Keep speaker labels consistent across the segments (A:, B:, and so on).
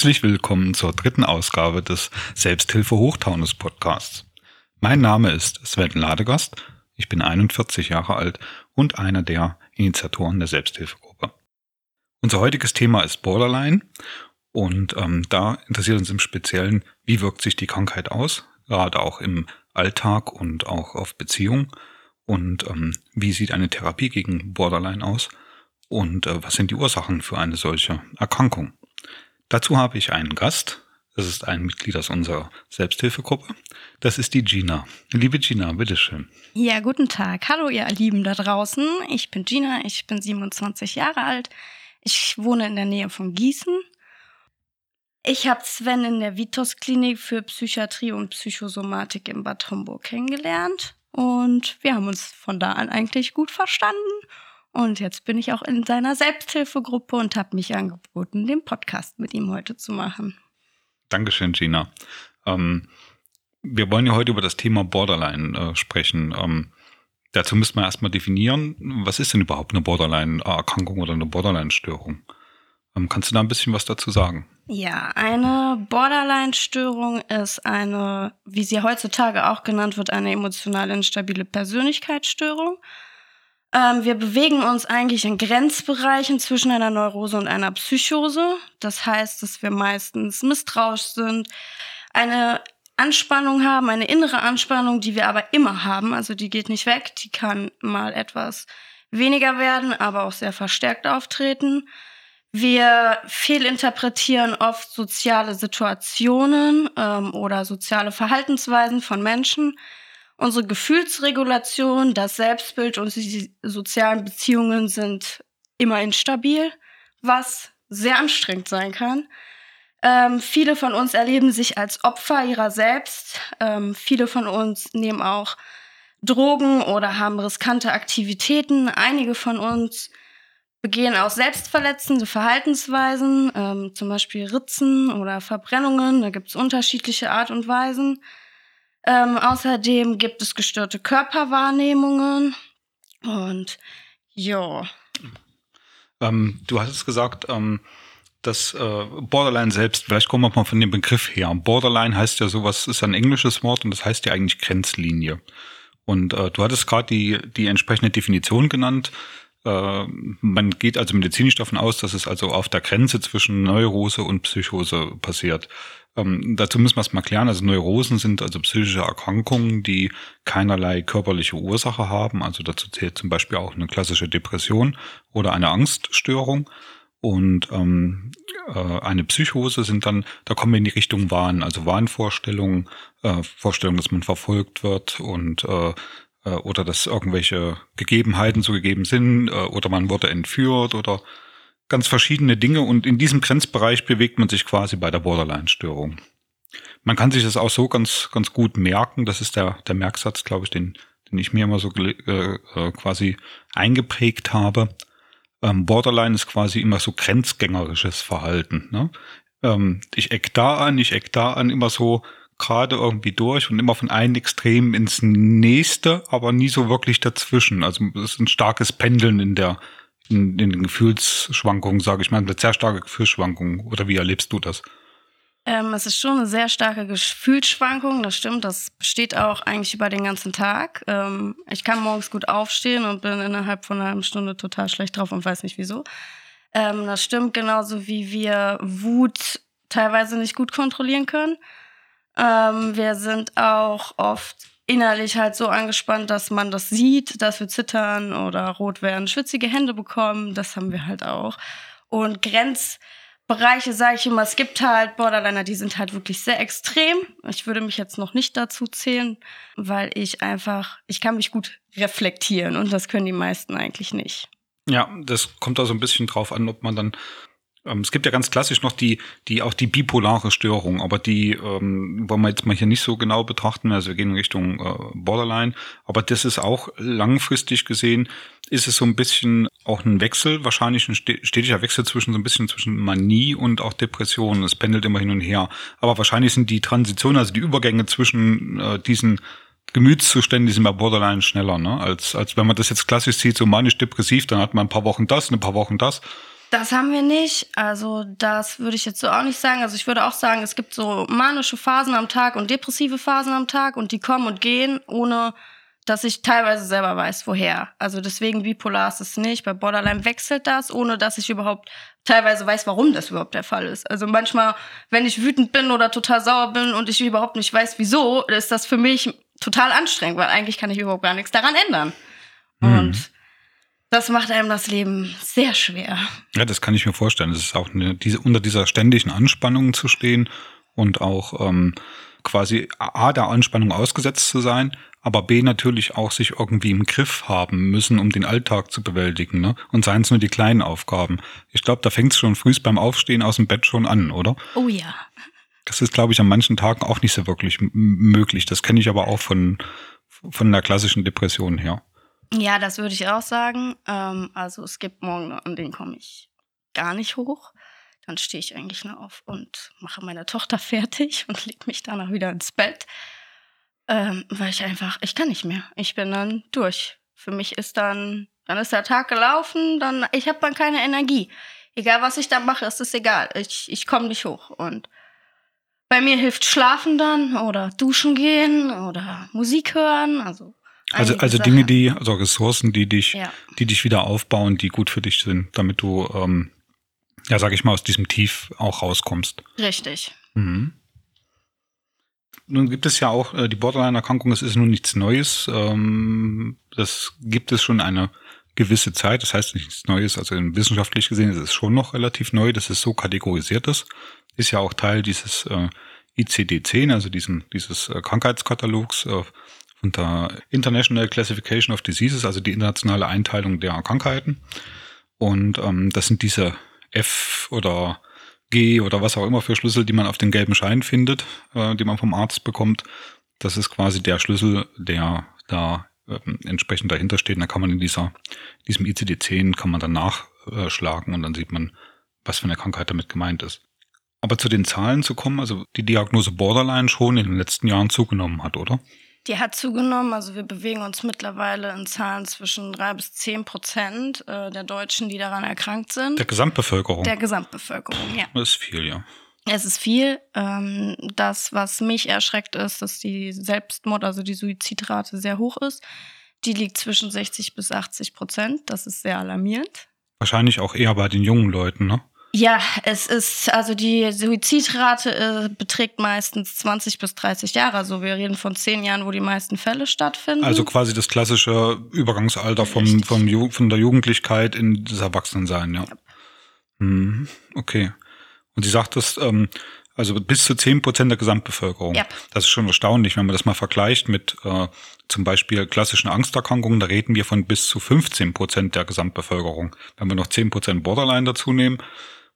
A: Herzlich willkommen zur dritten Ausgabe des Selbsthilfe Hochtaunus Podcasts. Mein Name ist Sven Ladegast. Ich bin 41 Jahre alt und einer der Initiatoren der Selbsthilfegruppe. Unser heutiges Thema ist Borderline und ähm, da interessiert uns im Speziellen, wie wirkt sich die Krankheit aus, gerade auch im Alltag und auch auf Beziehungen und ähm, wie sieht eine Therapie gegen Borderline aus und äh, was sind die Ursachen für eine solche Erkrankung. Dazu habe ich einen Gast. Das ist ein Mitglied aus unserer Selbsthilfegruppe. Das ist die Gina. Liebe Gina, bitteschön.
B: Ja, guten Tag. Hallo, ihr Lieben da draußen. Ich bin Gina, ich bin 27 Jahre alt. Ich wohne in der Nähe von Gießen. Ich habe Sven in der Vitos Klinik für Psychiatrie und Psychosomatik in Bad Homburg kennengelernt. Und wir haben uns von da an eigentlich gut verstanden. Und jetzt bin ich auch in seiner Selbsthilfegruppe und habe mich angeboten, den Podcast mit ihm heute zu machen.
A: Dankeschön, Gina. Ähm, wir wollen ja heute über das Thema Borderline äh, sprechen. Ähm, dazu müssen wir erstmal definieren, was ist denn überhaupt eine Borderline-Erkrankung oder eine Borderline-Störung? Ähm, kannst du da ein bisschen was dazu sagen?
B: Ja, eine Borderline-Störung ist eine, wie sie heutzutage auch genannt wird, eine emotional instabile Persönlichkeitsstörung. Ähm, wir bewegen uns eigentlich in Grenzbereichen zwischen einer Neurose und einer Psychose. Das heißt, dass wir meistens misstrauisch sind, eine Anspannung haben, eine innere Anspannung, die wir aber immer haben. Also die geht nicht weg, die kann mal etwas weniger werden, aber auch sehr verstärkt auftreten. Wir fehlinterpretieren oft soziale Situationen ähm, oder soziale Verhaltensweisen von Menschen. Unsere Gefühlsregulation, das Selbstbild und die sozialen Beziehungen sind immer instabil, was sehr anstrengend sein kann. Ähm, viele von uns erleben sich als Opfer ihrer selbst. Ähm, viele von uns nehmen auch Drogen oder haben riskante Aktivitäten. Einige von uns begehen auch selbstverletzende Verhaltensweisen, ähm, zum Beispiel Ritzen oder Verbrennungen. Da gibt es unterschiedliche Art und Weisen. Ähm, außerdem gibt es gestörte Körperwahrnehmungen und ja.
A: Ähm, du hattest gesagt, ähm, dass äh, Borderline selbst, vielleicht kommen wir mal von dem Begriff her. Borderline heißt ja sowas, ist ein englisches Wort und das heißt ja eigentlich Grenzlinie. Und äh, du hattest gerade die, die entsprechende Definition genannt. Äh, man geht also medizinisch davon aus, dass es also auf der Grenze zwischen Neurose und Psychose passiert. Ähm, dazu müssen wir es mal klären. Also Neurosen sind also psychische Erkrankungen, die keinerlei körperliche Ursache haben. Also dazu zählt zum Beispiel auch eine klassische Depression oder eine Angststörung. Und ähm, äh, eine Psychose sind dann, da kommen wir in die Richtung Wahn, also Wahnvorstellungen, äh, Vorstellungen, dass man verfolgt wird und äh, äh, oder dass irgendwelche Gegebenheiten so gegeben sind äh, oder man wurde entführt oder ganz verschiedene Dinge und in diesem Grenzbereich bewegt man sich quasi bei der Borderline-Störung. Man kann sich das auch so ganz, ganz gut merken. Das ist der, der Merksatz, glaube ich, den, den ich mir immer so äh, äh, quasi eingeprägt habe. Ähm, Borderline ist quasi immer so grenzgängerisches Verhalten. Ne? Ähm, ich eck da an, ich eck da an, immer so gerade irgendwie durch und immer von einem Extrem ins nächste, aber nie so wirklich dazwischen. Also es ist ein starkes Pendeln in der in, in den Gefühlsschwankungen, sage ich mal, eine sehr starke Gefühlsschwankung. Oder wie erlebst du das?
B: Ähm, es ist schon eine sehr starke Gefühlsschwankung, das stimmt. Das besteht auch eigentlich über den ganzen Tag. Ähm, ich kann morgens gut aufstehen und bin innerhalb von einer halben Stunde total schlecht drauf und weiß nicht wieso. Ähm, das stimmt genauso wie wir Wut teilweise nicht gut kontrollieren können. Ähm, wir sind auch oft innerlich halt so angespannt, dass man das sieht, dass wir zittern oder rot werden, schwitzige Hände bekommen. Das haben wir halt auch. Und Grenzbereiche, sage ich immer, es gibt halt Borderliner, die sind halt wirklich sehr extrem. Ich würde mich jetzt noch nicht dazu zählen, weil ich einfach, ich kann mich gut reflektieren und das können die meisten eigentlich nicht.
A: Ja, das kommt da so ein bisschen drauf an, ob man dann es gibt ja ganz klassisch noch die, die auch die bipolare Störung, aber die ähm, wollen wir jetzt mal hier nicht so genau betrachten. Also wir gehen in Richtung äh, Borderline, aber das ist auch langfristig gesehen ist es so ein bisschen auch ein Wechsel, wahrscheinlich ein stetiger Wechsel zwischen so ein bisschen zwischen Manie und auch Depression. Es pendelt immer hin und her. Aber wahrscheinlich sind die Transitionen, also die Übergänge zwischen äh, diesen Gemütszuständen, die sind bei Borderline schneller, ne? Als, als wenn man das jetzt klassisch sieht, so manisch-depressiv, dann hat man ein paar Wochen das, ein paar Wochen das
B: Das haben wir nicht. Also das würde ich jetzt so auch nicht sagen. Also ich würde auch sagen, es gibt so manische Phasen am Tag und depressive Phasen am Tag und die kommen und gehen, ohne dass ich teilweise selber weiß, woher. Also deswegen bipolar ist es nicht. Bei Borderline wechselt das, ohne dass ich überhaupt teilweise weiß, warum das überhaupt der Fall ist. Also manchmal, wenn ich wütend bin oder total sauer bin und ich überhaupt nicht weiß, wieso, ist das für mich total anstrengend, weil eigentlich kann ich überhaupt gar nichts daran ändern.
A: Mhm.
B: Und das macht einem das Leben sehr schwer.
A: Ja, das kann ich mir vorstellen. Es ist auch eine, diese, unter dieser ständigen Anspannung zu stehen und auch ähm, quasi A, der Anspannung ausgesetzt zu sein, aber B natürlich auch sich irgendwie im Griff haben müssen, um den Alltag zu bewältigen. Ne? Und seien es nur die kleinen Aufgaben. Ich glaube, da fängt es schon früh beim Aufstehen aus dem Bett schon an, oder?
B: Oh ja.
A: Das ist, glaube ich, an manchen Tagen auch nicht so wirklich möglich. Das kenne ich aber auch von, von der klassischen Depression her.
B: Ja, das würde ich auch sagen. Ähm, also es gibt Morgen, an denen komme ich gar nicht hoch. Dann stehe ich eigentlich nur auf und mache meine Tochter fertig und lege mich danach wieder ins Bett. Ähm, weil ich einfach, ich kann nicht mehr. Ich bin dann durch. Für mich ist dann, dann ist der Tag gelaufen, dann, ich habe dann keine Energie. Egal was ich da mache, ist es egal. Ich, ich komme nicht hoch. Und bei mir hilft Schlafen dann oder duschen gehen oder Musik hören. Also
A: also, also. Dinge, die, also Ressourcen, die dich,
B: Ja.
A: die dich wieder aufbauen, die gut für dich sind, damit du, ähm, ja, sag ich mal, aus diesem Tief auch rauskommst.
B: Richtig.
A: Mhm. Nun gibt es ja auch äh, die Borderline-Erkrankung, das ist nun nichts Neues. Ähm, das gibt es schon eine gewisse Zeit, das heißt nichts Neues, also wissenschaftlich gesehen ist es schon noch relativ neu, dass es so kategorisiert ist. Ist ja auch Teil dieses äh, ICD-10, also diesem, dieses äh, Krankheitskatalogs der International Classification of Diseases, also die internationale Einteilung der Krankheiten. Und ähm, das sind diese F oder G oder was auch immer für Schlüssel, die man auf den gelben Schein findet, äh, die man vom Arzt bekommt. Das ist quasi der Schlüssel, der da ähm, entsprechend dahinter steht. Da kann man in dieser, diesem ICD-10 kann man dann nachschlagen und dann sieht man, was für eine Krankheit damit gemeint ist. Aber zu den Zahlen zu kommen, also die Diagnose Borderline schon in den letzten Jahren zugenommen hat, oder?
B: Die hat zugenommen. Also wir bewegen uns mittlerweile in Zahlen zwischen drei bis zehn Prozent äh, der Deutschen, die daran erkrankt sind.
A: Der Gesamtbevölkerung.
B: Der Gesamtbevölkerung, ja.
A: das ist viel, ja.
B: Es ist viel. Ähm, das, was mich erschreckt, ist, dass die Selbstmord, also die Suizidrate sehr hoch ist. Die liegt zwischen 60 bis 80 Prozent. Das ist sehr alarmierend.
A: Wahrscheinlich auch eher bei den jungen Leuten, ne?
B: Ja, es ist, also die Suizidrate äh, beträgt meistens 20 bis 30 Jahre. Also wir reden von zehn Jahren, wo die meisten Fälle stattfinden.
A: Also quasi das klassische Übergangsalter vom, vom Ju von der Jugendlichkeit in das Erwachsenensein, ja. Mhm, okay. Und sie sagt das, ähm, also bis zu 10 Prozent der Gesamtbevölkerung.
B: Ja.
A: Das ist schon erstaunlich, wenn man das mal vergleicht mit äh, zum Beispiel klassischen Angsterkrankungen. Da reden wir von bis zu 15 Prozent der Gesamtbevölkerung. Wenn wir noch 10 Prozent Borderline dazu nehmen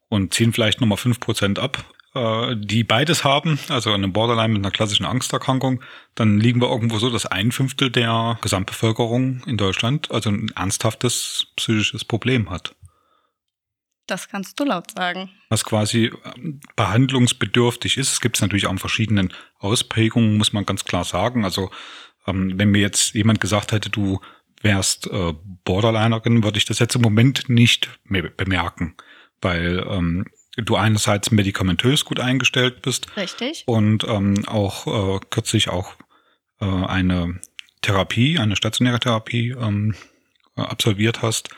A: und ziehen vielleicht nochmal 5 Prozent ab, äh, die beides haben, also eine Borderline mit einer klassischen Angsterkrankung, dann liegen wir irgendwo so, dass ein Fünftel der Gesamtbevölkerung in Deutschland also ein ernsthaftes psychisches Problem hat.
B: das kannst du laut sagen.
A: Was quasi ähm, behandlungsbedürftig ist. Es gibt es natürlich auch in verschiedenen Ausprägungen, muss man ganz klar sagen. Also ähm, wenn mir jetzt jemand gesagt hätte, du wärst äh, Borderlinerin, würde ich das jetzt im Moment nicht bemerken, weil ähm, du einerseits medikamentös gut eingestellt bist
B: Richtig?
A: und ähm, auch äh, kürzlich auch äh, eine Therapie, eine stationäre Therapie ähm, äh, absolviert hast,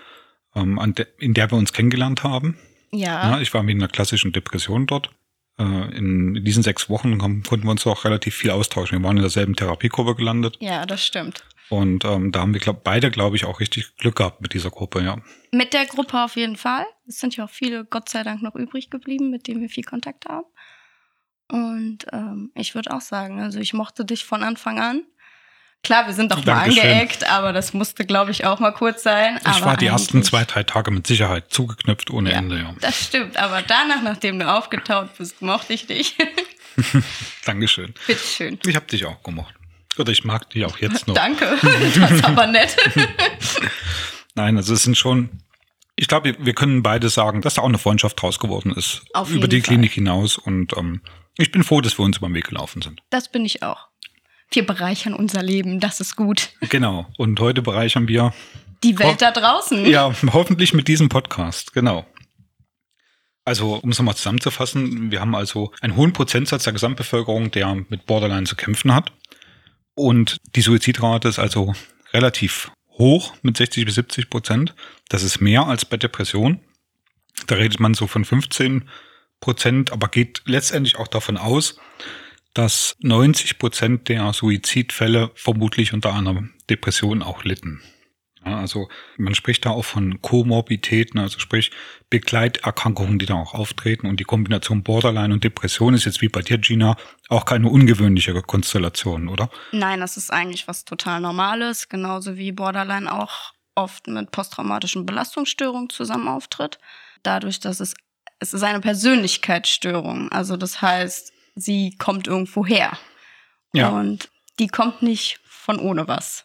A: ähm, de in der wir uns kennengelernt haben.
B: Ja.
A: Ja, ich war mit einer klassischen Depression dort. Äh, in diesen sechs Wochen haben, konnten wir uns auch relativ viel austauschen. Wir waren in derselben Therapiegruppe gelandet
B: Ja, das stimmt.
A: Und ähm, da haben wir glaub, beide, glaube ich, auch richtig Glück gehabt mit dieser Gruppe. Ja,
B: Mit der Gruppe auf jeden Fall. Es sind ja auch viele, Gott sei Dank, noch übrig geblieben, mit denen wir viel Kontakt haben. Und ähm, ich würde auch sagen, also ich mochte dich von Anfang an. Klar, wir sind auch mal angeeckt, aber das musste, glaube ich, auch mal kurz sein.
A: ich
B: aber
A: war die ersten zwei, drei Tage mit Sicherheit zugeknüpft ohne
B: Ja.
A: Ende. Ja,
B: Das stimmt, aber danach, nachdem du aufgetaucht bist, mochte ich dich.
A: Dankeschön.
B: Bitteschön.
A: Ich habe dich auch gemocht. Oder ich mag dich auch jetzt noch.
B: Danke, das ist aber nett.
A: Nein, also es sind schon. Ich glaube, wir- können beide sagen, dass da auch eine Freundschaft draus geworden ist.
B: Auf
A: über die
B: Fall.
A: Klinik hinaus. Und ähm, ich bin froh, dass wir uns über den Weg gelaufen sind.
B: Das bin ich auch. Wir bereichern unser Leben, das ist gut.
A: Genau. Und heute bereichern wir
B: Die Welt da draußen.
A: Ja, hoffentlich mit diesem Podcast, genau. Also, um es nochmal zusammenzufassen, wir haben also einen hohen Prozentsatz der Gesamtbevölkerung, der mit Borderline zu kämpfen hat. Und die Suizidrate ist also relativ hoch mit 60 bis 70 Prozent. Das ist mehr als bei Depression. Da redet man so von 15 Prozent, aber geht letztendlich auch davon aus, dass 90 Prozent der Suizidfälle vermutlich unter einer Depression auch litten. Also man spricht da auch von Komorbiditäten, also sprich Begleiterkrankungen, die da auch auftreten. Und die Kombination Borderline und Depression ist jetzt wie bei dir, Gina, auch keine ungewöhnliche Konstellation, oder?
B: Nein, das ist eigentlich was total Normales, genauso wie Borderline auch oft mit posttraumatischen Belastungsstörungen zusammen auftritt. Dadurch, dass es, es ist eine Persönlichkeitsstörung. Also das heißt, sie kommt irgendwo her. Ja. Und die kommt nicht von ohne was.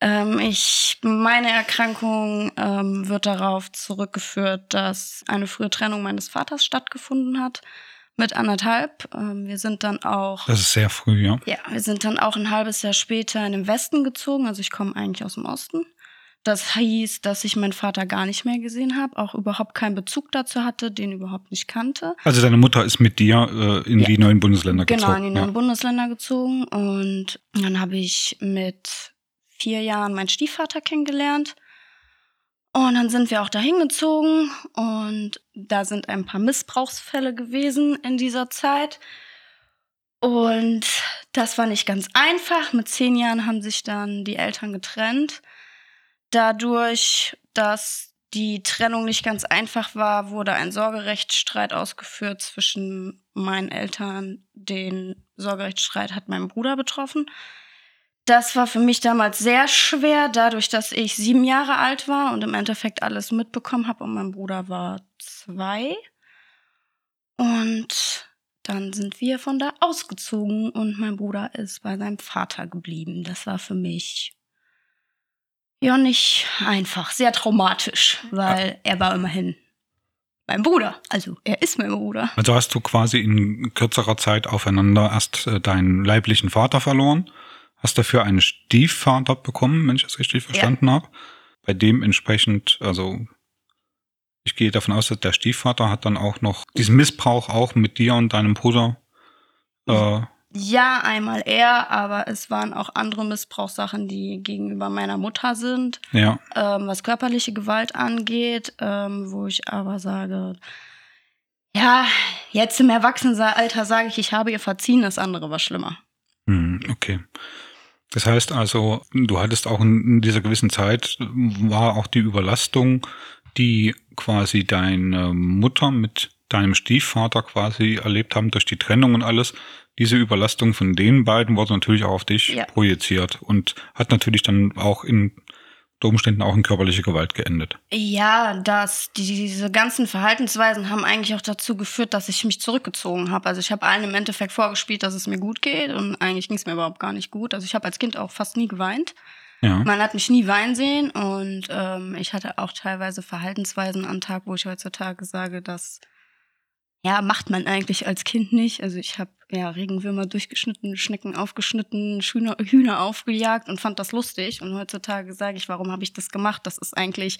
B: Ähm, ich, meine Erkrankung ähm, wird darauf zurückgeführt, dass eine frühe Trennung meines Vaters stattgefunden hat mit anderthalb. Ähm, wir sind dann auch.
A: Das ist sehr früh, ja.
B: Ja, wir sind dann auch ein halbes Jahr später in den Westen gezogen. Also ich komme eigentlich aus dem Osten. Das hieß, dass ich meinen Vater gar nicht mehr gesehen habe, auch überhaupt keinen Bezug dazu hatte, den überhaupt nicht kannte.
A: Also deine Mutter ist mit dir äh, in ja. die neuen Bundesländer
B: gezogen.
A: Genau,
B: in die neuen ja. Bundesländer gezogen. Und dann habe ich mit vier Jahren meinen Stiefvater kennengelernt. Und dann sind wir auch dahin gezogen und da sind ein paar Missbrauchsfälle gewesen in dieser Zeit. Und das war nicht ganz einfach. Mit zehn Jahren haben sich dann die Eltern getrennt. Dadurch, dass die Trennung nicht ganz einfach war, wurde ein Sorgerechtsstreit ausgeführt zwischen meinen Eltern. Den Sorgerechtsstreit hat mein Bruder betroffen. Das war für mich damals sehr schwer, dadurch, dass ich sieben Jahre alt war und im Endeffekt alles mitbekommen habe und mein Bruder war zwei. Und dann sind wir von da ausgezogen und mein Bruder ist bei seinem Vater geblieben. Das war für mich ja nicht einfach, sehr traumatisch, weil er war immerhin mein Bruder. Also er ist mein Bruder.
A: Also hast du quasi in kürzerer Zeit aufeinander erst äh, deinen leiblichen Vater verloren hast dafür einen Stiefvater bekommen, wenn ich das richtig verstanden ja. habe. Bei dem entsprechend, also ich gehe davon aus, dass der Stiefvater hat dann auch noch diesen Missbrauch auch mit dir und deinem Bruder.
B: Äh, ja, einmal er, aber es waren auch andere Missbrauchssachen, die gegenüber meiner Mutter sind.
A: Ja.
B: Ähm, was körperliche Gewalt angeht, ähm, wo ich aber sage, ja, jetzt im Erwachsenenalter sage ich, ich habe ihr verziehen, das andere war schlimmer.
A: Hm, okay. Das heißt also, du hattest auch in dieser gewissen Zeit, war auch die Überlastung, die quasi deine Mutter mit deinem Stiefvater quasi erlebt haben durch die Trennung und alles. Diese Überlastung von den beiden wurde natürlich auch auf dich ja. projiziert und hat natürlich dann auch in unter Umständen auch in körperliche Gewalt geendet.
B: Ja, dass diese ganzen Verhaltensweisen haben eigentlich auch dazu geführt, dass ich mich zurückgezogen habe. Also ich habe allen im Endeffekt vorgespielt, dass es mir gut geht und eigentlich ging es mir überhaupt gar nicht gut. Also ich habe als Kind auch fast nie geweint. Ja. Man hat mich nie weinen sehen und ähm, ich hatte auch teilweise Verhaltensweisen am Tag, wo ich heutzutage sage, dass ja, macht man eigentlich als Kind nicht. Also ich habe ja Regenwürmer durchgeschnitten, Schnecken aufgeschnitten, Hühner, Hühner aufgejagt und fand das lustig. Und heutzutage sage ich, warum habe ich das gemacht? Das ist eigentlich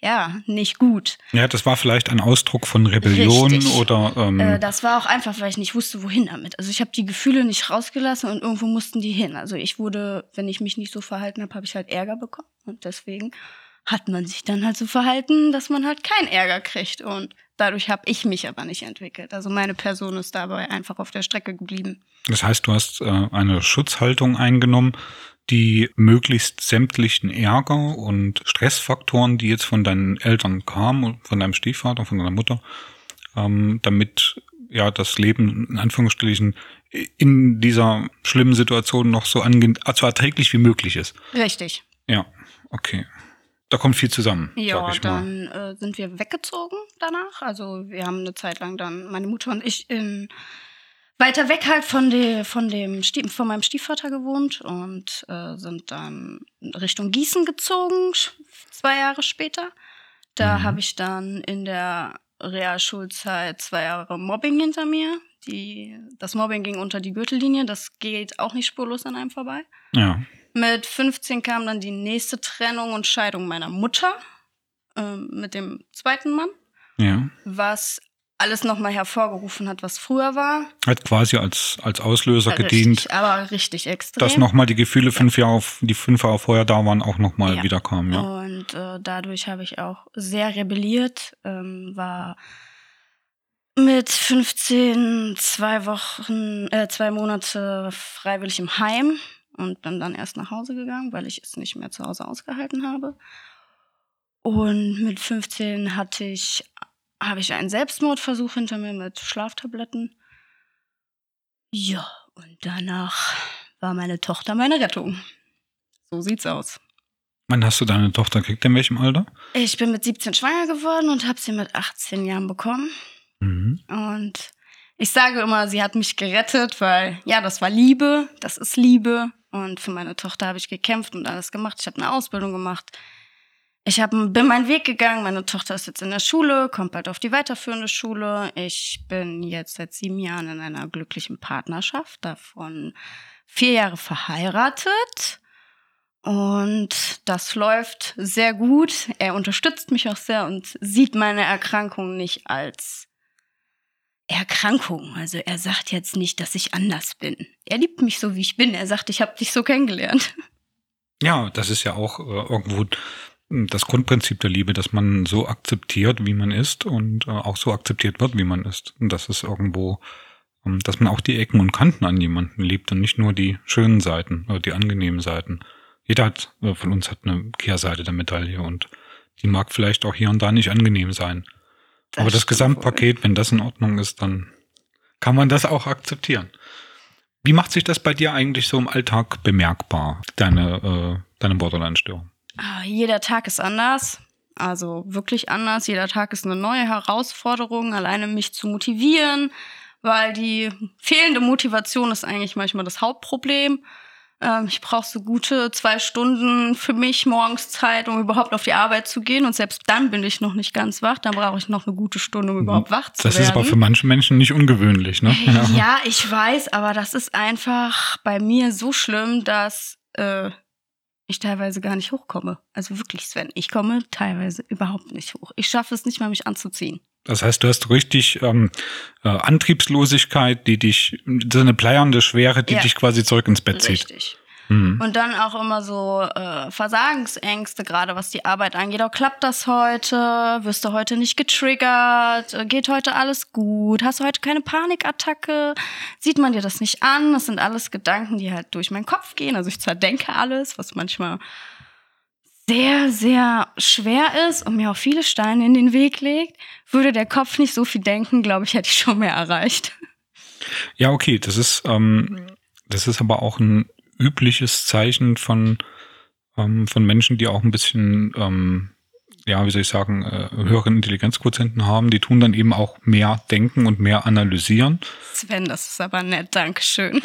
B: ja nicht gut.
A: Ja, das war vielleicht ein Ausdruck von Rebellion Richtig. oder.
B: Ähm äh, das war auch einfach, weil ich nicht wusste, wohin damit. Also ich habe die Gefühle nicht rausgelassen und irgendwo mussten die hin. Also ich wurde, wenn ich mich nicht so verhalten habe, habe ich halt Ärger bekommen und deswegen hat man sich dann halt so verhalten, dass man halt keinen Ärger kriegt. Und dadurch habe ich mich aber nicht entwickelt. Also meine Person ist dabei einfach auf der Strecke geblieben.
A: Das heißt, du hast äh, eine Schutzhaltung eingenommen, die möglichst sämtlichen Ärger und Stressfaktoren, die jetzt von deinen Eltern kamen, von deinem Stiefvater, von deiner Mutter, ähm, damit ja das Leben in Anführungsstrichen in dieser schlimmen Situation noch so, ange so erträglich wie möglich ist.
B: Richtig.
A: Ja, okay da kommt viel zusammen.
B: Ja, dann äh, sind wir weggezogen danach. Also wir haben eine Zeit lang dann, meine Mutter und ich, in weiter weg halt von, de, von, dem von meinem Stiefvater gewohnt und äh, sind dann Richtung Gießen gezogen, zwei Jahre später. Da mhm. habe ich dann in der Realschulzeit zwei Jahre Mobbing hinter mir. Die, das Mobbing ging unter die Gürtellinie, das geht auch nicht spurlos an einem vorbei.
A: Ja.
B: Mit 15 kam dann die nächste Trennung und Scheidung meiner Mutter äh, mit dem zweiten Mann.
A: Ja.
B: was alles nochmal hervorgerufen hat, was früher war.
A: Hat quasi als, als Auslöser
B: Richtig,
A: gedient,
B: aber richtig extrem.
A: dass nochmal die Gefühle fünf Jahre, auf- die fünf Jahre vorher da waren, auch nochmal
B: Ja.
A: wieder kamen, ja.
B: Und äh, dadurch habe ich auch sehr rebelliert, ähm, war mit 15 zwei Wochen, äh, zwei Monate freiwillig im Heim und bin dann erst nach Hause gegangen, weil ich es nicht mehr zu Hause ausgehalten habe. Und mit 15 hatte ich, habe ich einen Selbstmordversuch hinter mir mit Schlaftabletten. Ja, und danach war meine Tochter meine Rettung. So sieht's aus.
A: Wann hast du deine Tochter gekriegt? In welchem Alter?
B: Ich bin mit 17 schwanger geworden und habe sie mit 18 Jahren bekommen.
A: Mhm.
B: Und ich sage immer, sie hat mich gerettet, weil ja, das war Liebe, das ist Liebe. Und für meine Tochter habe ich gekämpft und alles gemacht. Ich habe eine Ausbildung gemacht. Ich hab, bin meinen Weg gegangen. Meine Tochter ist jetzt in der Schule, kommt bald auf die weiterführende Schule. Ich bin jetzt seit sieben Jahren in einer glücklichen Partnerschaft, davon vier Jahre verheiratet. Und das läuft sehr gut. Er unterstützt mich auch sehr und sieht meine Erkrankung nicht als Erkrankung. Also er sagt jetzt nicht, dass ich anders bin. Er liebt mich so, wie ich bin. Er sagt, ich habe dich so kennengelernt.
A: Ja, das ist ja auch äh, irgendwo das Grundprinzip der Liebe, dass man so akzeptiert, wie man ist und äh, auch so akzeptiert wird, wie man ist. Und das ist irgendwo, ähm, dass man auch die Ecken und Kanten an jemanden liebt und nicht nur die schönen Seiten oder die angenehmen Seiten. Jeder hat, äh, von uns hat eine Kehrseite der Medaille und die mag vielleicht auch hier und da nicht angenehm sein. Aber das Gesamtpaket, wenn das in Ordnung ist, dann kann man das auch akzeptieren. Wie macht sich das bei dir eigentlich so im Alltag bemerkbar, deine, äh, deine Borderline-Störung?
B: Ah, jeder Tag ist anders. Also wirklich anders. Jeder Tag ist eine neue Herausforderung, alleine mich zu motivieren, weil die fehlende Motivation ist eigentlich manchmal das Hauptproblem. Ähm, ich brauche so gute zwei Stunden für mich morgens Zeit, um überhaupt auf die Arbeit zu gehen. Und selbst dann bin ich noch nicht ganz wach. Dann brauche ich noch eine gute Stunde, um überhaupt wach zu
A: Das
B: werden.
A: ist aber für manche Menschen nicht ungewöhnlich, ne?
B: Ja. ich weiß, aber das ist einfach bei mir so schlimm, dass äh, ich teilweise gar nicht hochkomme. Also wirklich, Sven, ich komme teilweise überhaupt nicht hoch. Ich schaffe es nicht mal, mich anzuziehen.
A: Das heißt, du hast richtig ähm, äh, Antriebslosigkeit, die dich, so eine bleiernde Schwere, die
B: Ja.
A: dich quasi zurück ins Bett zieht.
B: Richtig.
A: Mhm.
B: Und dann auch immer so äh, Versagensängste, gerade was die Arbeit angeht. Auch klappt das heute? Wirst du heute nicht getriggert? Äh, Geht heute alles gut? Hast du heute keine Panikattacke? Sieht man dir das nicht an? Das sind alles Gedanken, die halt durch meinen Kopf gehen. Also ich zerdenke alles, was manchmal sehr, sehr schwer ist und mir auch viele Steine in den Weg legt. Würde der Kopf nicht so viel denken, glaube ich, hätte ich schon mehr erreicht.
A: Ja, okay, das ist, ähm, das ist aber auch ein übliches Zeichen von, ähm, von Menschen, die auch ein bisschen, ähm, ja, wie soll ich sagen, äh, höheren Intelligenzquotienten haben. Die tun dann eben auch mehr denken und mehr analysieren.
B: Sven, das ist aber nett. Dankeschön.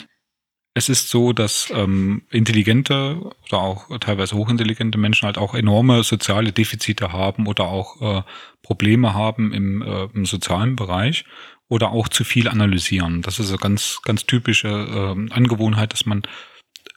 A: Es ist so, dass ähm, intelligente oder auch teilweise hochintelligente Menschen halt auch enorme soziale Defizite haben oder auch äh, Probleme haben im, äh, im sozialen Bereich oder auch zu viel analysieren. Das ist eine ganz, ganz typische ähm, Angewohnheit, dass man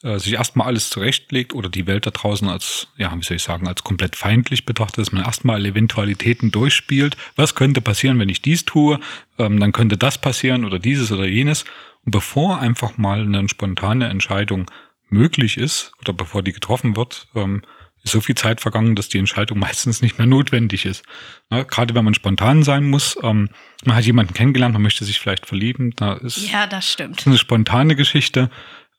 A: äh, sich erstmal alles zurechtlegt oder die Welt da draußen als, ja, wie soll ich sagen, als komplett feindlich betrachtet, dass man erstmal alle Eventualitäten durchspielt. Was könnte passieren, wenn ich dies tue? Ähm, dann könnte das passieren oder dieses oder jenes. Und bevor einfach mal eine spontane Entscheidung möglich ist oder bevor die getroffen wird, ähm, ist so viel Zeit vergangen, dass die Entscheidung meistens nicht mehr notwendig ist. Gerade wenn man spontan sein muss, ähm, man hat jemanden kennengelernt, man möchte sich vielleicht verlieben, da ist
B: Ja, das stimmt.
A: eine spontane Geschichte.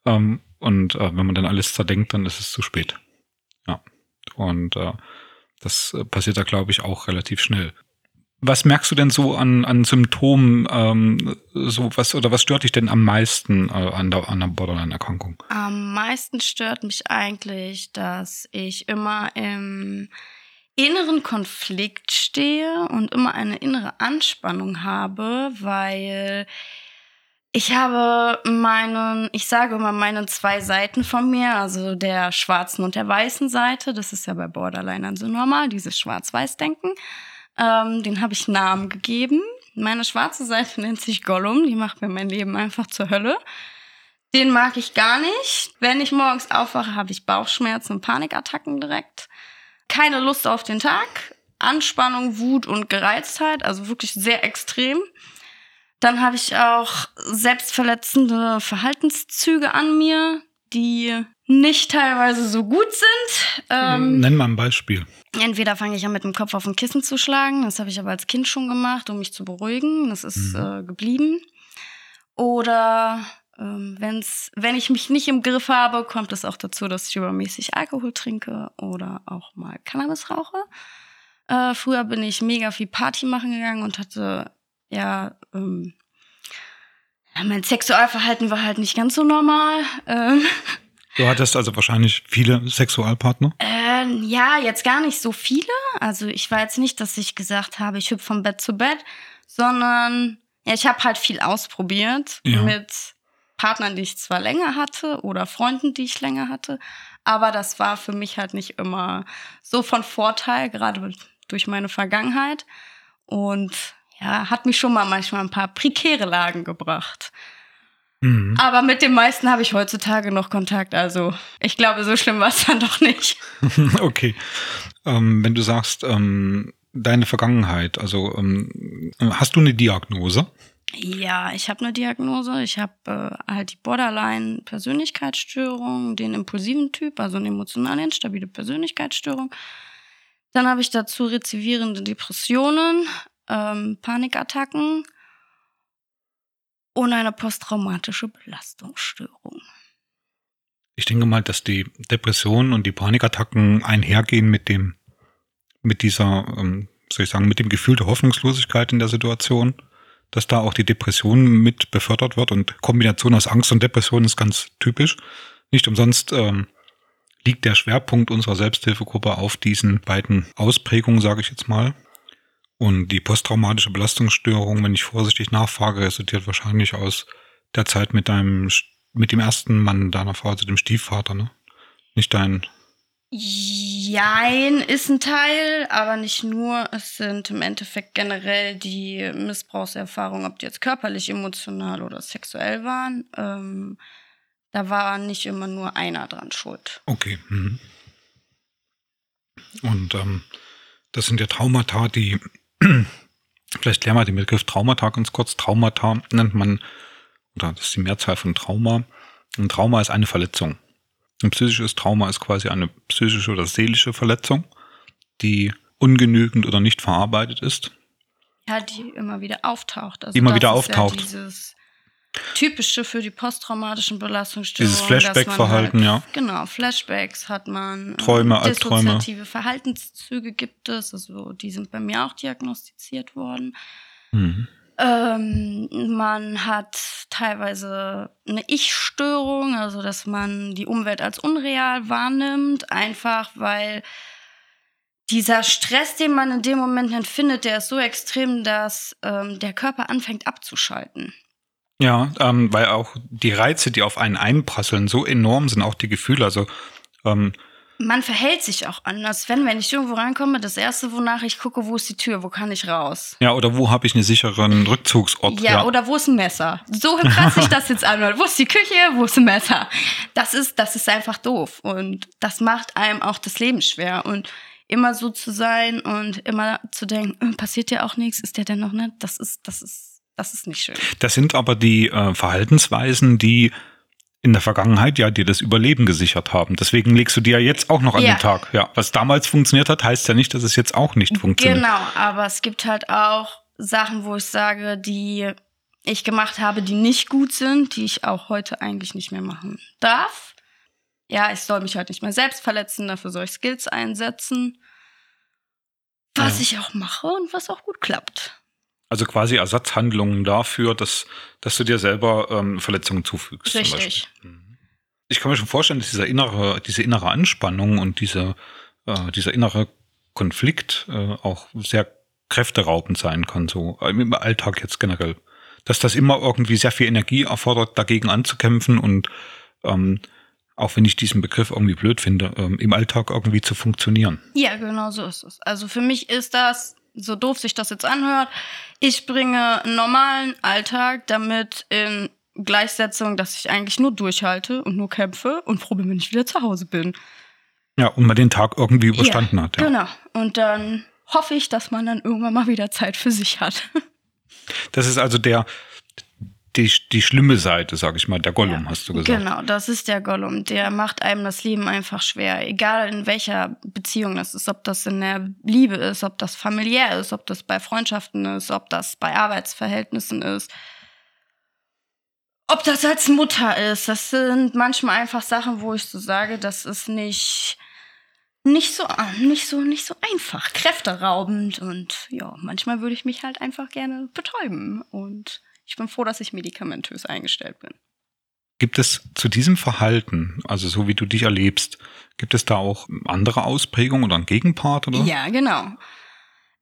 A: Ähm, und äh, wenn man dann alles zerdenkt, dann ist es zu spät. Ja. Und äh, das äh, passiert da, glaube ich, auch relativ schnell. Was merkst du denn so an, an Symptomen, ähm, so was oder was stört dich denn am meisten äh, an der, an der Borderline-Erkrankung?
B: Am meisten stört mich eigentlich, dass ich immer im inneren Konflikt stehe und immer eine innere Anspannung habe, weil ich habe meinen, ich sage immer meine zwei Seiten von mir, also der schwarzen und der weißen Seite. Das ist ja bei Borderlinern so normal, dieses Schwarz-Weiß-Denken. Ähm, den habe ich Namen gegeben. Meine schwarze Seite nennt sich Gollum, die macht mir mein Leben einfach zur Hölle. Den mag ich gar nicht. Wenn ich morgens aufwache, habe ich Bauchschmerzen und Panikattacken direkt. Keine Lust auf den Tag. Anspannung, Wut und Gereiztheit, also wirklich sehr extrem. Dann habe ich auch selbstverletzende Verhaltenszüge an mir, die nicht teilweise so gut sind.
A: Ähm, Nenn mal ein Beispiel.
B: Entweder fange ich an mit dem Kopf auf ein Kissen zu schlagen, das habe ich aber als Kind schon gemacht, um mich zu beruhigen, das ist mhm. äh, geblieben. Oder ähm, wenn's, wenn ich mich nicht im Griff habe, kommt es auch dazu, dass ich übermäßig Alkohol trinke oder auch mal Cannabis rauche. Äh, früher bin ich mega viel Party machen gegangen und hatte ja, ähm, ja, mein Sexualverhalten war halt nicht ganz so normal. Ähm,
A: Du hattest also wahrscheinlich viele Sexualpartner?
B: Ähm, ja, jetzt gar nicht so viele. Also ich war jetzt nicht, dass ich gesagt habe, ich hüpfe vom Bett zu Bett, sondern ja, ich habe halt viel ausprobiert ja. mit Partnern, die ich zwar länger hatte oder Freunden, die ich länger hatte, aber das war für mich halt nicht immer so von Vorteil, gerade durch meine Vergangenheit. Und ja, hat mich schon mal manchmal ein paar prekäre Lagen gebracht. Mhm. Aber mit den meisten habe ich heutzutage noch Kontakt. Also ich glaube, so schlimm war es dann doch nicht.
A: okay. Ähm, wenn du sagst, ähm, deine Vergangenheit, also ähm, hast du eine Diagnose?
B: Ja, ich habe eine Diagnose. Ich habe äh, halt die Borderline-Persönlichkeitsstörung, den impulsiven Typ, also eine emotional instabile Persönlichkeitsstörung. Dann habe ich dazu rezivierende Depressionen, ähm, Panikattacken und eine posttraumatische Belastungsstörung.
A: Ich denke mal, dass die Depressionen und die Panikattacken einhergehen mit dem, mit dieser, ähm, soll ich sagen, mit dem Gefühl der Hoffnungslosigkeit in der Situation, dass da auch die Depression mit befördert wird und Kombination aus Angst und Depression ist ganz typisch. Nicht umsonst ähm, liegt der Schwerpunkt unserer Selbsthilfegruppe auf diesen beiden Ausprägungen, sage ich jetzt mal. Und die posttraumatische Belastungsstörung, wenn ich vorsichtig nachfrage, resultiert wahrscheinlich aus der Zeit mit deinem, mit dem ersten Mann deiner Frau, also dem Stiefvater, ne? Nicht dein.
B: Jein ist ein Teil, aber nicht nur. Es sind im Endeffekt generell die Missbrauchserfahrungen, ob die jetzt körperlich, emotional oder sexuell waren. Ähm, da war nicht immer nur einer dran schuld.
A: Okay. Mhm. Und ähm, das sind ja Traumata, die Vielleicht klären wir den Begriff Traumata ganz kurz. Traumata nennt man, oder das ist die Mehrzahl von Trauma. Ein Trauma ist eine Verletzung. Ein psychisches Trauma ist quasi eine psychische oder seelische Verletzung, die ungenügend oder nicht verarbeitet ist.
B: Ja, die immer wieder auftaucht. Also
A: immer wieder auftaucht. Ja
B: dieses typische für die posttraumatischen Belastungsstörungen.
A: Dieses Flashback-Verhalten,
B: halt, ja. Genau, Flashbacks hat man.
A: Träume, äh, Albträume.
B: Dissoziative Verhaltenszüge gibt es, also die sind bei mir auch diagnostiziert worden. Mhm. Ähm, man hat teilweise eine Ich-Störung, also dass man die Umwelt als unreal wahrnimmt, einfach weil dieser Stress, den man in dem Moment empfindet, der ist so extrem, dass ähm, der Körper anfängt abzuschalten.
A: Ja, ähm, weil auch die Reize, die auf einen einprasseln, so enorm sind, auch die Gefühle. Also ähm,
B: man verhält sich auch anders. Wenn, wenn ich irgendwo reinkomme, das erste, wonach ich gucke, wo ist die Tür, wo kann ich raus?
A: Ja, oder wo habe ich einen sicheren Rückzugsort?
B: Ja, ja, oder wo ist ein Messer? So krass sich das jetzt an. Wo ist die Küche, wo ist ein Messer? Das ist, das ist einfach doof. Und das macht einem auch das Leben schwer. Und immer so zu sein und immer zu denken, äh, passiert ja auch nichts, ist der denn noch nicht? Das ist, das ist das ist nicht schön.
A: Das sind aber die äh, Verhaltensweisen, die in der Vergangenheit ja dir das Überleben gesichert haben. Deswegen legst du dir ja jetzt auch noch an ja. den Tag. Ja, was damals funktioniert hat, heißt ja nicht, dass es jetzt auch nicht funktioniert.
B: Genau, aber es gibt halt auch Sachen, wo ich sage, die ich gemacht habe, die nicht gut sind, die ich auch heute eigentlich nicht mehr machen darf. Ja, ich soll mich halt nicht mehr selbst verletzen, dafür soll ich Skills einsetzen. Was ja. ich auch mache und was auch gut klappt.
A: Also quasi Ersatzhandlungen dafür, dass, dass du dir selber ähm, Verletzungen zufügst.
B: Richtig.
A: Mhm. Ich kann mir schon vorstellen, dass dieser innere, diese innere Anspannung und diese, äh, dieser innere Konflikt äh, auch sehr kräfteraubend sein kann, so im Alltag jetzt generell. Dass das immer irgendwie sehr viel Energie erfordert, dagegen anzukämpfen und ähm, auch wenn ich diesen Begriff irgendwie blöd finde, ähm, im Alltag irgendwie zu funktionieren.
B: Ja, genau so ist es. Also für mich ist das so doof sich das jetzt anhört, ich bringe einen normalen Alltag damit in Gleichsetzung, dass ich eigentlich nur durchhalte und nur kämpfe und froh bin, wenn ich wieder zu Hause bin.
A: Ja, und man den Tag irgendwie überstanden
B: ja,
A: hat. Ja.
B: Genau. Und dann hoffe ich, dass man dann irgendwann mal wieder Zeit für sich hat.
A: Das ist also der, die, die schlimme Seite, sag ich mal, der Gollum,
B: Ja,
A: hast du gesagt.
B: Genau, das ist der Gollum. Der macht einem das Leben einfach schwer. Egal in welcher Beziehung das ist, ob das in der Liebe ist, ob das familiär ist, ob das bei Freundschaften ist, ob das bei Arbeitsverhältnissen ist. Ob das als Mutter ist, das sind manchmal einfach Sachen, wo ich so sage, das ist nicht, nicht so, nicht so, nicht so einfach, kräfteraubend und ja, manchmal würde ich mich halt einfach gerne betäuben und ich bin froh, dass ich medikamentös eingestellt bin.
A: Gibt es zu diesem Verhalten, also so wie du dich erlebst, gibt es da auch andere Ausprägungen oder einen Gegenpart oder?
B: Ja, genau.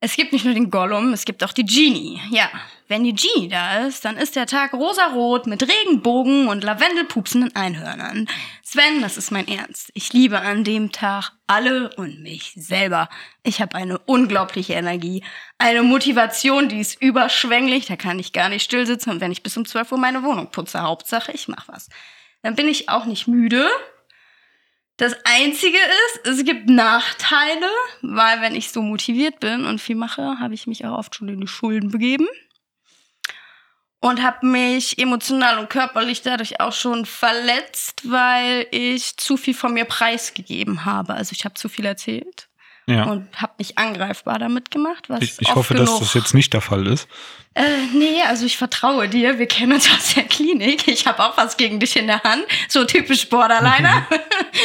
B: Es gibt nicht nur den Gollum, es gibt auch die Genie. Ja, wenn die Genie da ist, dann ist der Tag rosarot mit Regenbogen und lavendelpupsenden Einhörnern. Sven, das ist mein Ernst. Ich liebe an dem Tag alle und mich selber. Ich habe eine unglaubliche Energie, eine Motivation, die ist überschwänglich, da kann ich gar nicht still sitzen und wenn ich bis um 12 Uhr meine Wohnung putze, Hauptsache ich mach was. Dann bin ich auch nicht müde, das Einzige ist, es gibt Nachteile, weil wenn ich so motiviert bin und viel mache, habe ich mich auch oft schon in die Schulden begeben. Und habe mich emotional und körperlich dadurch auch schon verletzt, weil ich zu viel von mir preisgegeben habe. Also ich habe zu viel erzählt
A: Ja.
B: und habe mich angreifbar damit gemacht. Was
A: ich ich hoffe, dass
B: genug-
A: das jetzt nicht der Fall ist.
B: äh, nee, also ich vertraue dir. Wir kennen uns aus der Klinik. Ich habe auch was gegen dich in der Hand. So typisch Borderliner.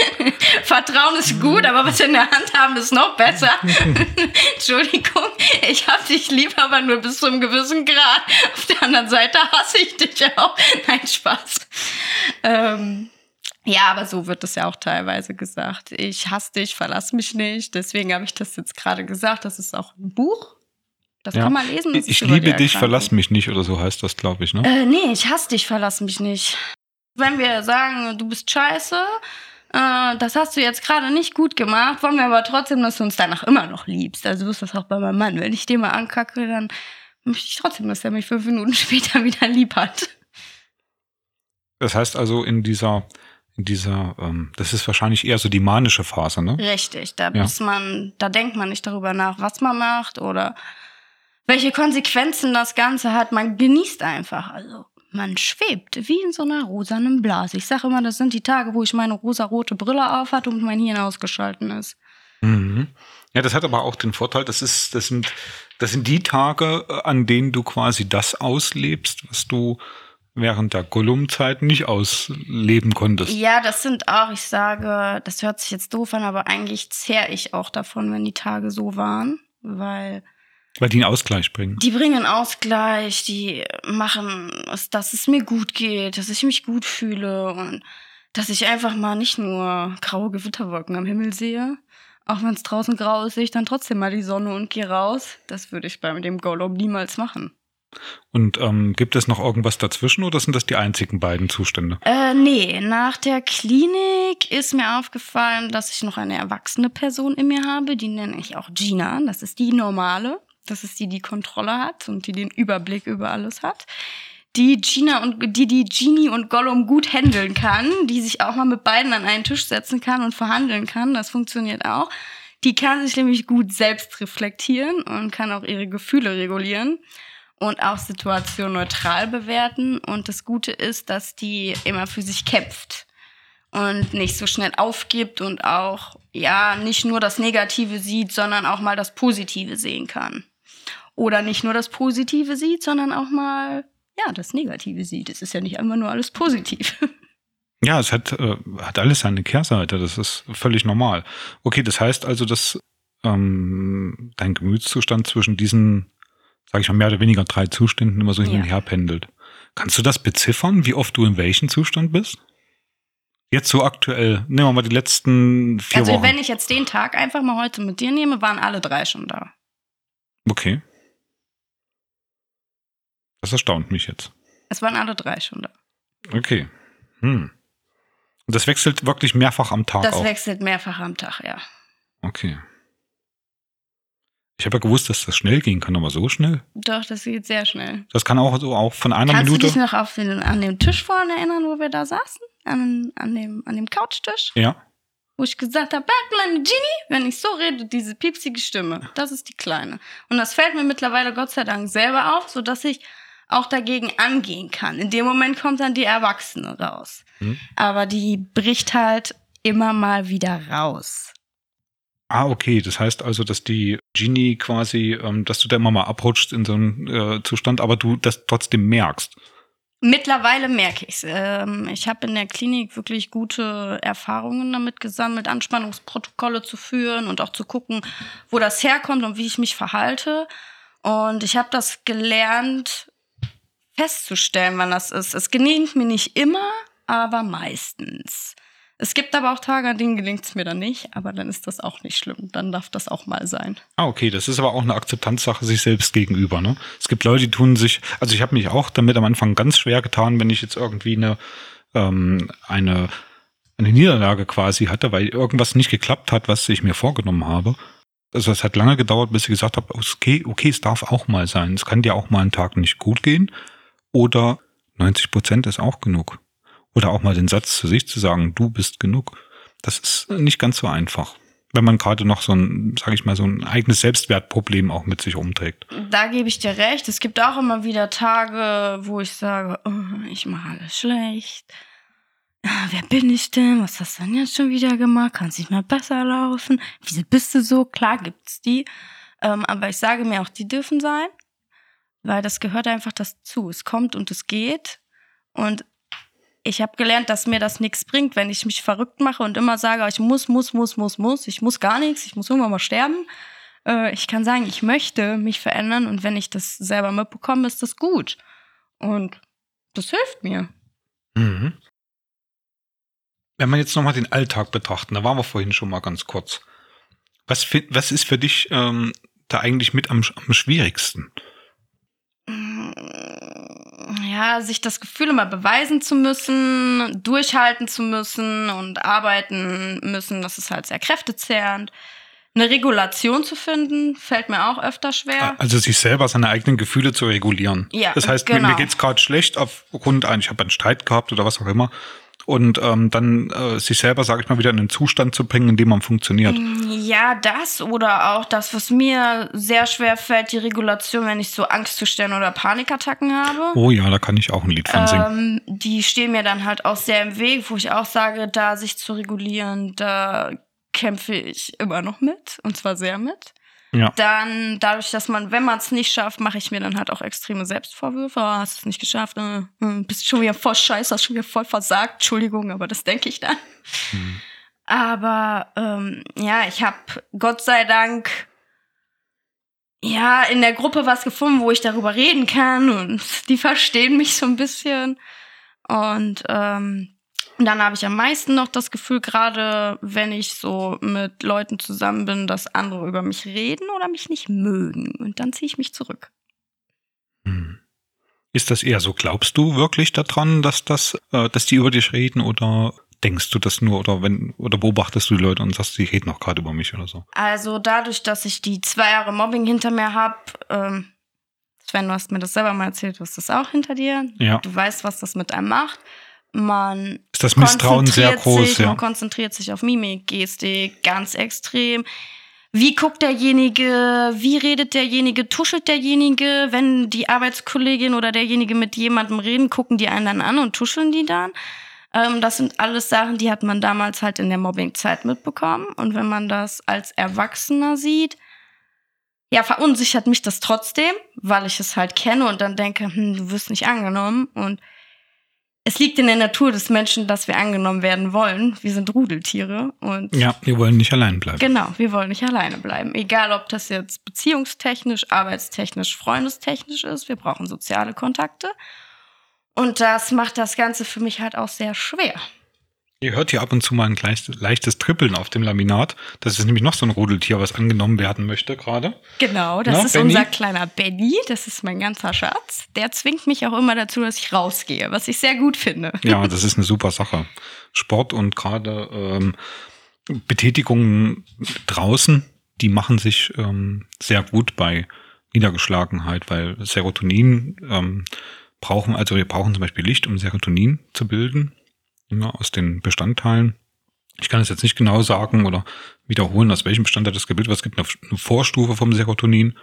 B: Vertrauen ist gut, aber was in der Hand haben ist noch besser. Entschuldigung, ich habe dich lieb, aber nur bis zu einem gewissen Grad. Auf der anderen Seite hasse ich dich auch. Nein, Spaß. Ähm, ja, aber so wird es ja auch teilweise gesagt. Ich hasse dich, verlass mich nicht. Deswegen habe ich das jetzt gerade gesagt. Das ist auch ein Buch. Das
A: Ja.
B: kann man lesen. das
A: Ich liebe dich, verlass mich nicht oder so heißt das, glaube ich, ne?
B: Äh, nee, ich hasse dich, verlass mich nicht. Wenn wir sagen, du bist scheiße, äh, das hast du jetzt gerade nicht gut gemacht, wollen wir aber trotzdem, dass du uns danach immer noch liebst. Also so ist das auch bei meinem Mann. Wenn ich den mal ankacke, dann möchte ich trotzdem, dass er mich fünf Minuten später wieder lieb hat.
A: Das heißt also in dieser, dieser, ähm, das ist wahrscheinlich eher so die manische Phase, ne?
B: Richtig, da
A: Ja.
B: muss man, da denkt man nicht darüber nach, was man macht oder welche Konsequenzen das Ganze hat. Man genießt einfach. Also man schwebt wie in so einer rosanen Blase. Ich sage immer, das sind die Tage, wo ich meine rosarote Brille aufhatte und mein Hirn ausgeschalten ist.
A: Mhm. Ja, das hat aber auch den Vorteil, das ist, das sind, das sind die Tage, äh, an denen du quasi das auslebst, was du während der Gollum-Zeit nicht ausleben konntest.
B: Ja, das sind auch, ich sage, das hört sich jetzt doof an, aber eigentlich zehr ich auch davon, wenn die Tage so waren, weil
A: Weil die einen Ausgleich bringen.
B: Die bringen Ausgleich, die machen, dass es mir gut geht, dass ich mich gut fühle und dass ich einfach mal nicht nur graue Gewitterwolken am Himmel sehe. Auch wenn es draußen grau ist, sehe ich dann trotzdem mal die Sonne und gehe raus. Das würde ich bei dem Gollum niemals machen.
A: Und ähm, gibt es noch irgendwas dazwischen oder sind das die einzigen beiden Zustände?
B: Äh, nee, nach der Klinik ist mir aufgefallen, dass ich noch eine erwachsene Person in mir habe. Die nenne ich auch Gina. Das ist die normale. Das ist die, die Kontrolle hat und die den Überblick über alles hat. Die Gina und die die Genie und Gollum gut handeln kann, die sich auch mal mit beiden an einen Tisch setzen kann und verhandeln kann. Das funktioniert auch. Die kann sich nämlich gut selbst reflektieren und kann auch ihre Gefühle regulieren und auch Situationen neutral bewerten. Und das Gute ist, dass die immer für sich kämpft und nicht so schnell aufgibt und auch, ja, nicht nur das Negative sieht, sondern auch mal das Positive sehen kann. Oder nicht nur das Positive sieht, sondern auch mal, ja, das Negative sieht. Es ist ja nicht immer nur alles positiv.
A: Ja, es hat, äh, hat alles seine Kehrseite, das ist völlig normal. Okay, das heißt also, dass ähm, dein Gemütszustand zwischen diesen, sage ich mal, mehr oder weniger drei Zuständen immer so hin und
B: Ja.
A: her pendelt. Kannst du das beziffern, wie oft du in welchem Zustand bist? Jetzt so aktuell, nehmen wir mal die letzten vier
B: also
A: Wochen.
B: wenn ich jetzt den Tag einfach mal heute mit dir nehme, waren alle drei schon da.
A: okay. Das erstaunt mich jetzt.
B: Es waren alle drei schon da.
A: Okay. Hm. Und das wechselt wirklich mehrfach am Tag
B: Das
A: auch.
B: wechselt mehrfach am Tag, ja.
A: Okay. Ich habe ja gewusst, dass das schnell gehen kann, aber so schnell.
B: Doch, das geht sehr schnell.
A: Das kann auch so auch von einer
B: Kannst
A: Minute.
B: du dich noch auf den, an den Tisch vorne erinnern, wo wir da saßen? An, an, dem, an dem Couchtisch?
A: ja.
B: wo ich gesagt habe, kleine Genie, wenn ich so rede, diese piepsige Stimme, das ist die kleine. Und das fällt mir mittlerweile Gott sei Dank selber auf, so dass ich auch dagegen angehen kann. In dem Moment kommt dann die Erwachsene raus. Hm. Aber die bricht halt immer mal wieder raus.
A: Ah, okay. Das heißt also, dass die Genie quasi, ähm, dass du da immer mal abrutscht in so einen äh, Zustand, aber du das trotzdem merkst.
B: Mittlerweile merke ich es. Ähm, ich habe in der Klinik wirklich gute Erfahrungen damit gesammelt, Anspannungsprotokolle zu führen und auch zu gucken, wo das herkommt und wie ich mich verhalte. Und ich habe das gelernt, festzustellen, wann das ist. Es gelingt mir nicht immer, aber meistens. Es gibt aber auch Tage, an denen gelingt es mir dann nicht, aber dann ist das auch nicht schlimm. Dann darf das auch mal sein.
A: Ah, okay, das ist aber auch eine Akzeptanzsache sich selbst gegenüber. Ne? Es gibt Leute, die tun sich, also ich habe mich auch damit am Anfang ganz schwer getan, wenn ich jetzt irgendwie eine, ähm, eine, eine Niederlage quasi hatte, weil irgendwas nicht geklappt hat, was ich mir vorgenommen habe. Also es hat lange gedauert, bis ich gesagt habe, okay, okay, es darf auch mal sein. Es kann dir auch mal einen Tag nicht gut gehen oder 90 Prozent ist auch genug. Oder auch mal den Satz zu sich zu sagen, du bist genug. Das ist nicht ganz so einfach. Wenn man gerade noch so ein, sage ich mal, so ein eigenes Selbstwertproblem auch mit sich umträgt.
B: Da gebe ich dir recht. Es gibt auch immer wieder Tage, wo ich sage, oh, ich mache alles schlecht. Ja, wer bin ich denn? Was hast du denn jetzt schon wieder gemacht? Kann es nicht mal besser laufen? Wieso bist du so? Klar gibt's die. Ähm, aber ich sage mir auch, die dürfen sein, weil das gehört einfach dazu. Es kommt und es geht. Und ich habe gelernt, dass mir das nichts bringt, wenn ich mich verrückt mache und immer sage, ich muss, muss, muss, muss, muss, ich muss gar nichts, ich muss irgendwann mal sterben. Äh, ich kann sagen, ich möchte mich verändern und wenn ich das selber mitbekomme, ist das gut. Und das hilft mir. Mhm.
A: Wenn wir jetzt nochmal den Alltag betrachten, da waren wir vorhin schon mal ganz kurz. Was, was ist für dich ähm, da eigentlich mit am, am schwierigsten?
B: Ja, sich das Gefühl immer beweisen zu müssen, durchhalten zu müssen und arbeiten müssen, das ist halt sehr kräftezehrend. Eine Regulation zu finden, fällt mir auch öfter schwer.
A: Also sich selber seine eigenen Gefühle zu regulieren. Ja, das heißt, genau. mir, mir genau. geht's gerade schlecht aufgrund ein, ich habe einen Streit gehabt oder was auch immer und ähm, dann äh, sich selber, sage ich mal, wieder in einen Zustand zu bringen, in dem man funktioniert. Mm,
B: ja, das oder auch das, was mir sehr schwer fällt, die Regulation, wenn ich so Angstzustände oder Panikattacken habe.
A: Oh ja, da kann ich auch ein Lied von
B: singen. Ähm, die stehen mir dann halt auch sehr im Weg, wo ich auch sage, da sich zu regulieren, da kämpfe ich immer noch mit und zwar sehr mit. Ja. Dann dadurch, dass man, wenn man es nicht schafft, mache ich mir dann halt auch extreme Selbstvorwürfe. Oh, hast es nicht geschafft, äh, äh, bist schon wieder voll scheiße, hast schon wieder voll versagt. Entschuldigung, aber das denke ich dann. Mhm. Aber ähm, ja, ich habe Gott sei Dank ja in der Gruppe was gefunden, wo ich darüber reden kann und die verstehen mich so ein bisschen. Und ähm, und dann habe ich am meisten noch das Gefühl, gerade wenn ich so mit Leuten zusammen bin, dass andere über mich reden oder mich nicht mögen. Und dann ziehe ich mich zurück.
A: Hm. Ist das eher so? Glaubst du wirklich daran, dass das, äh, dass die über dich reden oder denkst du das nur oder wenn oder beobachtest du die Leute und sagst, die reden auch gerade über mich oder so?
B: Also dadurch, dass ich die zwei Jahre Mobbing hinter mir habe, ähm, Sven, du hast mir das selber mal erzählt, du hast das auch hinter dir. Ja. Du weißt, was das mit einem macht. Man
A: ist das Misstrauen sehr groß,
B: sich, ja. Man konzentriert sich auf Mimik, Gestik, ganz extrem. Wie guckt derjenige? Wie redet derjenige? Tuschelt derjenige? Wenn die Arbeitskollegin oder derjenige mit jemandem reden, gucken die einen dann an und tuscheln die dann? Ähm, das sind alles Sachen, die hat man damals halt in der Mobbingzeit mitbekommen. Und wenn man das als Erwachsener sieht, ja, verunsichert mich das trotzdem, weil ich es halt kenne und dann denke, hm, du wirst nicht angenommen und es liegt in der Natur des Menschen, dass wir angenommen werden wollen. Wir sind Rudeltiere und
A: ja, wir wollen nicht allein bleiben.
B: Genau, wir wollen nicht alleine bleiben. Egal, ob das jetzt beziehungstechnisch, arbeitstechnisch, freundestechnisch ist. Wir brauchen soziale Kontakte. Und das macht das Ganze für mich halt auch sehr schwer.
A: Ihr hört hier ab und zu mal ein leichtes Trippeln auf dem Laminat. Das ist nämlich noch so ein Rudeltier, was angenommen werden möchte gerade.
B: Genau, das Na, ist Benny? unser kleiner Benny. Das ist mein ganzer Schatz. Der zwingt mich auch immer dazu, dass ich rausgehe, was ich sehr gut finde.
A: Ja, das ist eine super Sache. Sport und gerade ähm, Betätigungen draußen, die machen sich ähm, sehr gut bei Niedergeschlagenheit, weil Serotonin ähm, brauchen, also wir brauchen zum Beispiel Licht, um Serotonin zu bilden ja, aus den Bestandteilen. Ich kann es jetzt nicht genau sagen oder wiederholen, aus welchem Bestandteil das gebildet wird. Es gibt eine, eine Vorstufe vom Serotonin.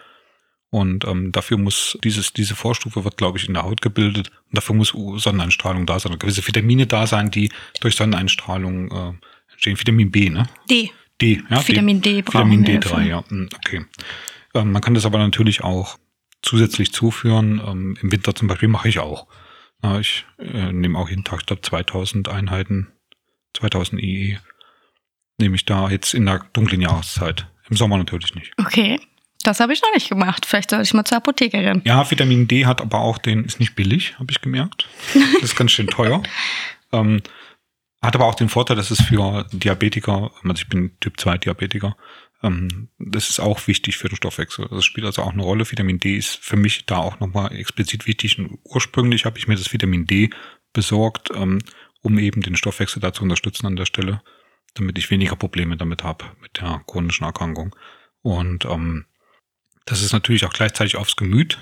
A: Und ähm, dafür muss dieses, diese Vorstufe wird, glaube ich, in der Haut gebildet. Und dafür muss Sonneneinstrahlung da sein. Und gewisse Vitamine da sein, die durch Sonneneinstrahlung äh, entstehen. Vitamin B, ne?
B: D.
A: D, ja.
B: Vitamin D,
A: D Vitamin D3, ja. Hm, okay. Ähm, man kann das aber natürlich auch zusätzlich zuführen. Ähm, Im Winter zum Beispiel mache ich auch. Ja, ich äh, nehme auch jeden Tag statt 2000 Einheiten, 2000 IE, nehme ich da jetzt in der dunklen Jahreszeit. Im Sommer natürlich nicht.
B: Okay. Das habe ich noch nicht gemacht. Vielleicht sollte ich mal zur Apothekerin.
A: Ja, Vitamin D hat aber auch den, ist nicht billig, habe ich gemerkt. Das ist ganz schön teuer. ähm, hat aber auch den Vorteil, dass es für Diabetiker, also ich bin Typ 2 Diabetiker, das ist auch wichtig für den Stoffwechsel. Das spielt also auch eine Rolle. Vitamin D ist für mich da auch nochmal explizit wichtig. Und ursprünglich habe ich mir das Vitamin D besorgt, ähm, um eben den Stoffwechsel da zu unterstützen an der Stelle, damit ich weniger Probleme damit habe, mit der chronischen Erkrankung. Und ähm, das ist natürlich auch gleichzeitig aufs Gemüt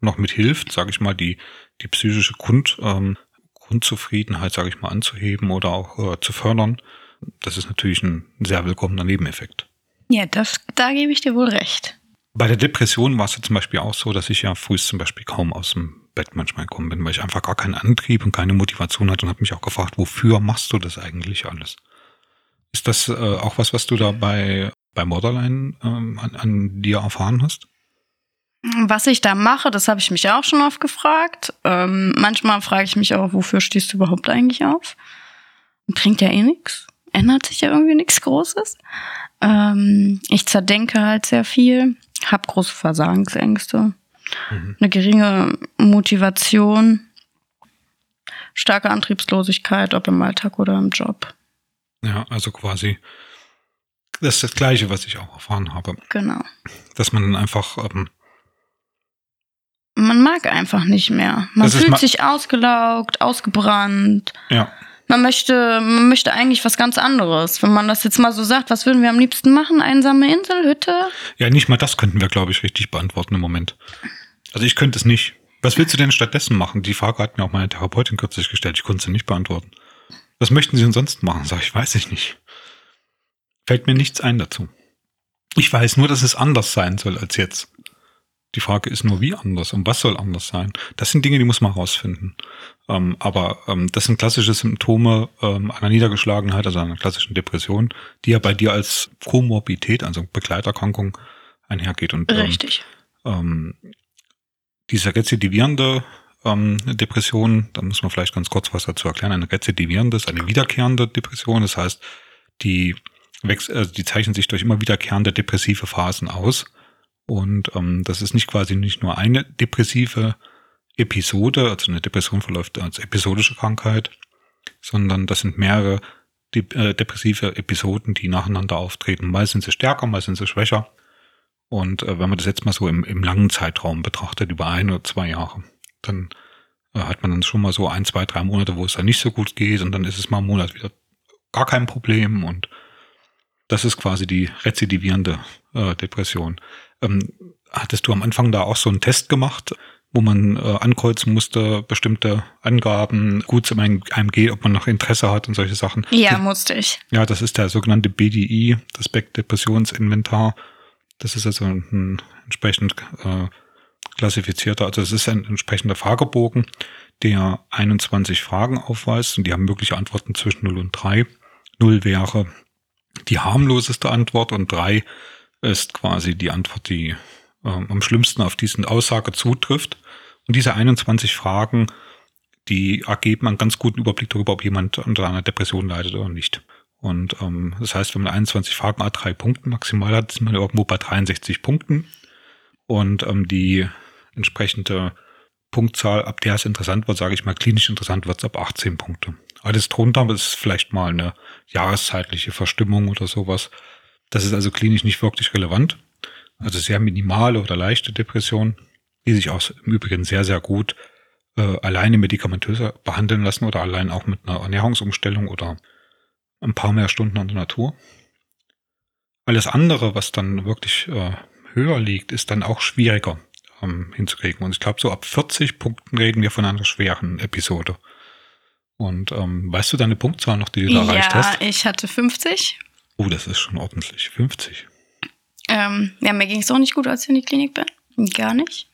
A: noch mit hilft, sage ich mal, die, die psychische Grund, ähm, Grundzufriedenheit, sage ich mal, anzuheben oder auch äh, zu fördern. Das ist natürlich ein sehr willkommener Nebeneffekt.
B: Ja, das, da gebe ich dir wohl recht.
A: Bei der Depression war es ja zum Beispiel auch so, dass ich ja früh zum Beispiel kaum aus dem Bett manchmal gekommen bin, weil ich einfach gar keinen Antrieb und keine Motivation hatte und habe mich auch gefragt, wofür machst du das eigentlich alles? Ist das äh, auch was, was du da bei, bei Borderline ähm, an, an dir erfahren hast?
B: Was ich da mache, das habe ich mich auch schon oft gefragt. Ähm, manchmal frage ich mich auch, wofür stehst du überhaupt eigentlich auf? Bringt ja eh nichts. Ändert sich ja irgendwie nichts Großes. Ähm, ich zerdenke halt sehr viel, habe große Versagensängste, mhm. eine geringe Motivation, starke Antriebslosigkeit, ob im Alltag oder im Job.
A: Ja, also quasi das ist das Gleiche, was ich auch erfahren habe.
B: Genau.
A: Dass man dann einfach ähm,
B: man mag einfach nicht mehr. Man fühlt sich ausgelaugt, ausgebrannt.
A: Ja
B: man möchte, man möchte eigentlich was ganz anderes. Wenn man das jetzt mal so sagt, was würden wir am liebsten machen? Einsame Insel, Hütte?
A: Ja, nicht mal das könnten wir, glaube ich, richtig beantworten im Moment. Also ich könnte es nicht. Was willst du denn stattdessen machen? Die Frage hat mir auch meine Therapeutin kürzlich gestellt. Ich konnte sie nicht beantworten. Was möchten Sie denn sonst machen? Sag ich, weiß ich nicht. Fällt mir nichts ein dazu. Ich weiß nur, dass es anders sein soll als jetzt. Die Frage ist nur, wie anders und was soll anders sein. Das sind Dinge, die muss man herausfinden. Ähm, aber ähm, das sind klassische Symptome ähm, einer Niedergeschlagenheit, also einer klassischen Depression, die ja bei dir als Komorbidität, also Begleiterkrankung, einhergeht. Und,
B: ähm, Richtig.
A: Ähm, diese rezidivierende ähm, Depression, da muss man vielleicht ganz kurz was dazu erklären. Eine rezidivierende ist eine wiederkehrende Depression. Das heißt, die, also die zeichnen sich durch immer wiederkehrende depressive Phasen aus. Und ähm, das ist nicht quasi nicht nur eine depressive Episode, also eine Depression verläuft als episodische Krankheit, sondern das sind mehrere de äh, depressive Episoden, die nacheinander auftreten. Mal sind sie stärker, mal sind sie schwächer. Und äh, wenn man das jetzt mal so im, im langen Zeitraum betrachtet, über ein oder zwei Jahre, dann äh, hat man dann schon mal so ein, zwei, drei Monate, wo es dann nicht so gut geht und dann ist es mal ein Monat wieder gar kein Problem und das ist quasi die rezidivierende äh, Depression. Ähm, hattest du am Anfang da auch so einen Test gemacht? wo man äh, ankreuzen musste, bestimmte Angaben, gut zum AMG, ob man noch Interesse hat und solche Sachen.
B: Ja, musste ich.
A: Ja, das ist der sogenannte BDI, das Back-Depressionsinventar. Das ist also ein entsprechend äh, klassifizierter, also es ist ein entsprechender Fragebogen, der 21 Fragen aufweist und die haben mögliche Antworten zwischen 0 und 3. 0 wäre die harmloseste Antwort und 3 ist quasi die Antwort, die äh, am schlimmsten auf diesen Aussage zutrifft. Und diese 21 Fragen, die ergeben einen ganz guten Überblick darüber, ob jemand unter einer Depression leidet oder nicht. Und ähm, das heißt, wenn man 21 Fragen a drei Punkten maximal hat, ist man irgendwo bei 63 Punkten. Und ähm, die entsprechende Punktzahl, ab der es interessant wird, sage ich mal, klinisch interessant wird es ab 18 Punkte. Alles drunter ist vielleicht mal eine jahreszeitliche Verstimmung oder sowas. Das ist also klinisch nicht wirklich relevant. Also sehr minimale oder leichte Depression die sich auch im Übrigen sehr, sehr gut äh, alleine medikamentös behandeln lassen oder allein auch mit einer Ernährungsumstellung oder ein paar mehr Stunden an der Natur. Alles andere, was dann wirklich äh, höher liegt, ist dann auch schwieriger ähm, hinzukriegen. Und ich glaube, so ab 40 Punkten reden wir von einer schweren Episode. Und ähm, weißt du deine Punktzahl noch, die du da
B: ja,
A: erreicht hast?
B: ich hatte 50.
A: Oh, das ist schon ordentlich. 50.
B: Ähm, ja, mir ging es auch nicht gut, als ich in die Klinik bin. Gar nicht.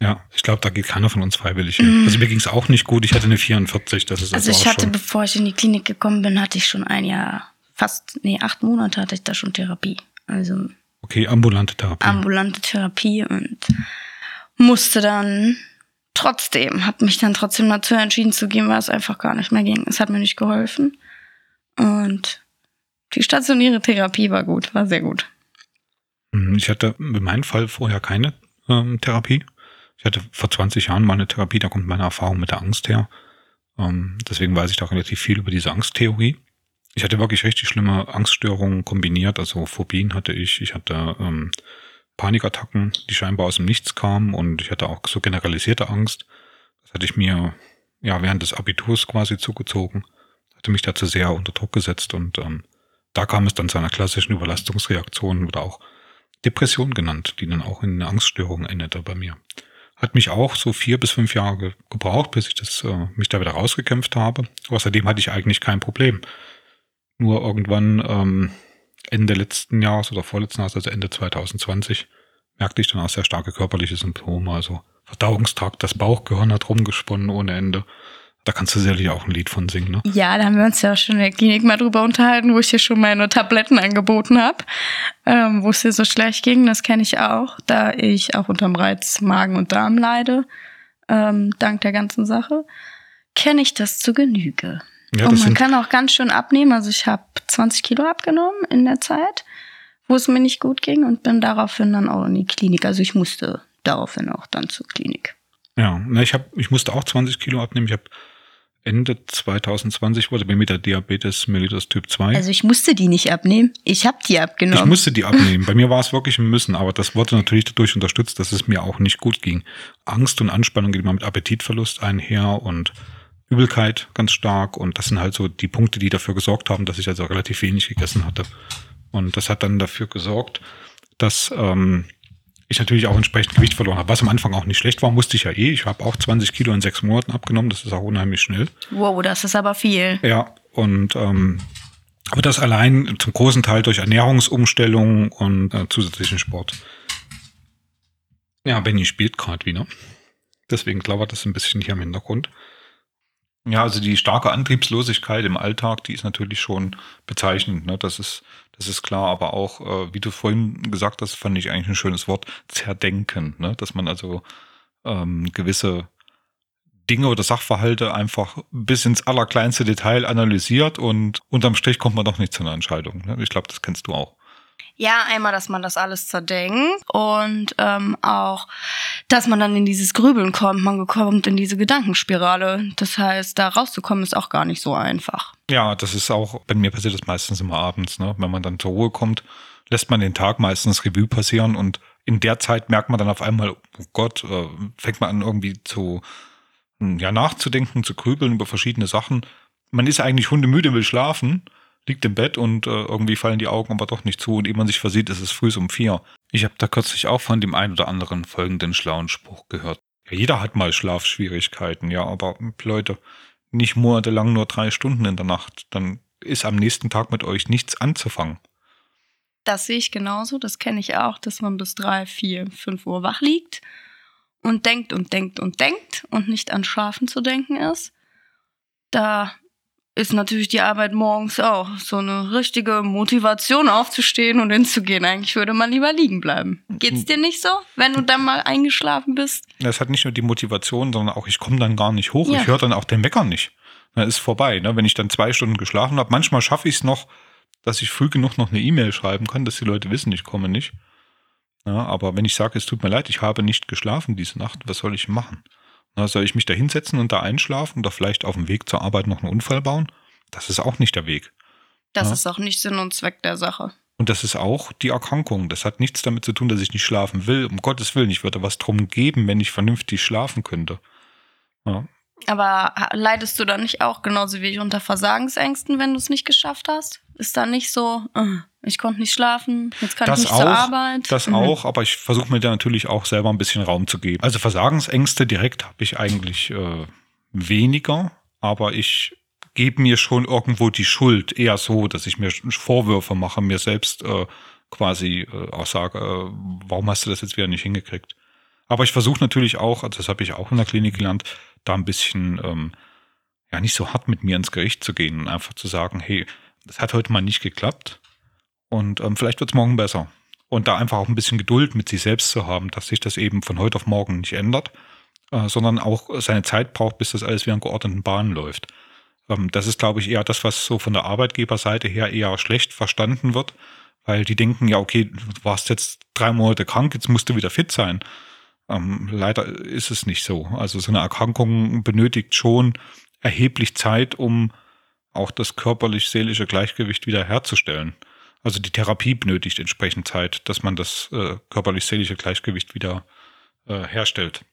A: Ja, ich glaube, da geht keiner von uns freiwillig hin. Also mir ging es auch nicht gut. Ich hatte eine 44. Das ist
B: Also
A: also
B: ich hatte,
A: schon.
B: bevor ich in die Klinik gekommen bin, hatte ich schon ein Jahr, fast, nee, acht Monate hatte ich da schon Therapie. Also
A: Okay, ambulante Therapie.
B: ambulante Therapie und musste dann trotzdem, habe mich dann trotzdem dazu entschieden zu gehen, weil es einfach gar nicht mehr ging. Es hat mir nicht geholfen. Und die stationäre Therapie war gut, war sehr gut.
A: Hm, Ich hatte in meinem Fall vorher keine ähm, Therapie. Ich hatte vor 20 Jahren mal eine Therapie, da kommt meine Erfahrung mit der Angst her. Ähm, deswegen weiß ich da relativ viel über diese Angsttheorie. Ich hatte wirklich richtig schlimme Angststörungen kombiniert, also Phobien hatte ich, ich hatte ähm, Panikattacken, die scheinbar aus dem Nichts kamen und ich hatte auch so generalisierte Angst. Das hatte ich mir ja während des Abiturs quasi zugezogen, hatte mich dazu sehr unter Druck gesetzt und ähm, da kam es dann zu einer klassischen Überlastungsreaktion oder auch Depression genannt, die dann auch in eine Angststörung endete bei mir. Hat mich auch so vier bis fünf Jahre ge- gebraucht, bis ich das, äh, mich da wieder rausgekämpft habe. Außerdem hatte ich eigentlich kein Problem. Nur irgendwann ähm, Ende letzten Jahres oder vorletzten Jahres, also Ende 2020, merkte ich dann auch sehr starke körperliche Symptome. Also Verdauungstrakt, das Bauchgehirn hat rumgesponnen ohne Ende. Da kannst du sicherlich auch ein Lied von singen, ne?
B: Ja, da haben wir uns ja auch schon in der Klinik mal drüber unterhalten, wo ich dir schon meine Tabletten angeboten habe, ähm, wo es dir so schlecht ging. Das kenne ich auch, da ich auch unterm Reiz Magen und Darm leide, ähm, dank der ganzen Sache, kenne ich das zu Genüge.
A: Ja,
B: und man kann auch ganz schön abnehmen. Also ich habe 20 Kilo abgenommen in der Zeit, wo es mir nicht gut ging und bin daraufhin dann auch in die Klinik. Also ich musste daraufhin auch dann zur Klinik.
A: ja, na, ich, hab, ich musste auch 20 Kilo abnehmen. Ich habe Ende 2020 wurde bei mir der Diabetes mellitus Typ 2.
B: Also ich musste die nicht abnehmen. Ich habe die
A: Ich
B: abgenommen.
A: musste die abnehmen. Bei mir war es wirklich ein Müssen, aber das wurde natürlich dadurch unterstützt, dass es mir auch nicht gut ging. Angst und Anspannung geht immer mit Appetitverlust einher und Übelkeit ganz stark. Und das sind halt so die Punkte, die dafür gesorgt haben, dass ich also relativ wenig gegessen hatte. Und das hat dann dafür gesorgt, dass ähm, ich natürlich auch entsprechend Gewicht verloren habe. Was am Anfang auch nicht schlecht war, musste ich ja eh. Ich habe auch 20 Kilo in sechs Monaten abgenommen. Das ist auch unheimlich schnell.
B: Wow, das ist aber viel.
A: Ja, und ähm, aber das allein zum großen Teil durch Ernährungsumstellung und äh, zusätzlichen Sport. Ja, Benny spielt gerade wieder. Deswegen klappert das ein bisschen hier im Hintergrund. Ja, also die starke Antriebslosigkeit im Alltag, die ist natürlich schon bezeichnend. Ne? Das ist, das ist klar, aber auch, äh, wie du vorhin gesagt hast, fand ich eigentlich ein schönes Wort, zerdenken. Ne? Dass man also ähm, gewisse Dinge oder Sachverhalte einfach bis ins allerkleinste Detail analysiert und unterm Strich kommt man doch nicht zu einer Entscheidung. Ne? Ich glaube, das kennst du auch.
B: Ja, einmal, dass man das alles zerdenkt und ähm, auch, dass man dann in dieses Grübeln kommt. Man kommt in diese Gedankenspirale. Das heißt, da rauszukommen ist auch gar nicht so einfach.
A: Ja, das ist auch, bei mir passiert das meistens immer abends, ne? Wenn man dann zur Ruhe kommt, lässt man den Tag meistens Revue passieren und in der Zeit merkt man dann auf einmal, oh Gott, äh, fängt man an irgendwie zu, ja, nachzudenken, zu grübeln über verschiedene Sachen. Man ist eigentlich hundemüde, will schlafen, liegt im Bett und äh, irgendwie fallen die Augen aber doch nicht zu und ehe man sich versieht, ist es früh um vier. Ich habe da kürzlich auch von dem einen oder anderen folgenden schlauen Spruch gehört. Ja, jeder hat mal Schlafschwierigkeiten, ja, aber Leute, nicht monatelang nur drei Stunden in der Nacht, dann ist am nächsten Tag mit euch nichts anzufangen.
B: Das sehe ich genauso. Das kenne ich auch, dass man bis drei, vier, fünf Uhr wach liegt und denkt und denkt und denkt und nicht an Schlafen zu denken ist. Da ist natürlich die Arbeit morgens auch so eine richtige Motivation aufzustehen und hinzugehen. Eigentlich würde man lieber liegen bleiben. Geht's dir nicht so, wenn du dann mal eingeschlafen bist?
A: Das hat nicht nur die Motivation, sondern auch, ich komme dann gar nicht hoch.
B: Ja.
A: Ich höre dann auch den Wecker nicht. Dann ist vorbei. Ne? Wenn ich dann zwei Stunden geschlafen habe, manchmal schaffe ich es noch, dass ich früh genug noch eine E-Mail schreiben kann, dass die Leute wissen, ich komme nicht. Ja, aber wenn ich sage, es tut mir leid, ich habe nicht geschlafen diese Nacht, was soll ich machen? Na, soll ich mich da hinsetzen und da einschlafen oder vielleicht auf dem Weg zur Arbeit noch einen Unfall bauen? Das ist auch nicht der Weg.
B: Das
A: Ja.
B: ist auch nicht Sinn und Zweck der Sache.
A: Und das ist auch die Erkrankung. Das hat nichts damit zu tun, dass ich nicht schlafen will. Um Gottes Willen, ich würde was drum geben, wenn ich vernünftig schlafen könnte. Ja.
B: Aber leidest du dann nicht auch genauso wie ich unter Versagensängsten, wenn du es nicht geschafft hast? Ist dann nicht so, äh, ich konnte nicht schlafen, jetzt kann
A: Das
B: ich nicht zur
A: auch,
B: Arbeit?
A: Das
B: Mhm.
A: auch, aber ich versuche mir da natürlich auch selber ein bisschen Raum zu geben. Also Versagensängste direkt habe ich eigentlich äh, weniger, aber ich gebe mir schon irgendwo die Schuld. Eher so, dass ich mir Vorwürfe mache, mir selbst äh, quasi äh, auch sage, äh, warum hast du das jetzt wieder nicht hingekriegt? Aber ich versuche natürlich auch, also das habe ich auch in der Klinik gelernt, da ein bisschen ähm, ja nicht so hart mit mir ins Gericht zu gehen und einfach zu sagen, hey, das hat heute mal nicht geklappt und ähm, vielleicht wird es morgen besser. Und da einfach auch ein bisschen Geduld mit sich selbst zu haben, dass sich das eben von heute auf morgen nicht ändert, äh, sondern auch seine Zeit braucht, bis das alles wieder in geordneten Bahnen läuft. Ähm, das ist, glaube ich, eher das, was so von der Arbeitgeberseite her eher schlecht verstanden wird, weil die denken, ja, okay, du warst jetzt drei Monate krank, jetzt musst du wieder fit sein. Ähm, leider ist es nicht so. Also so eine Erkrankung benötigt schon erheblich Zeit, um auch das körperlich-seelische Gleichgewicht wieder herzustellen. Also die Therapie benötigt entsprechend Zeit, dass man das äh, körperlich-seelische Gleichgewicht wieder äh, herstellt.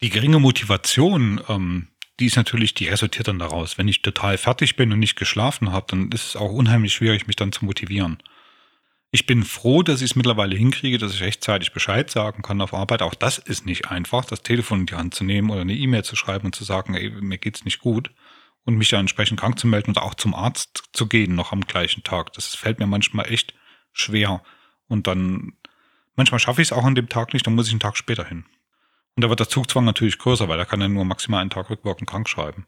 A: Die geringe Motivation, ähm, die ist natürlich, die resultiert dann daraus. Wenn ich total fertig bin und nicht geschlafen habe, dann ist es auch unheimlich schwierig, mich dann zu motivieren. Ich bin froh, dass ich es mittlerweile hinkriege, dass ich rechtzeitig Bescheid sagen kann auf Arbeit. Auch das ist nicht einfach, das Telefon in die Hand zu nehmen oder eine E-Mail zu schreiben und zu sagen, ey, mir geht's nicht gut und mich da entsprechend krank zu melden und auch zum Arzt zu gehen noch am gleichen Tag. Das fällt mir manchmal echt schwer. Und dann, manchmal schaffe ich es auch an dem Tag nicht, dann muss ich einen Tag später hin. Und da wird der Zugzwang natürlich größer, weil da kann er nur maximal einen Tag rückwirkend krank schreiben.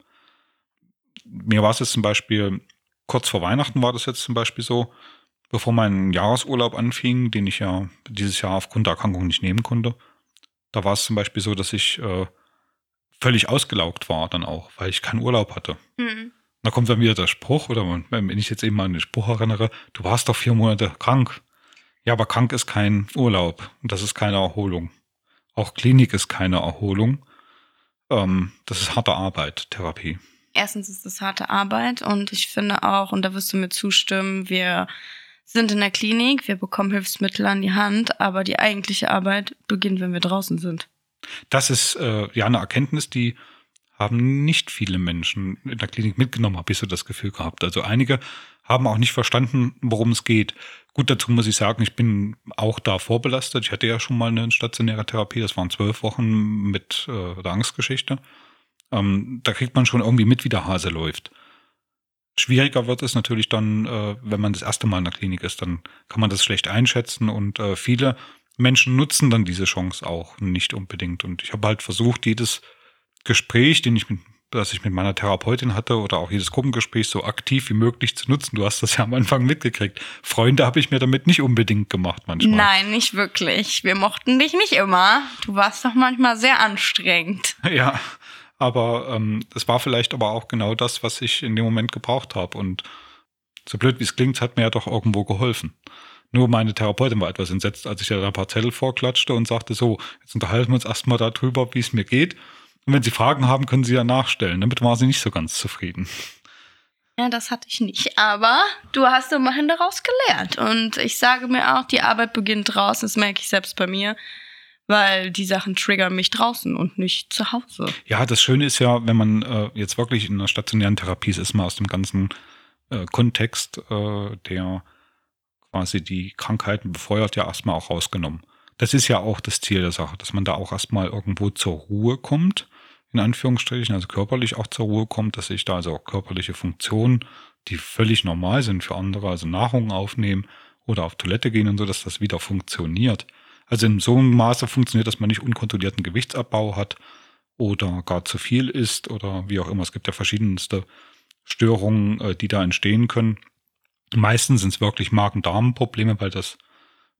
A: Mir war es jetzt zum Beispiel, kurz vor Weihnachten war das jetzt zum Beispiel so, bevor mein Jahresurlaub anfing, den ich ja dieses Jahr aufgrund der Erkrankung nicht nehmen konnte, da war es zum Beispiel so, dass ich äh, völlig ausgelaugt war dann auch, weil ich keinen Urlaub hatte. Mhm. Da kommt dann wieder der Spruch, oder wenn ich jetzt eben mal an den Spruch erinnere, du warst doch vier Monate krank. Ja, aber krank ist kein Urlaub und das ist keine Erholung. Auch Klinik ist keine Erholung. Ähm, das ist harte Arbeit, Therapie.
B: Erstens ist es harte Arbeit und ich finde auch, und da wirst du mir zustimmen, wir sind in der Klinik, wir bekommen Hilfsmittel an die Hand, aber die eigentliche Arbeit beginnt, wenn wir draußen sind.
A: Das ist äh, ja eine Erkenntnis, die haben nicht viele Menschen in der Klinik mitgenommen, habe ich so das Gefühl gehabt. Also einige haben auch nicht verstanden, worum es geht. Gut, dazu muss ich sagen, ich bin auch da vorbelastet. Ich hatte ja schon mal eine stationäre Therapie, das waren zwölf Wochen mit äh, der Angstgeschichte. Ähm, da kriegt man schon irgendwie mit, wie der Hase läuft. Schwieriger wird es natürlich dann, äh, wenn man das erste Mal in der Klinik ist, dann kann man das schlecht einschätzen und äh, viele Menschen nutzen dann diese Chance auch nicht unbedingt. Und ich habe halt versucht, jedes Gespräch, den ich mit, das ich mit meiner Therapeutin hatte oder auch jedes Gruppengespräch so aktiv wie möglich zu nutzen. Du hast das ja am Anfang mitgekriegt. Freunde habe ich mir damit nicht unbedingt gemacht manchmal.
B: Nein, nicht wirklich. Wir mochten dich nicht immer. Du warst doch manchmal sehr anstrengend.
A: Ja, aber ähm, es war vielleicht aber auch genau das, was ich in dem Moment gebraucht habe. Und so blöd wie es klingt, hat mir ja doch irgendwo geholfen. Nur meine Therapeutin war etwas entsetzt, als ich da ein paar Zettel vorklatschte und sagte, so, jetzt unterhalten wir uns erstmal darüber, wie es mir geht. Und wenn Sie Fragen haben, können Sie ja nachstellen. Damit war sie nicht so ganz zufrieden.
B: Ja, das hatte ich nicht. Aber du hast immerhin daraus gelernt. Und ich sage mir auch, die Arbeit beginnt draußen. Das merke ich selbst bei mir weil die Sachen triggern mich draußen und nicht zu Hause.
A: Ja, das Schöne ist ja, wenn man äh, jetzt wirklich in einer stationären Therapie ist, ist man aus dem ganzen äh, Kontext, äh, der quasi die Krankheiten befeuert, ja erstmal auch rausgenommen. Das ist ja auch das Ziel der Sache, dass man da auch erstmal irgendwo zur Ruhe kommt, in Anführungsstrichen, also körperlich auch zur Ruhe kommt, dass sich da also auch körperliche Funktionen, die völlig normal sind für andere, also Nahrung aufnehmen oder auf Toilette gehen und so, dass das wieder funktioniert. Also in so einem Maße funktioniert, dass man nicht unkontrollierten Gewichtsabbau hat oder gar zu viel isst oder wie auch immer. Es gibt ja verschiedenste Störungen, äh, die da entstehen können. Meistens sind es wirklich Magen-Darm-Probleme, weil das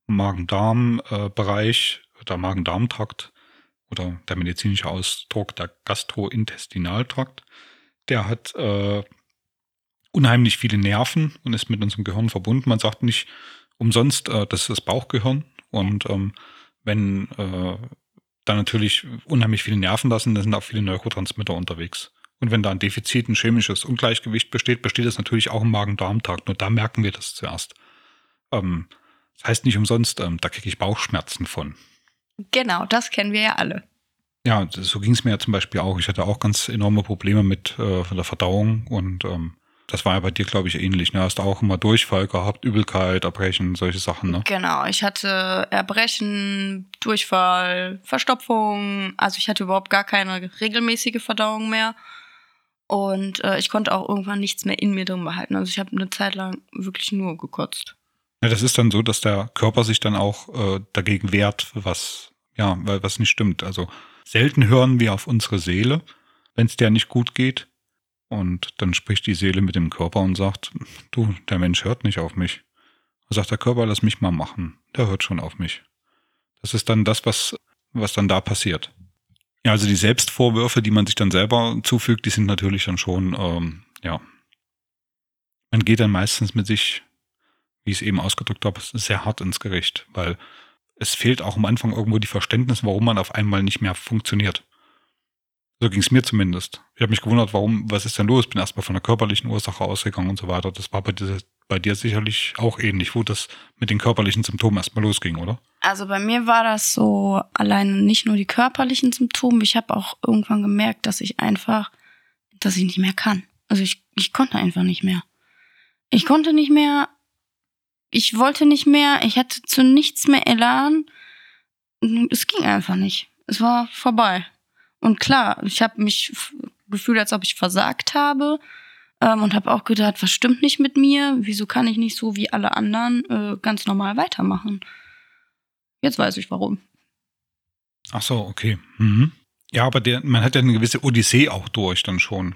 A: Magen-Darm-Bereich, der Magen-Darm-Trakt oder der medizinische Ausdruck, der Gastrointestinaltrakt, der hat äh, unheimlich viele Nerven und ist mit unserem Gehirn verbunden. Man sagt nicht umsonst, äh, das ist das Bauchgehirn. Und ähm, wenn äh, da natürlich unheimlich viele Nerven sind, dann sind auch viele Neurotransmitter unterwegs. Und wenn da ein Defizit, ein chemisches Ungleichgewicht besteht, besteht es natürlich auch im Magen-Darm-Tag. Nur da merken wir das zuerst. Ähm, das heißt nicht umsonst, ähm, da kriege ich Bauchschmerzen von.
B: Genau, das kennen wir ja alle.
A: Ja, so ging es mir ja zum Beispiel auch. Ich hatte auch ganz enorme Probleme mit äh, der Verdauung und ähm, das war ja bei dir, glaube ich, ähnlich. Ne? Hast du auch immer Durchfall gehabt, Übelkeit, Erbrechen, solche Sachen, ne?
B: Genau, ich hatte Erbrechen, Durchfall, Verstopfung. Also ich hatte überhaupt gar keine regelmäßige Verdauung mehr. Und äh, ich konnte auch irgendwann nichts mehr in mir drin behalten. Also ich habe eine Zeit lang wirklich nur gekotzt.
A: Ja, das ist dann so, dass der Körper sich dann auch äh, dagegen wehrt, was, ja, was nicht stimmt. Also selten hören wir auf unsere Seele, wenn es der nicht gut geht. Und dann spricht die Seele mit dem Körper und sagt, du, der Mensch hört nicht auf mich. Da sagt der Körper, lass mich mal machen. Der hört schon auf mich. Das ist dann das, was, was dann da passiert. Ja, also die Selbstvorwürfe, die man sich dann selber zufügt, die sind natürlich dann schon, ähm, ja, man geht dann meistens mit sich, wie ich es eben ausgedrückt habe, sehr hart ins Gericht, weil es fehlt auch am Anfang irgendwo die Verständnis, warum man auf einmal nicht mehr funktioniert. So ging es mir zumindest. Ich habe mich gewundert, warum, was ist denn los? Bin erstmal von der körperlichen Ursache ausgegangen und so weiter. Das war bei dir, bei dir sicherlich auch ähnlich, wo das mit den körperlichen Symptomen erstmal losging, oder?
B: Also bei mir war das so alleine nicht nur die körperlichen Symptome. Ich habe auch irgendwann gemerkt, dass ich einfach, dass ich nicht mehr kann. Also ich, ich konnte einfach nicht mehr. Ich konnte nicht mehr. Ich wollte nicht mehr. Ich hatte zu nichts mehr Elan. Es ging einfach nicht. Es war vorbei. Und klar, ich habe mich gefühlt, als ob ich versagt habe ähm, und habe auch gedacht, was stimmt nicht mit mir? Wieso kann ich nicht so wie alle anderen äh, ganz normal weitermachen? Jetzt weiß ich warum.
A: Ach so, okay. Mhm. Ja, aber der, man hat ja eine gewisse Odyssee auch durch dann schon,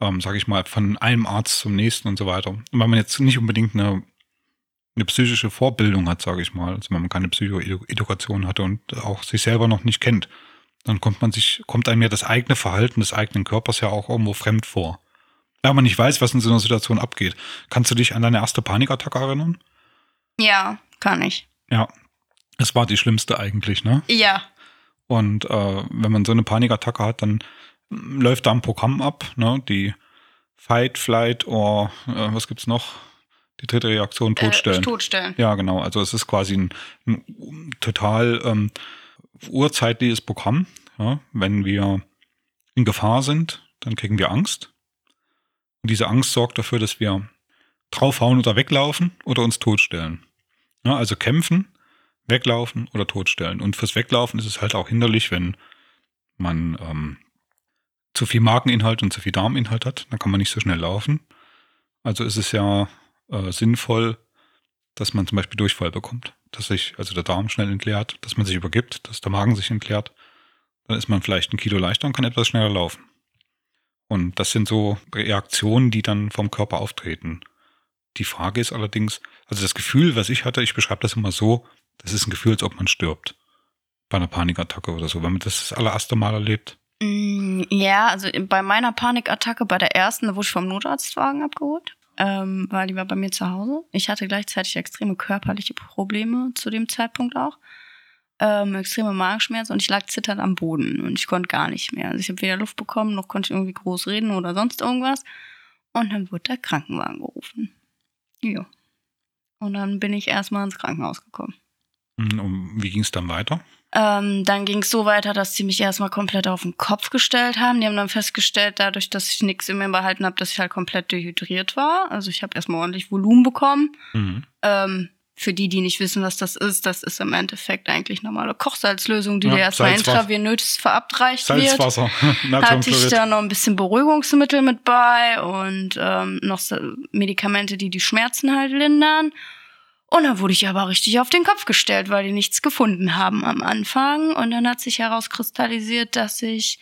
A: ähm, sag ich mal, von einem Arzt zum nächsten und so weiter. Und wenn man jetzt nicht unbedingt eine, eine psychische Vorbildung hat, sage ich mal, also wenn man keine Psychoedukation hatte und auch sich selber noch nicht kennt, dann kommt man sich, kommt einem ja das eigene Verhalten des eigenen Körpers ja auch irgendwo fremd vor. Wenn man nicht weiß, was in so einer Situation abgeht. Kannst du dich an deine erste Panikattacke erinnern?
B: Ja, kann ich.
A: Ja. Es war die schlimmste eigentlich, ne?
B: Ja.
A: Und äh, wenn man so eine Panikattacke hat, dann läuft da ein Programm ab, ne? Die Fight, Flight oder äh, was gibt's noch? Die dritte Reaktion, äh, totstellen. Äh,
B: totstellen.
A: Ja, genau. Also es ist quasi ein, ein total ähm, urzeitliches Programm. Ja, wenn wir in Gefahr sind, dann kriegen wir Angst. Und diese Angst sorgt dafür, dass wir draufhauen oder weglaufen oder uns totstellen. Ja, also kämpfen, weglaufen oder totstellen. Und fürs Weglaufen ist es halt auch hinderlich, wenn man ähm, zu viel Mageninhalt und zu viel Darminhalt hat. Dann kann man nicht so schnell laufen. Also ist es ja äh, sinnvoll, dass man zum Beispiel Durchfall bekommt dass sich also der Darm schnell entleert, dass man sich übergibt, dass der Magen sich entleert. Dann ist man vielleicht ein Kilo leichter und kann etwas schneller laufen. Und das sind so Reaktionen, die dann vom Körper auftreten. Die Frage ist allerdings, also das Gefühl, was ich hatte, ich beschreibe das immer so, das ist ein Gefühl, als ob man stirbt. Bei einer Panikattacke oder so, wenn man das das allererste Mal erlebt.
B: Mm, ja, also bei meiner Panikattacke, bei der ersten, da wurde ich vom Notarztwagen abgeholt ähm, weil die war bei mir zu Hause. Ich hatte gleichzeitig extreme körperliche Probleme zu dem Zeitpunkt auch. Ähm, extreme Magenschmerzen und ich lag zitternd am Boden und ich konnte gar nicht mehr. Also ich habe weder Luft bekommen, noch konnte ich irgendwie groß reden oder sonst irgendwas. Und dann wurde der Krankenwagen gerufen. Ja. Und dann bin ich erstmal ins Krankenhaus gekommen.
A: Mhm, und wie ging es dann weiter?
B: Ähm, dann ging es so weiter, dass sie mich erstmal komplett auf den Kopf gestellt haben. Die haben dann festgestellt, dadurch, dass ich nichts in mir behalten habe, dass ich halt komplett dehydriert war. Also ich habe erstmal ordentlich Volumen bekommen. Mhm. Ähm, für die, die nicht wissen, was das ist, das ist im Endeffekt eigentlich normale Kochsalzlösung, die ja, dir erstmal intravenös verabreicht
A: Salzwasser.
B: wird. Hatte ich da noch ein bisschen Beruhigungsmittel mit bei und ähm, noch Medikamente, die die Schmerzen halt lindern. Und dann wurde ich aber richtig auf den Kopf gestellt, weil die nichts gefunden haben am Anfang. Und dann hat sich herauskristallisiert, dass ich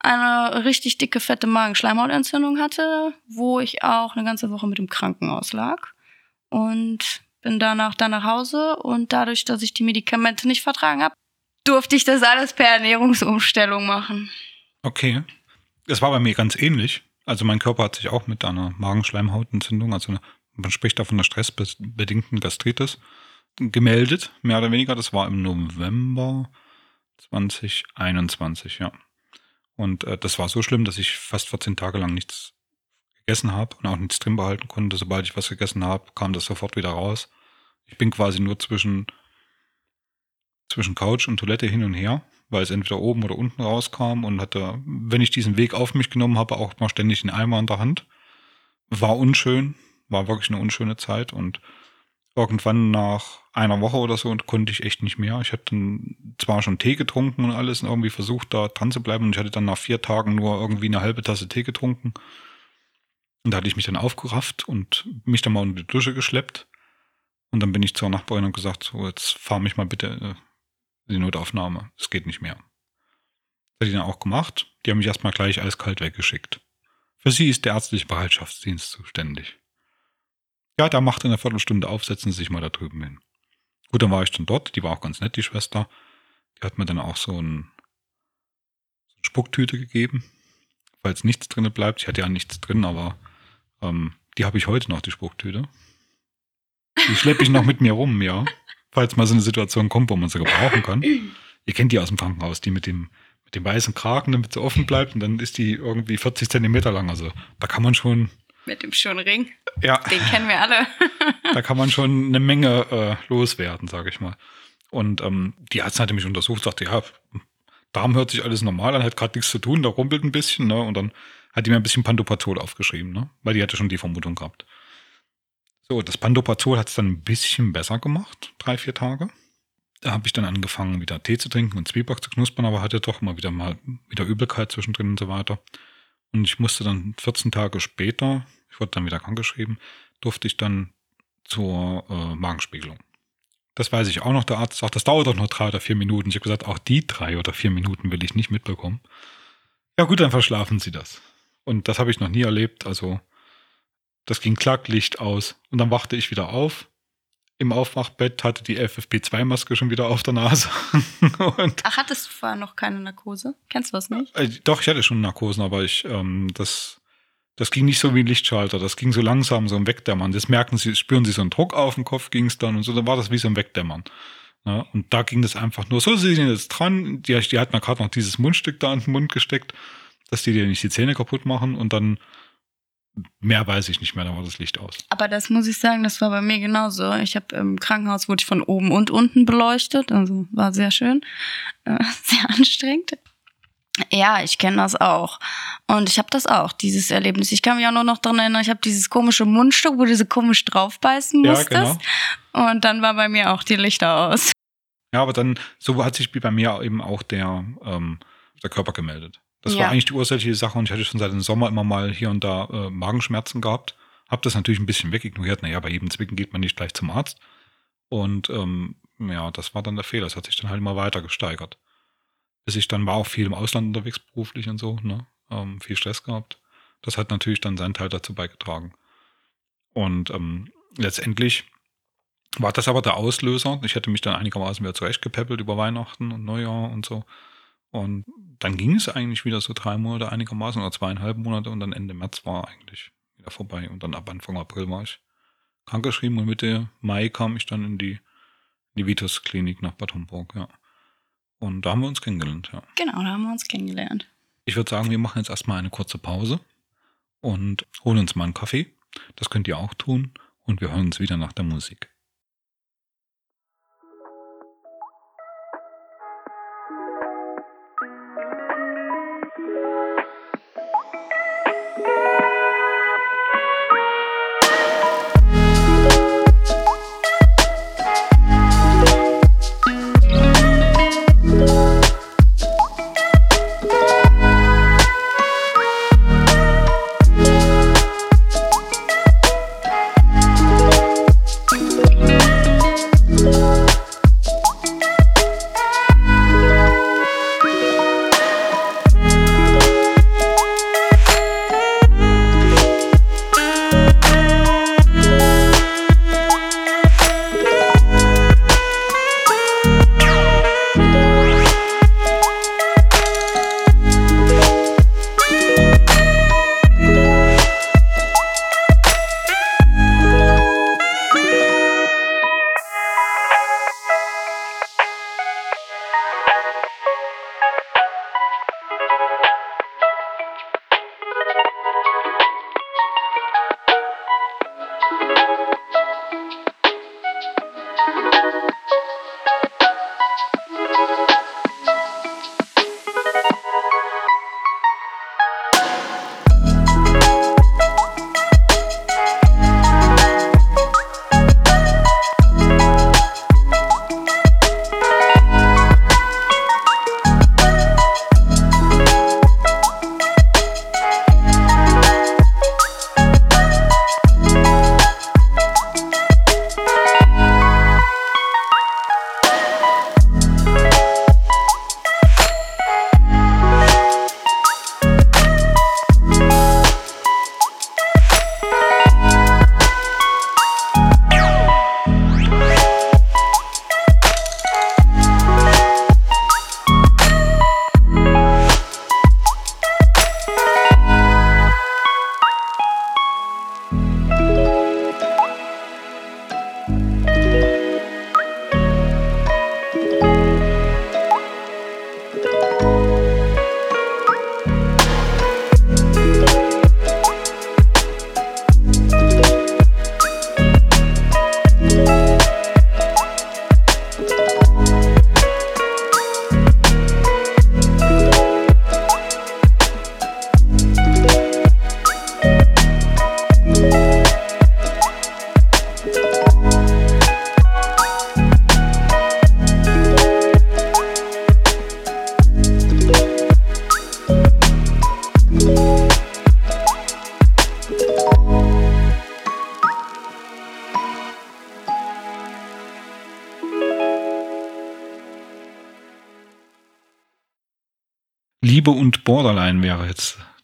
B: eine richtig dicke, fette Magenschleimhautentzündung hatte, wo ich auch eine ganze Woche mit dem Krankenhaus lag. Und bin danach dann nach Hause und dadurch, dass ich die Medikamente nicht vertragen habe, durfte ich das alles per Ernährungsumstellung machen.
A: Okay. Das war bei mir ganz ähnlich. Also mein Körper hat sich auch mit einer Magenschleimhautentzündung, also eine man spricht da von der stressbedingten Gastritis, gemeldet, mehr oder weniger. Das war im November 2021, ja. Und äh, das war so schlimm, dass ich fast 14 Tage lang nichts gegessen habe und auch nichts drin behalten konnte. Sobald ich was gegessen habe, kam das sofort wieder raus. Ich bin quasi nur zwischen, zwischen Couch und Toilette hin und her, weil es entweder oben oder unten rauskam und hatte, wenn ich diesen Weg auf mich genommen habe, auch mal ständig den Eimer in der Hand. War unschön, war wirklich eine unschöne Zeit und irgendwann nach einer Woche oder so konnte ich echt nicht mehr. Ich hatte dann zwar schon Tee getrunken und alles und irgendwie versucht, da dran zu bleiben. Und ich hatte dann nach vier Tagen nur irgendwie eine halbe Tasse Tee getrunken. Und da hatte ich mich dann aufgerafft und mich dann mal unter die Dusche geschleppt. Und dann bin ich zur Nachbarin und gesagt, so, jetzt fahr mich mal bitte in die Notaufnahme. Es geht nicht mehr. Das hat die dann auch gemacht. Die haben mich erstmal gleich eiskalt weggeschickt. Für sie ist der ärztliche Bereitschaftsdienst zuständig. Ja, da macht in einer Viertelstunde auf, setzen Sie sich mal da drüben hin. Gut, dann war ich dann dort, die war auch ganz nett, die Schwester. Die hat mir dann auch so, ein, Spucktüte gegeben, falls nichts drin bleibt. Ich hatte ja nichts drin, aber ähm, die habe ich heute noch, die Spucktüte. Die schleppe ich noch mit mir rum, ja. Falls mal so eine Situation kommt, wo man sie gebrauchen kann. Ihr kennt die aus dem Krankenhaus, die mit dem, mit dem weißen Kragen, damit sie offen bleibt und dann ist die irgendwie 40 Zentimeter lang. Also da kann man schon.
B: Mit dem schönen Ring.
A: Ja.
B: Den kennen wir alle.
A: da kann man schon eine Menge äh, loswerden, sage ich mal. Und ähm, die Arzt hatte mich untersucht, sagte, ja, Darm hört sich alles normal an, hat gerade nichts zu tun, da rumpelt ein bisschen, ne? Und dann hat die mir ein bisschen Pantoprazol aufgeschrieben, ne? Weil die hatte schon die Vermutung gehabt. So, das Pantoprazol hat es dann ein bisschen besser gemacht, drei, vier Tage. Da habe ich dann angefangen, wieder Tee zu trinken und Zwieback zu knuspern, aber hatte doch immer wieder mal wieder Übelkeit zwischendrin und so weiter. Und ich musste dann 14 Tage später, ich wurde dann wieder krankgeschrieben, durfte ich dann zur äh, Magenspiegelung. Das weiß ich auch noch. Der Arzt sagt, das dauert doch noch drei oder vier Minuten. Ich habe gesagt, auch die drei oder vier Minuten will ich nicht mitbekommen. Ja gut, dann verschlafen Sie das. Und das habe ich noch nie erlebt. Also das ging Klacklicht aus. Und dann wachte ich wieder auf. Im Aufwachbett hatte die FFP2-Maske schon wieder auf der Nase.
B: und Ach, hattest du vorher noch keine Narkose? Kennst du das nicht?
A: Äh, doch, ich hatte schon Narkosen, aber ich, ähm, das, das ging nicht so wie ein Lichtschalter. Das ging so langsam, so ein Wegdämmern. Das merken sie, spüren sie so einen Druck auf den Kopf, ging es dann und so. Dann war das wie so ein Wegdämmern. Ja, und da ging das einfach nur so, sie sind jetzt dran. Die, die hat mir gerade noch dieses Mundstück da in den Mund gesteckt, dass die dir nicht die Zähne kaputt machen und dann mehr weiß ich nicht mehr, da war das Licht aus.
B: Aber das muss ich sagen, das war bei mir genauso. Ich habe im Krankenhaus wurde ich von oben und unten beleuchtet, also war sehr schön, äh, sehr anstrengend. Ja, ich kenne das auch. Und ich habe das auch, dieses Erlebnis. Ich kann mich auch nur noch daran erinnern, ich habe dieses komische Mundstück, wo du so komisch draufbeißen musstest. Ja, genau. Und dann war bei mir auch die Lichter aus.
A: Ja, aber dann, so hat sich bei mir eben auch der, ähm, der Körper gemeldet. Das ja. war eigentlich die ursächliche Sache und ich hatte schon seit dem Sommer immer mal hier und da äh, Magenschmerzen gehabt. Hab das natürlich ein bisschen wegignoriert. Naja, bei jedem Zwicken geht man nicht gleich zum Arzt. Und ähm, ja, das war dann der Fehler. Das hat sich dann halt immer weiter gesteigert. Bis ich dann war auch viel im Ausland unterwegs beruflich und so, ne? Ähm, viel Stress gehabt. Das hat natürlich dann seinen Teil dazu beigetragen. Und ähm, letztendlich war das aber der Auslöser. Ich hätte mich dann einigermaßen wieder zurechtgepäppelt über Weihnachten und Neujahr und so. Und dann ging es eigentlich wieder so drei Monate einigermaßen oder zweieinhalb Monate und dann Ende März war eigentlich wieder vorbei. Und dann ab Anfang April war ich krankgeschrieben und Mitte Mai kam ich dann in die, in die Vitus-Klinik nach Bad Homburg, ja. Und da haben wir uns kennengelernt, ja.
B: Genau, da haben wir uns kennengelernt.
A: Ich würde sagen, wir machen jetzt erstmal eine kurze Pause und holen uns mal einen Kaffee. Das könnt ihr auch tun. Und wir hören uns wieder nach der Musik.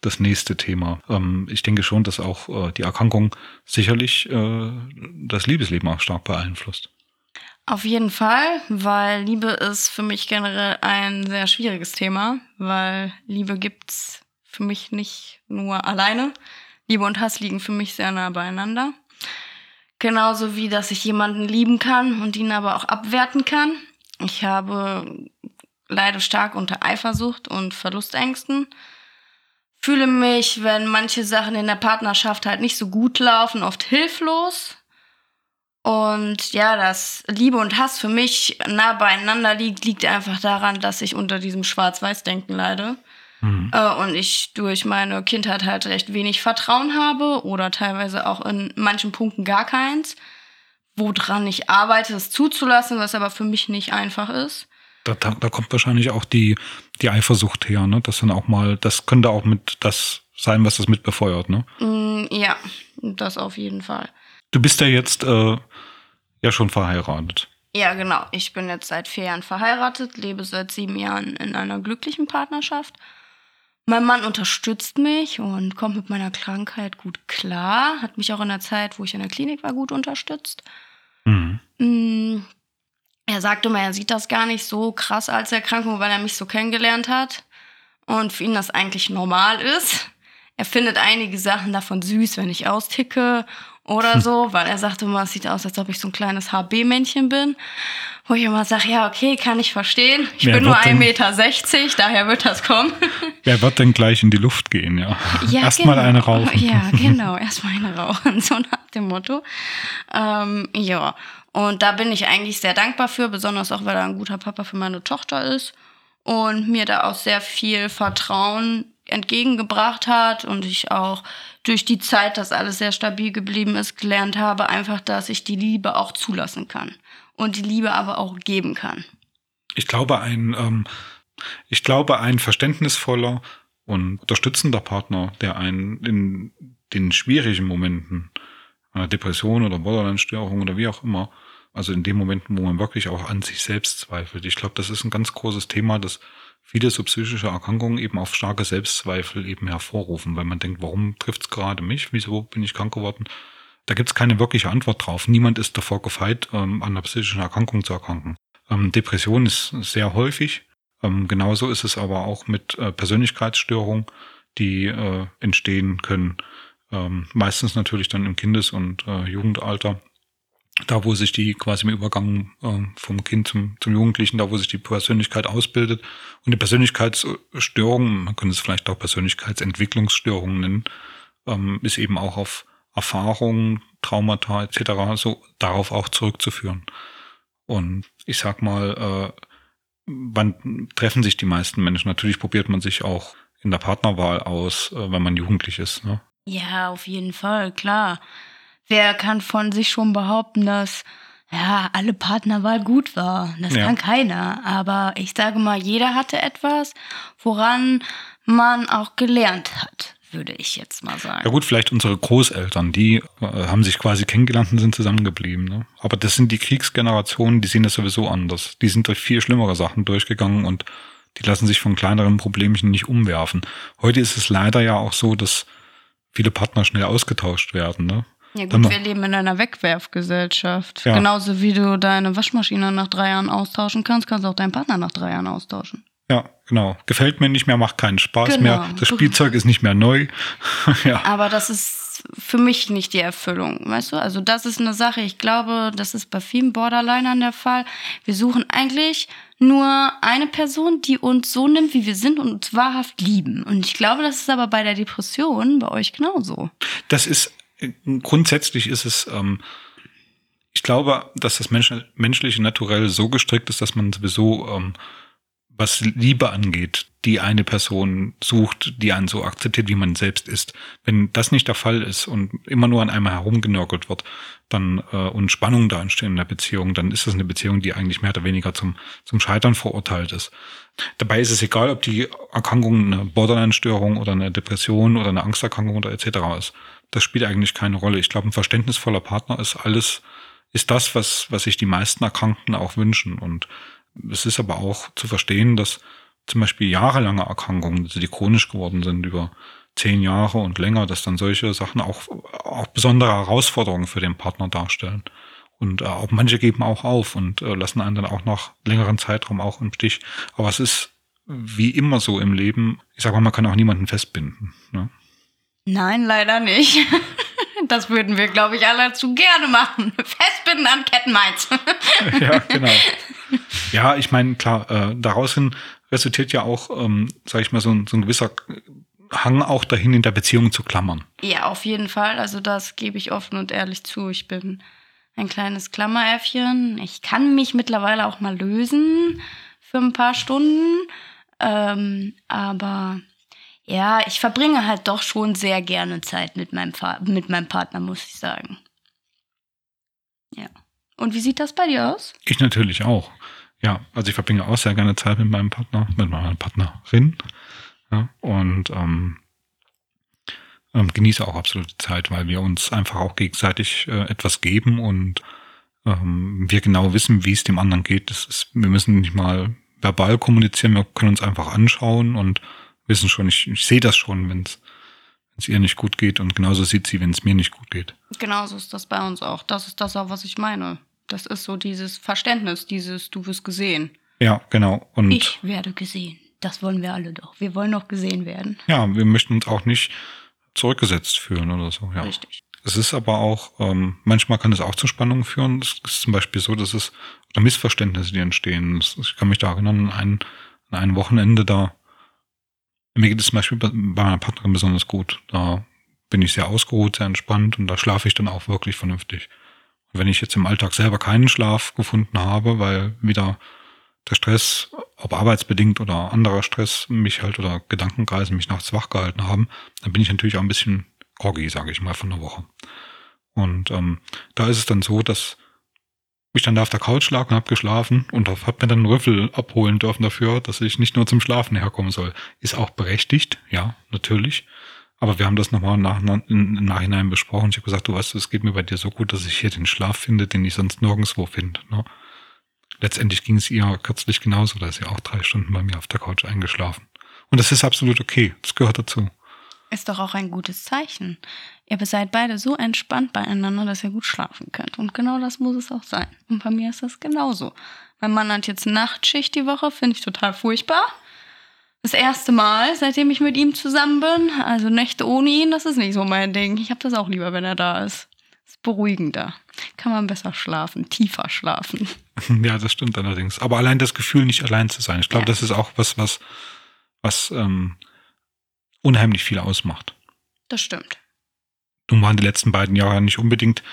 A: Das nächste Thema. Ähm, ich denke schon, dass auch äh, die Erkrankung sicherlich äh, das Liebesleben auch stark beeinflusst.
B: Auf jeden Fall, weil Liebe ist für mich generell ein sehr schwieriges Thema, weil Liebe gibt's für mich nicht nur alleine. Liebe und Hass liegen für mich sehr nah beieinander. Genauso wie, dass ich jemanden lieben kann und ihn aber auch abwerten kann. Ich habe leide stark unter Eifersucht und Verlustängsten. Fühle mich, wenn manche Sachen in der Partnerschaft halt nicht so gut laufen, oft hilflos. Und ja, dass Liebe und Hass für mich nah beieinander liegt, liegt einfach daran, dass ich unter diesem Schwarz-Weiß-Denken leide. Mhm. Äh, und ich durch meine Kindheit halt recht wenig Vertrauen habe oder teilweise auch in manchen Punkten gar keins. Woran ich arbeite, es zuzulassen, was aber für mich nicht einfach ist.
A: Da, da, da kommt wahrscheinlich auch die, die Eifersucht her, ne? Das dann auch mal, das könnte auch mit das sein, was das mit befeuert, ne?
B: Mm, ja, das auf jeden Fall.
A: Du bist ja jetzt äh, ja schon verheiratet.
B: Ja, genau. Ich bin jetzt seit vier Jahren verheiratet, lebe seit sieben Jahren in einer glücklichen Partnerschaft. Mein Mann unterstützt mich und kommt mit meiner Krankheit gut klar. Hat mich auch in der Zeit, wo ich in der Klinik war, gut unterstützt. Mhm. Er sagte mal, er sieht das gar nicht so krass als Erkrankung, weil er mich so kennengelernt hat. Und für ihn das eigentlich normal ist. Er findet einige Sachen davon süß, wenn ich austicke oder so, weil er sagte immer, es sieht aus, als ob ich so ein kleines HB-Männchen bin. Wo ich immer sage, ja, okay, kann ich verstehen. Ich Wer bin nur 1,60 Meter, daher wird das kommen.
A: Wer wird denn gleich in die Luft gehen, ja? ja erstmal genau. eine rauchen.
B: Ja, genau, erstmal eine rauchen, so nach dem Motto. Ähm, ja, und da bin ich eigentlich sehr dankbar für, besonders auch, weil er ein guter Papa für meine Tochter ist und mir da auch sehr viel Vertrauen entgegengebracht hat und ich auch durch die Zeit, dass alles sehr stabil geblieben ist, gelernt habe, einfach, dass ich die Liebe auch zulassen kann und die Liebe aber auch geben kann.
A: Ich glaube, ein, ähm, ich glaube, ein verständnisvoller und unterstützender Partner, der einen in den schwierigen Momenten einer Depression oder Borderline-Störung oder wie auch immer, also in den Momenten, wo man wirklich auch an sich selbst zweifelt. Ich glaube, das ist ein ganz großes Thema, das viele so psychische Erkrankungen eben auf starke Selbstzweifel eben hervorrufen, weil man denkt, warum trifft es gerade mich? Wieso bin ich krank geworden? Da gibt es keine wirkliche Antwort drauf. Niemand ist davor gefeit, ähm, an einer psychischen Erkrankung zu erkranken. Ähm, Depression ist sehr häufig. Ähm, genauso ist es aber auch mit äh, Persönlichkeitsstörungen, die äh, entstehen können. Ähm, meistens natürlich dann im Kindes- und äh, Jugendalter da wo sich die quasi im Übergang äh, vom Kind zum, zum Jugendlichen, da wo sich die Persönlichkeit ausbildet. Und die Persönlichkeitsstörung, man könnte es vielleicht auch Persönlichkeitsentwicklungsstörungen nennen, ähm, ist eben auch auf Erfahrungen, Traumata etc. so darauf auch zurückzuführen. Und ich sag mal, äh, wann treffen sich die meisten Menschen? Natürlich probiert man sich auch in der Partnerwahl aus, äh, wenn man jugendlich ist. Ne?
B: Ja, auf jeden Fall, klar. Wer kann von sich schon behaupten, dass ja, alle Partnerwahl gut war. Das ja. kann keiner. Aber ich sage mal, jeder hatte etwas, woran man auch gelernt hat, würde ich jetzt mal sagen.
A: Ja gut, vielleicht unsere Großeltern, die äh, haben sich quasi kennengelernt und sind zusammengeblieben. Ne? Aber das sind die Kriegsgenerationen, die sehen das sowieso anders. Die sind durch viel schlimmere Sachen durchgegangen und die lassen sich von kleineren Problemchen nicht umwerfen. Heute ist es leider ja auch so, dass viele Partner schnell ausgetauscht werden. Ne?
B: Ja gut, wir leben in einer Wegwerfgesellschaft. Ja. Genauso wie du deine Waschmaschine nach drei Jahren austauschen kannst, kannst du auch deinen Partner nach drei Jahren austauschen.
A: Ja, genau. Gefällt mir nicht mehr, macht keinen Spaß genau. mehr. Das Spielzeug ist nicht mehr neu.
B: ja. Aber das ist für mich nicht die Erfüllung, weißt du? Also das ist eine Sache, ich glaube, das ist bei vielen Borderlinern der Fall. Wir suchen eigentlich nur eine Person, die uns so nimmt, wie wir sind und uns wahrhaft lieben. Und ich glaube, das ist aber bei der Depression bei euch genauso.
A: Das ist grundsätzlich ist es, ähm, ich glaube, dass das Mensch, menschliche Naturell so gestrickt ist, dass man sowieso, ähm, was Liebe angeht, die eine Person sucht, die einen so akzeptiert, wie man selbst ist. Wenn das nicht der Fall ist und immer nur an einem herumgenörgelt wird, dann äh, und Spannung da entstehen in der Beziehung, dann ist das eine Beziehung, die eigentlich mehr oder weniger zum, zum Scheitern verurteilt ist. Dabei ist es egal, ob die Erkrankung eine Borderline-Störung oder eine Depression oder eine Angsterkrankung oder etc. ist das spielt eigentlich keine Rolle. Ich glaube, ein verständnisvoller Partner ist alles, ist das, was, was sich die meisten Erkrankten auch wünschen. Und es ist aber auch zu verstehen, dass zum Beispiel jahrelange Erkrankungen, die chronisch geworden sind über zehn Jahre und länger, dass dann solche Sachen auch, auch besondere Herausforderungen für den Partner darstellen. Und äh, auch manche geben auch auf und äh, lassen einen dann auch nach längeren Zeitraum auch im Stich. Aber es ist wie immer so im Leben, ich sag mal, man kann auch niemanden festbinden. Ne?
B: Nein, leider nicht. Das würden wir, glaube ich, alle zu gerne machen. Festbinden an Kettenmeinz.
A: ja, genau. Ja, ich meine, klar, äh, daraus hin resultiert ja auch, ähm, sag ich mal, so ein, so ein gewisser Hang auch dahin, in der Beziehung zu klammern.
B: Ja, auf jeden Fall. Also das gebe ich offen und ehrlich zu. Ich bin ein kleines Klammeräffchen. Ich kann mich mittlerweile auch mal lösen für ein paar Stunden. Ähm, aber ja, ich verbringe halt doch schon sehr gerne Zeit mit meinem, mit meinem Partner, muss ich sagen. Ja. Und wie sieht das bei dir aus?
A: Ich natürlich auch. Ja, also ich verbringe auch sehr gerne Zeit mit meinem Partner, mit meiner Partnerin. Ja, und ähm, ähm, genieße auch absolut die Zeit, weil wir uns einfach auch gegenseitig äh, etwas geben und ähm, wir genau wissen, wie es dem anderen geht. Das ist, wir müssen nicht mal verbal kommunizieren, wir können uns einfach anschauen und wissen schon, ich, ich sehe das schon, wenn es ihr nicht gut geht und genauso sieht sie, wenn es mir nicht gut geht.
B: Genauso ist das bei uns auch. Das ist das auch, was ich meine. Das ist so dieses Verständnis, dieses du wirst gesehen.
A: Ja, genau.
B: Und ich werde gesehen. Das wollen wir alle doch. Wir wollen doch gesehen werden.
A: Ja, wir möchten uns auch nicht zurückgesetzt fühlen oder so. Ja. Richtig. Es ist aber auch, ähm, manchmal kann es auch zu Spannungen führen. Es ist zum Beispiel so, dass es oder Missverständnisse, die entstehen. Ich kann mich da erinnern, an ein, an ein Wochenende, da mir geht es zum Beispiel bei meiner Partnerin besonders gut. Da bin ich sehr ausgeruht, sehr entspannt und da schlafe ich dann auch wirklich vernünftig. Und wenn ich jetzt im Alltag selber keinen Schlaf gefunden habe, weil wieder der Stress, ob arbeitsbedingt oder anderer Stress, mich halt oder Gedankenkreisen mich nachts wach gehalten haben, dann bin ich natürlich auch ein bisschen groggy, sage ich mal, von der Woche. Und ähm, da ist es dann so, dass ich dann da auf der Couch lag und habe geschlafen und habe mir dann einen Rüffel abholen dürfen dafür, dass ich nicht nur zum Schlafen herkommen soll. Ist auch berechtigt, ja, natürlich. Aber wir haben das nochmal nach, im Nachhinein besprochen. Ich habe gesagt, du weißt, es geht mir bei dir so gut, dass ich hier den Schlaf finde, den ich sonst nirgendwo finde. Ne? letztendlich ging es ihr kürzlich genauso, da ist sie auch drei Stunden bei mir auf der Couch eingeschlafen. Und das ist absolut okay. Das gehört dazu.
B: Ist doch auch ein gutes Zeichen. Ihr seid beide so entspannt beieinander, dass ihr gut schlafen könnt. Und genau das muss es auch sein. Und bei mir ist das genauso. Mein Mann hat jetzt Nachtschicht die Woche, finde ich total furchtbar. Das erste Mal, seitdem ich mit ihm zusammen bin. Also Nächte ohne ihn, das ist nicht so mein Ding. Ich habe das auch lieber, wenn er da ist. Ist beruhigender. Kann man besser schlafen, tiefer schlafen.
A: Ja, das stimmt allerdings. Aber allein das Gefühl, nicht allein zu sein, ich glaube, ja. das ist auch was, was, was ähm, unheimlich viel ausmacht.
B: Das stimmt.
A: Nun waren die letzten beiden Jahre nicht unbedingt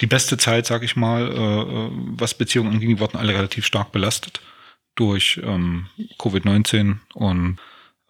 A: die beste Zeit, sag ich mal, äh, äh was Beziehungen anging, die wurden alle relativ stark belastet durch ähm, Covid-19 und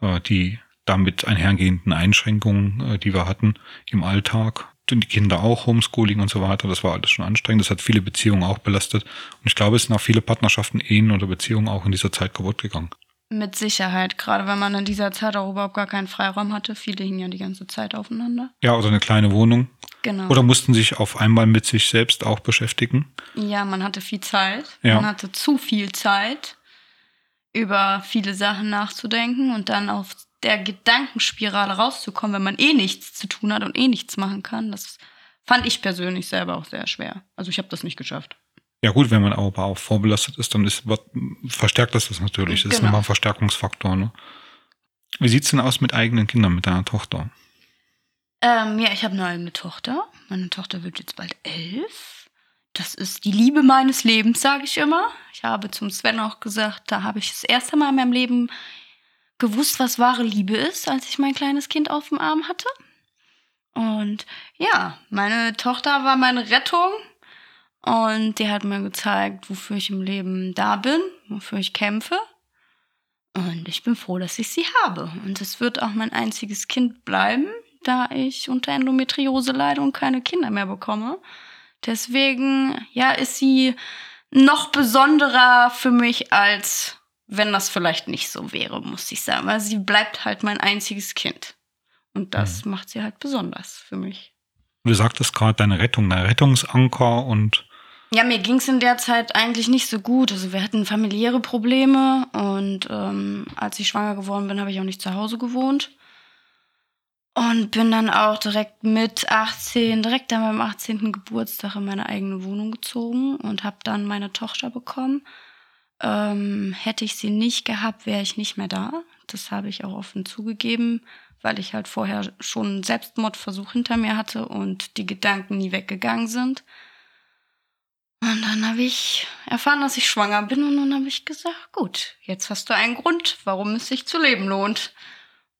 A: äh, die damit einhergehenden Einschränkungen, äh, die wir hatten im Alltag die Kinder auch, Homeschooling und so weiter. Das war alles schon anstrengend. Das hat viele Beziehungen auch belastet. Und ich glaube, es sind auch viele Partnerschaften, Ehen oder Beziehungen auch in dieser Zeit kaputt gegangen.
B: Mit Sicherheit, gerade wenn man in dieser Zeit auch überhaupt gar keinen Freiraum hatte. Viele hingen ja die ganze Zeit aufeinander.
A: Ja, oder eine kleine Wohnung. Genau. Oder mussten sich auf einmal mit sich selbst auch beschäftigen.
B: Ja, man hatte viel Zeit. Ja. Man hatte zu viel Zeit, über viele Sachen nachzudenken und dann auf der Gedankenspirale rauszukommen, wenn man eh nichts zu tun hat und eh nichts machen kann. Das fand ich persönlich selber auch sehr schwer. Also ich habe das nicht geschafft.
A: Ja gut, wenn man aber auch vorbelastet ist, dann ist, verstärkt das das natürlich. Das genau. ist nochmal ein Verstärkungsfaktor. Ne? Wie sieht's denn aus mit eigenen Kindern, mit deiner Tochter?
B: Ähm, ja, ich habe eine eigene Tochter. Meine Tochter wird jetzt bald elf. Das ist die Liebe meines Lebens, sage ich immer. Ich habe zum Sven auch gesagt, da habe ich das erste Mal in meinem Leben gewusst, was wahre Liebe ist, als ich mein kleines Kind auf dem Arm hatte. Und ja, meine Tochter war meine Rettung und die hat mir gezeigt, wofür ich im Leben da bin, wofür ich kämpfe. Und ich bin froh, dass ich sie habe. Und es wird auch mein einziges Kind bleiben, da ich unter Endometriose leide und keine Kinder mehr bekomme. Deswegen, ja, ist sie noch besonderer für mich als wenn das vielleicht nicht so wäre, muss ich sagen. Weil sie bleibt halt mein einziges Kind. Und das mhm. macht sie halt besonders für mich.
A: Du sagtest gerade deine Rettung, dein Rettungsanker und
B: Ja, mir ging es in der Zeit eigentlich nicht so gut. Also wir hatten familiäre Probleme und ähm, als ich schwanger geworden bin, habe ich auch nicht zu Hause gewohnt. Und bin dann auch direkt mit 18, direkt an meinem 18. Geburtstag in meine eigene Wohnung gezogen und habe dann meine Tochter bekommen. Ähm, hätte ich sie nicht gehabt, wäre ich nicht mehr da. Das habe ich auch offen zugegeben, weil ich halt vorher schon einen Selbstmordversuch hinter mir hatte und die Gedanken nie weggegangen sind. Und dann habe ich erfahren, dass ich schwanger bin und dann habe ich gesagt, gut, jetzt hast du einen Grund, warum es sich zu leben lohnt.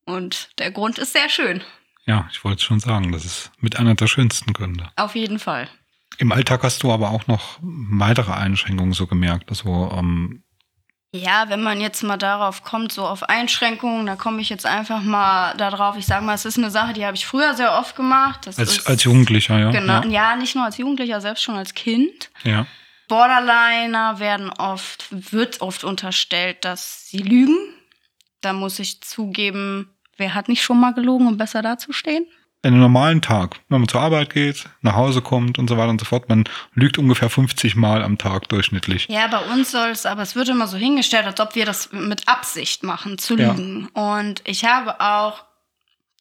B: Und der Grund ist sehr schön.
A: Ja, ich wollte schon sagen, das ist mit einer der schönsten Gründe.
B: Auf jeden Fall.
A: Im Alltag hast du aber auch noch weitere Einschränkungen so gemerkt. Also ähm,
B: ja, wenn man jetzt mal darauf kommt, so auf Einschränkungen, da komme ich jetzt einfach mal darauf. Ich sage mal, es ist eine Sache, die habe ich früher sehr oft gemacht.
A: Das als, ist, als Jugendlicher, ja.
B: Genau, ja. ja, nicht nur als Jugendlicher, selbst schon als Kind.
A: Ja.
B: Borderliner werden oft, wird oft unterstellt, dass sie lügen. Da muss ich zugeben, wer hat nicht schon mal gelogen, um besser dazustehen?
A: Einen normalen Tag, wenn man zur Arbeit geht, nach Hause kommt und so weiter und so fort, man lügt ungefähr 50 Mal am Tag durchschnittlich.
B: Ja, bei uns soll es, aber es wird immer so hingestellt, als ob wir das mit Absicht machen, zu lügen. Ja. Und ich habe auch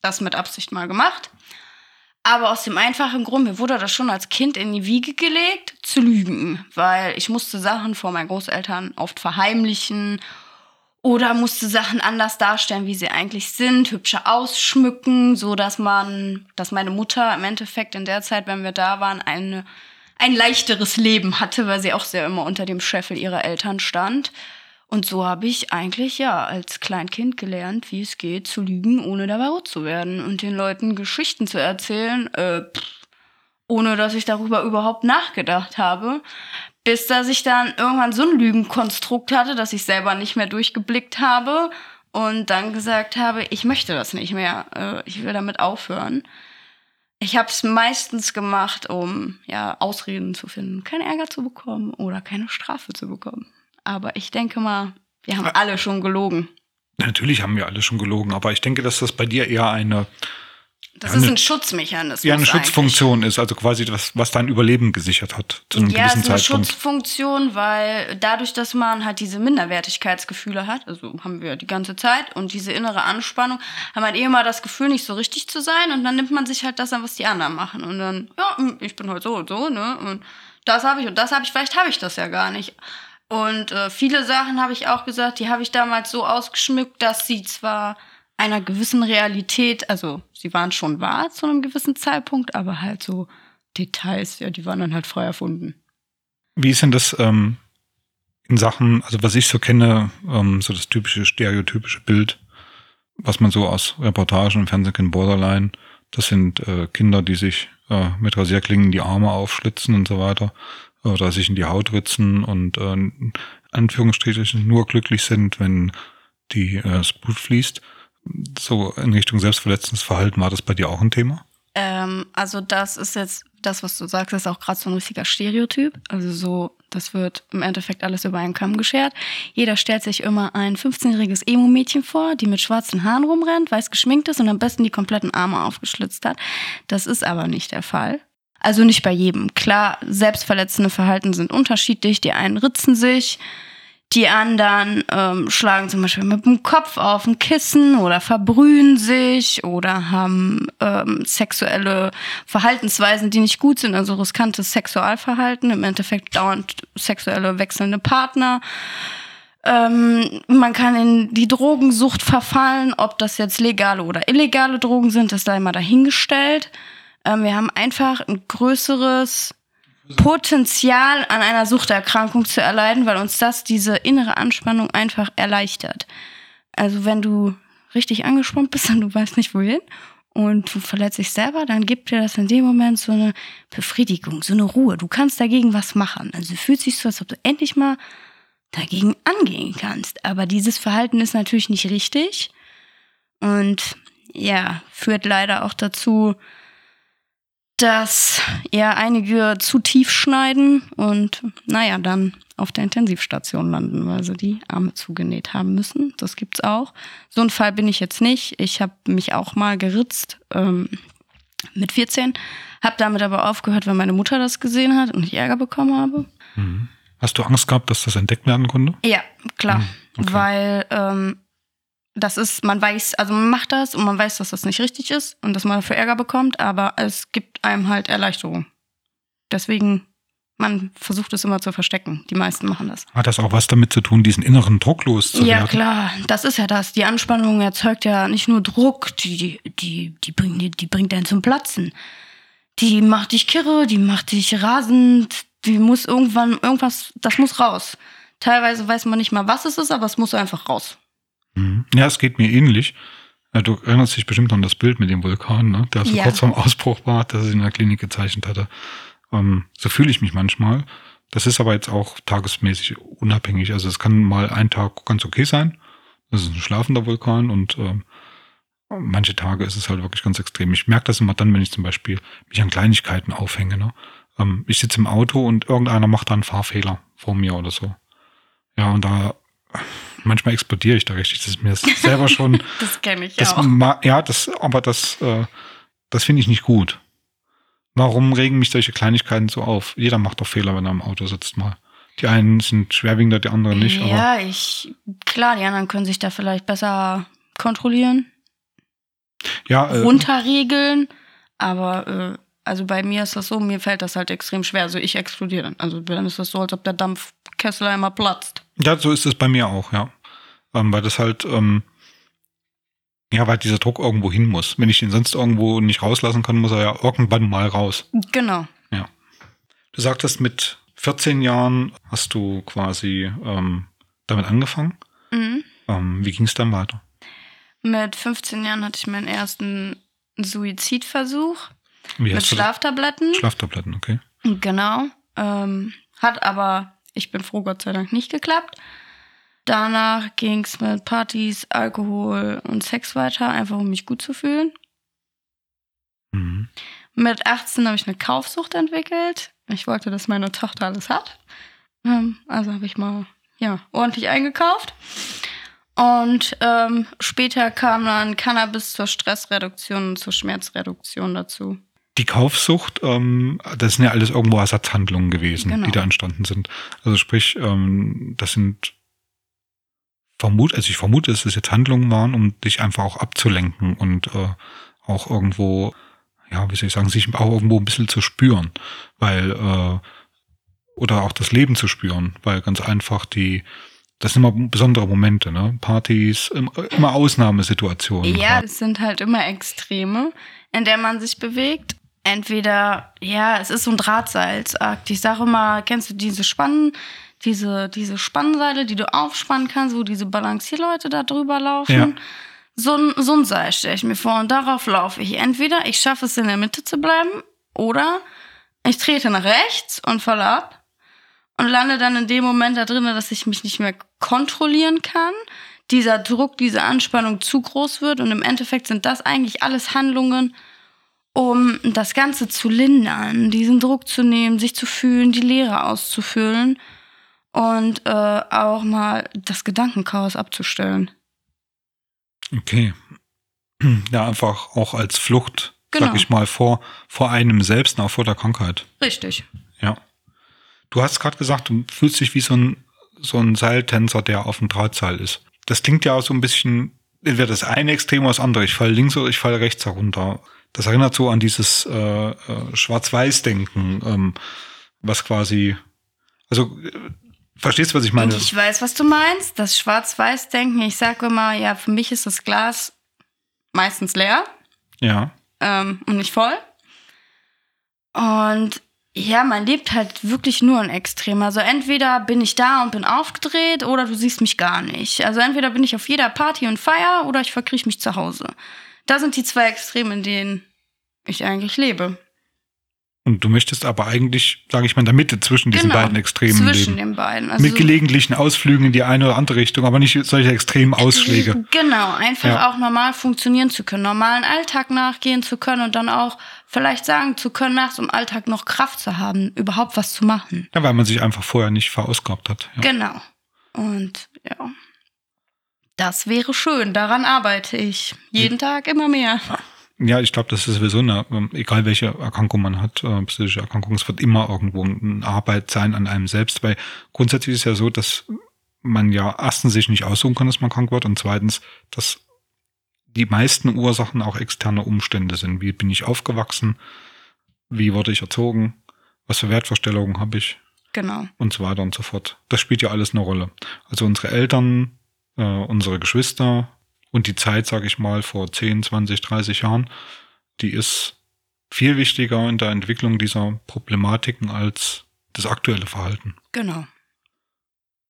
B: das mit Absicht mal gemacht. Aber aus dem einfachen Grund, mir wurde das schon als Kind in die Wiege gelegt, zu lügen. Weil ich musste Sachen vor meinen Großeltern oft verheimlichen oder musste Sachen anders darstellen, wie sie eigentlich sind, hübscher ausschmücken, so dass man, dass meine Mutter im Endeffekt in der Zeit, wenn wir da waren, eine, ein leichteres Leben hatte, weil sie auch sehr immer unter dem Scheffel ihrer Eltern stand. Und so habe ich eigentlich ja als Kleinkind gelernt, wie es geht, zu lügen, ohne dabei rot zu werden und den Leuten Geschichten zu erzählen, äh, pff, ohne dass ich darüber überhaupt nachgedacht habe. Bis dass ich dann irgendwann so ein Lügenkonstrukt hatte, dass ich selber nicht mehr durchgeblickt habe und dann gesagt habe, ich möchte das nicht mehr, äh, ich will damit aufhören. Ich habe es meistens gemacht, um ja Ausreden zu finden, keinen Ärger zu bekommen oder keine Strafe zu bekommen. Aber ich denke mal, wir haben alle schon gelogen.
A: Natürlich haben wir alle schon gelogen, aber ich denke, dass das bei dir eher eine
B: das ja, ist ein Schutzmechanismus.
A: Ja, eine Schutzfunktion ist, also quasi das, was dein Überleben gesichert hat zu einem ja, gewissen Zeitpunkt. Ja, ist eine
B: Schutzfunktion, weil dadurch, dass man halt diese Minderwertigkeitsgefühle hat, also haben wir die ganze Zeit und diese innere Anspannung, haben halt eh mal das Gefühl, nicht so richtig zu sein und dann nimmt man sich halt das an, was die anderen machen und dann, ja, hm, ich bin halt so und so, ne, und das habe ich und das habe ich, vielleicht habe ich das ja gar nicht. Und äh, viele Sachen habe ich auch gesagt, die habe ich damals so ausgeschmückt, dass sie zwar einer gewissen Realität, also sie waren schon wahr zu einem gewissen Zeitpunkt, aber halt so Details, ja, die waren dann halt frei erfunden.
A: Wie ist denn das ähm, in Sachen, also was ich so kenne, ähm, so das typische stereotypische Bild, was man so aus Reportagen im Fernsehen kennt, Borderline, das sind äh, Kinder, die sich äh, mit Rasierklingen die Arme aufschlitzen und so weiter oder sich in die Haut ritzen und äh, in Anführungsstrichen nur glücklich sind, wenn die äh, das Blut fließt so in Richtung selbstverletzendes Verhalten, war das bei dir auch ein Thema?
B: Ähm, also das ist jetzt, das, was du sagst, ist auch gerade so ein richtiger Stereotyp. Also so, das wird im Endeffekt alles über einen Kamm geschert. Jeder stellt sich immer ein 15-jähriges Emo-Mädchen vor, die mit schwarzen Haaren rumrennt, weiß geschminkt ist und am besten die kompletten Arme aufgeschlitzt hat. Das ist aber nicht der Fall. Also nicht bei jedem. Klar, selbstverletzende Verhalten sind unterschiedlich. Die einen ritzen sich, die anderen ähm, schlagen zum Beispiel mit dem Kopf auf ein Kissen oder verbrühen sich oder haben ähm, sexuelle Verhaltensweisen, die nicht gut sind, also riskantes Sexualverhalten, im Endeffekt dauernd sexuelle wechselnde Partner. Ähm, man kann in die Drogensucht verfallen, ob das jetzt legale oder illegale Drogen sind, ist da immer dahingestellt. Ähm, wir haben einfach ein größeres Potenzial an einer Suchterkrankung zu erleiden, weil uns das diese innere Anspannung einfach erleichtert. Also wenn du richtig angespannt bist und du weißt nicht wohin und du verletzt dich selber, dann gibt dir das in dem Moment so eine Befriedigung, so eine Ruhe. Du kannst dagegen was machen. Also fühlt sich so, als ob du endlich mal dagegen angehen kannst. Aber dieses Verhalten ist natürlich nicht richtig und ja, führt leider auch dazu, dass ja einige zu tief schneiden und naja, dann auf der Intensivstation landen, weil sie die Arme zugenäht haben müssen. Das gibt's auch. So ein Fall bin ich jetzt nicht. Ich habe mich auch mal geritzt. Ähm, mit 14. Hab damit aber aufgehört, weil meine Mutter das gesehen hat und ich Ärger bekommen habe.
A: Mhm. Hast du Angst gehabt, dass das entdeckt werden konnte?
B: Ja, klar.
A: Mhm, okay.
B: Weil ähm, das ist, man weiß, also man macht das und man weiß, dass das nicht richtig ist und dass man dafür Ärger bekommt, aber es gibt einem halt Erleichterung. Deswegen, man versucht es immer zu verstecken. Die meisten machen das.
A: Hat das auch was damit zu tun, diesen inneren Druck loszuwerden?
B: Ja, klar, das ist ja das. Die Anspannung erzeugt ja nicht nur Druck, die, die, die, bringt, die, die bringt einen zum Platzen. Die macht dich kirre, die macht dich rasend, die muss irgendwann, irgendwas, das muss raus. Teilweise weiß man nicht mal, was es ist, aber es muss einfach raus.
A: Ja, es geht mir ähnlich. Du erinnerst dich bestimmt an das Bild mit dem Vulkan, ne? der so
B: Ja.
A: kurz vorm Ausbruch war, das ich in der Klinik gezeichnet hatte. Ähm, so fühle ich mich manchmal. Das ist aber jetzt auch tagesmäßig unabhängig. Also es kann mal ein Tag ganz okay sein. Das ist ein schlafender Vulkan und ähm, manche Tage ist es halt wirklich ganz extrem. Ich merke das immer dann, wenn ich zum Beispiel mich an Kleinigkeiten aufhänge. Ne? Ähm, ich sitze im Auto und irgendeiner macht da einen Fahrfehler vor mir oder so. Ja, und da manchmal explodiere ich da richtig. Das ist mir selber schon
B: Das kenne ich
A: das
B: auch.
A: ja, das, aber das, äh, das finde ich nicht gut. Warum regen mich solche Kleinigkeiten so auf? Jeder macht doch Fehler, wenn er im Auto sitzt mal. Die einen sind schwerwiegender, die anderen nicht.
B: Ja, ich, klar, die anderen können sich da vielleicht besser kontrollieren,
A: ja, äh,
B: runterregeln, aber äh, also bei mir ist das so, mir fällt das halt extrem schwer. Also ich explodiere dann. Also dann ist das so, als ob der Dampfkessel einmal platzt.
A: Ja, so ist es bei mir auch, ja. Ähm, weil das halt, ähm, ja, weil dieser Druck irgendwo hin muss. Wenn ich den sonst irgendwo nicht rauslassen kann, muss er ja irgendwann mal raus.
B: Genau.
A: Du sagtest, mit 14 Jahren hast du quasi ähm, damit angefangen.
B: Mhm.
A: Ähm, wie ging es dann weiter?
B: Mit 15 Jahren hatte ich meinen ersten Suizidversuch
A: Wie
B: mit Schlaftabletten.
A: Schlaftabletten, okay.
B: Genau. Ähm, hat aber, ich bin froh, Gott sei Dank nicht geklappt. Danach ging es mit Partys, Alkohol und Sex weiter, einfach um mich gut zu fühlen.
A: Mhm.
B: Mit 18 habe ich eine Kaufsucht entwickelt. Ich wollte, dass meine Tochter alles hat. Ähm, also habe ich mal ja, ordentlich eingekauft. Und ähm, später kam dann Cannabis zur Stressreduktion und zur Schmerzreduktion dazu.
A: Die Kaufsucht, ähm, das sind ja alles irgendwo Ersatzhandlungen gewesen,
B: Genau.
A: die da entstanden sind. Also sprich, ähm, das sind vermut, also ich vermute, dass es jetzt Handlungen waren, um dich einfach auch abzulenken und äh, auch irgendwo, ja, wie soll ich sagen, sich auch irgendwo ein bisschen zu spüren, weil äh, oder auch das Leben zu spüren, weil ganz einfach die das sind immer besondere Momente, ne? Partys, im- immer Ausnahmesituationen.
B: Ja, es sind halt immer Extreme, in der man sich bewegt. Entweder, ja, es ist so ein Drahtseilsakt. Ich sage immer, kennst du diese Spannen, diese, diese Spannseile, die du aufspannen kannst, wo diese Balancierleute da drüber laufen?
A: Ja.
B: So ein, so ein Seil stelle ich mir vor und darauf laufe ich. Entweder ich schaffe es in der Mitte zu bleiben oder ich trete nach rechts und falle ab und lande dann in dem Moment da drin, dass ich mich nicht mehr kontrollieren kann, dieser Druck, diese Anspannung zu groß wird und im Endeffekt sind das eigentlich alles Handlungen, um das Ganze zu lindern, diesen Druck zu nehmen, sich zu fühlen, die Leere auszufüllen und äh, auch mal das Gedankenchaos abzustellen.
A: Okay. Ja, einfach auch als Flucht,
B: Genau.
A: sag ich mal, vor, vor einem selbst auch vor der Krankheit.
B: Richtig.
A: Ja. Du hast gerade gesagt, du fühlst dich wie so ein, so ein Seiltänzer, der auf dem Drahtseil ist. Das klingt ja auch so ein bisschen, entweder das eine Extrem oder das andere. Ich falle links oder ich falle rechts herunter. Das erinnert so an dieses äh, äh, Schwarz-Weiß-Denken, ähm, was quasi, also äh, verstehst du, was ich meine?
B: Und ich weiß, was du meinst. Das Schwarz-Weiß-Denken. Ich sage immer, ja, für mich ist das Glas meistens leer
A: Ja.
B: ähm, und nicht voll. Und ja, man lebt halt wirklich nur in Extrem. Also entweder bin ich da und bin aufgedreht oder du siehst mich gar nicht. Also entweder bin ich auf jeder Party und Feier oder ich verkriech mich zu Hause. Da sind die zwei Extreme, in denen ich eigentlich lebe.
A: Und du möchtest aber eigentlich, sage ich mal, in der Mitte zwischen diesen
B: Genau,
A: beiden Extremen
B: Zwischen
A: leben.
B: den beiden. Also
A: Mit gelegentlichen Ausflügen in die eine oder andere Richtung, aber nicht solche extremen Ausschläge.
B: Genau, einfach
A: Ja.
B: auch normal funktionieren zu können, normalen Alltag nachgehen zu können und dann auch vielleicht sagen zu können, nach so einem Alltag noch Kraft zu haben, überhaupt was zu machen.
A: Ja, weil man sich einfach vorher nicht verausgabt hat. Ja.
B: Genau. Und ja, das wäre schön. Daran arbeite ich. Jeden Tag immer mehr.
A: Ja, ich glaube, das ist sowieso eine, ähm, egal welche Erkrankung man hat, äh, psychische Erkrankung, es wird immer irgendwo eine Arbeit sein an einem selbst, weil grundsätzlich ist ja so, dass man ja erstens sich nicht aussuchen kann, dass man krank wird und zweitens, dass die meisten Ursachen auch externe Umstände sind. Wie bin ich aufgewachsen? Wie wurde ich erzogen? Was für Wertvorstellungen habe ich?
B: Genau.
A: Und so weiter und so fort. Das spielt ja alles eine Rolle. Also unsere Eltern, äh, unsere Geschwister und die Zeit, sage ich mal, vor 10, 20, 30 Jahren, die ist viel wichtiger in der Entwicklung dieser Problematiken als das aktuelle Verhalten.
B: Genau.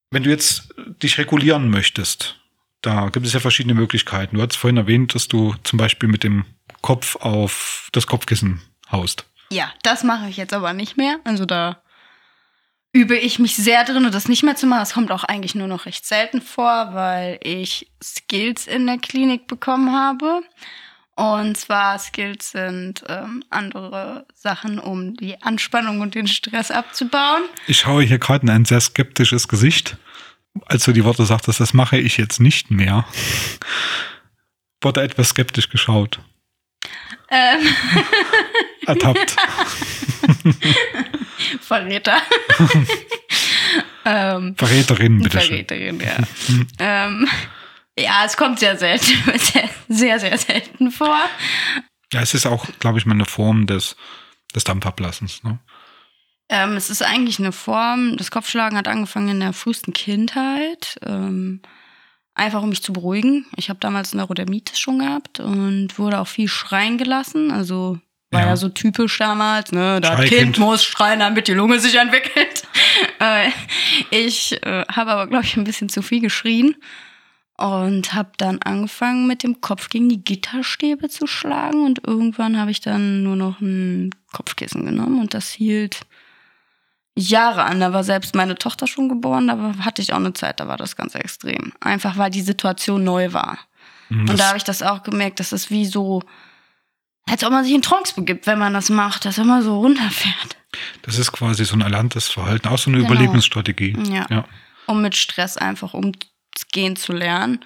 A: Wenn du jetzt dich regulieren möchtest, da gibt es ja verschiedene Möglichkeiten. Du hast vorhin erwähnt, dass du zum Beispiel mit dem Kopf auf das Kopfkissen haust.
B: Ja, das mache ich jetzt aber nicht mehr. Also da übe ich mich sehr drin, das nicht mehr zu machen. Das kommt auch eigentlich nur noch recht selten vor, weil ich Skills in der Klinik bekommen habe. Und zwar Skills sind ähm, andere Sachen, um die Anspannung und den Stress abzubauen.
A: Ich schaue hier gerade in ein sehr skeptisches Gesicht. Als du die Worte sagtest, das mache ich jetzt nicht mehr, wurde etwas skeptisch geschaut.
B: Ähm.
A: Ertappt.
B: Verräter. ähm,
A: Verräterin, bitte.
B: Verräterin, ja. ähm, ja, es kommt sehr selten, sehr, sehr, sehr selten vor.
A: Ja, es ist auch, glaube ich, mal eine Form des, des Dampfablassens. Ne?
B: Ähm, es ist eigentlich eine Form, das Kopfschlagen hat angefangen in der frühesten Kindheit. Ähm, einfach um mich zu beruhigen. Ich habe damals Neurodermitis schon gehabt und wurde auch viel schreien gelassen. Also war ja, ja so typisch damals, ne? Das Kind muss schreien, damit die Lunge sich entwickelt. Äh, ich äh, habe aber, glaube ich, ein bisschen zu viel geschrien und habe dann angefangen, mit dem Kopf gegen die Gitterstäbe zu schlagen. Und irgendwann habe ich dann nur noch ein Kopfkissen genommen und das hielt Jahre an. Da war selbst meine Tochter schon geboren, da hatte ich auch eine Zeit, da war das ganz extrem. Einfach weil die Situation neu war. Mhm. und da habe ich das auch gemerkt, dass es wie so als ob man sich in Trance begibt, wenn man das macht, dass man so runterfährt.
A: Das ist quasi so ein erlerntes Verhalten, auch so eine genau. Überlebensstrategie.
B: Ja. ja. Um mit Stress einfach umgehen zu lernen.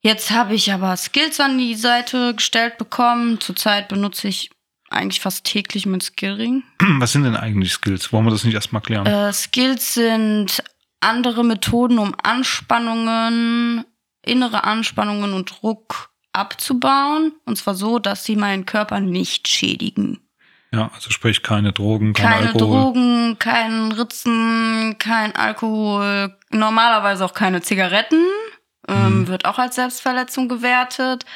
B: Jetzt habe ich aber Skills an die Seite gestellt bekommen. Zurzeit benutze ich eigentlich fast täglich mit Skillring.
A: Was sind denn eigentlich Skills? Wollen wir das nicht erstmal klären?
B: Äh, Skills sind andere Methoden, um Anspannungen, innere Anspannungen und Druck abzubauen. Und zwar so, dass sie meinen Körper nicht schädigen.
A: Ja, also sprich keine Drogen,
B: kein keine Alkohol. Drogen, kein Ritzen, kein Alkohol, normalerweise auch keine Zigaretten. Ähm, mhm. Wird auch als Selbstverletzung gewertet.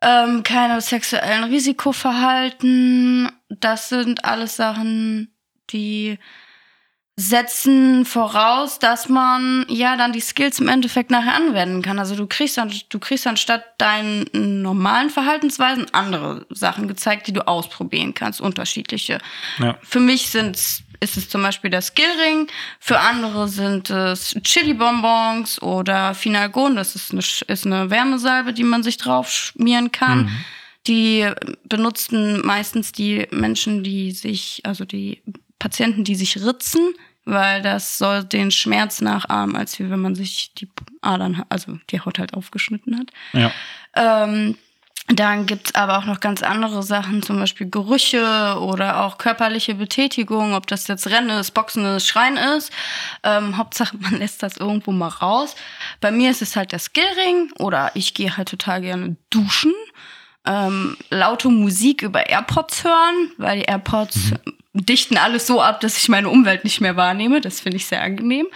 B: Ähm, keine sexuellen Risikoverhalten. Das sind alles Sachen, die setzen voraus, dass man ja dann die Skills im Endeffekt nachher anwenden kann. Also du kriegst dann, du kriegst anstatt deinen normalen Verhaltensweisen andere Sachen gezeigt, die du ausprobieren kannst, unterschiedliche. Ja. Für mich sind ist es zum Beispiel der Skillring, für andere sind es Chili-Bonbons oder Finalgon, das ist eine, ist eine Wärmesalbe, die man sich drauf schmieren kann. Mhm. Die benutzen meistens die Menschen, die sich, also die Patienten, die sich ritzen, weil das soll den Schmerz nachahmen, als wie wenn man sich die Adern, also die Haut halt aufgeschnitten hat.
A: Ja.
B: Ähm, dann gibt's aber auch noch ganz andere Sachen, zum Beispiel Gerüche oder auch körperliche Betätigung, ob das jetzt Rennen ist, Boxen ist, Schreien ist. Ähm, Hauptsache, man lässt das irgendwo mal raus. Bei mir ist es halt der Skillring oder ich gehe halt total gerne duschen. Ähm, laute Musik über AirPods hören, weil die AirPods mhm dichten alles so ab, dass ich meine Umwelt nicht mehr wahrnehme. Das finde ich sehr angenehm.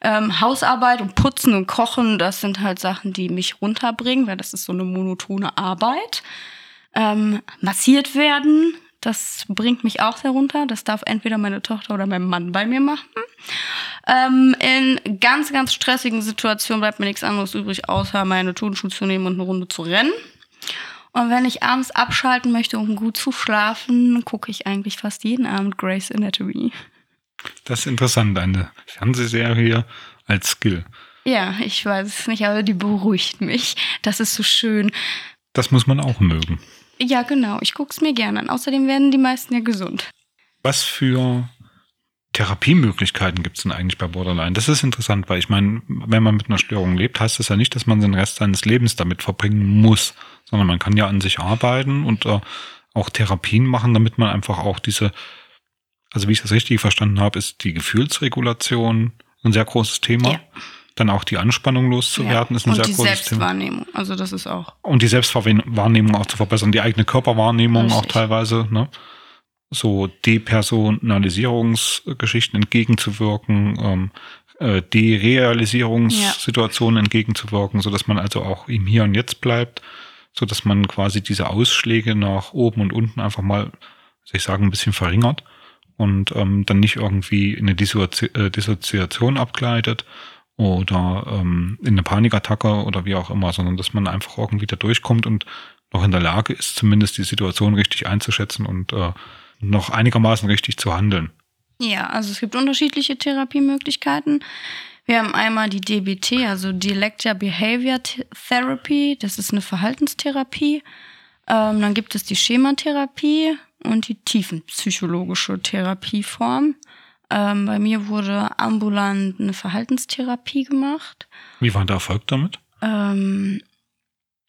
B: Ähm, Hausarbeit und Putzen und Kochen, das sind halt Sachen, die mich runterbringen, weil das ist so eine monotone Arbeit. Ähm, massiert werden, das bringt mich auch sehr runter. Das darf entweder meine Tochter oder mein Mann bei mir machen. Ähm, in ganz, ganz stressigen Situationen bleibt mir nichts anderes übrig, außer meine Turnschuhe zu nehmen und eine Runde zu rennen. Und wenn ich abends abschalten möchte, um gut zu schlafen, gucke ich eigentlich fast jeden Abend Grey's Anatomy.
A: Das ist interessant, eine Fernsehserie als Skill.
B: Ja, ich weiß es nicht, aber die beruhigt mich. Das ist so schön.
A: Das muss man auch mögen.
B: Ja, genau. Ich gucke es mir gerne an. Außerdem werden die meisten ja gesund.
A: Was für Therapiemöglichkeiten gibt es denn eigentlich bei Borderline? Das ist interessant, weil ich meine, wenn man mit einer Störung lebt, heißt das ja nicht, dass man den Rest seines Lebens damit verbringen muss, sondern man kann ja an sich arbeiten und äh, auch Therapien machen, damit man einfach auch diese, also wie ich das richtig verstanden habe, ist die Gefühlsregulation ein sehr großes Thema. Ja. Dann auch die Anspannung loszuwerden, ja. ist ein
B: und
A: sehr großes Thema.
B: Und die Selbstwahrnehmung, also das ist auch.
A: Und die Selbstwahrnehmung auch zu verbessern, die eigene Körperwahrnehmung richtig. auch teilweise, ne? so Depersonalisierungsgeschichten entgegenzuwirken, ähm, äh, Derealisierungssituationen ja. entgegenzuwirken, so dass man also auch im Hier und Jetzt bleibt, so dass man quasi diese Ausschläge nach oben und unten einfach mal, soll ich sagen, ein bisschen verringert und ähm, dann nicht irgendwie in eine Dissozi äh, Dissoziation abgleitet oder ähm, in eine Panikattacke oder wie auch immer, sondern dass man einfach irgendwie da durchkommt und noch in der Lage ist, zumindest die Situation richtig einzuschätzen und äh, noch einigermaßen richtig zu handeln.
B: Ja, also es gibt unterschiedliche Therapiemöglichkeiten. Wir haben einmal die DBT, also Dialectia Behavior Therapy. Das ist eine Verhaltenstherapie. Ähm, dann gibt es die Schematherapie und die tiefenpsychologische Therapieform. Ähm, bei mir wurde ambulant eine Verhaltenstherapie gemacht.
A: Wie war der Erfolg damit?
B: Ähm,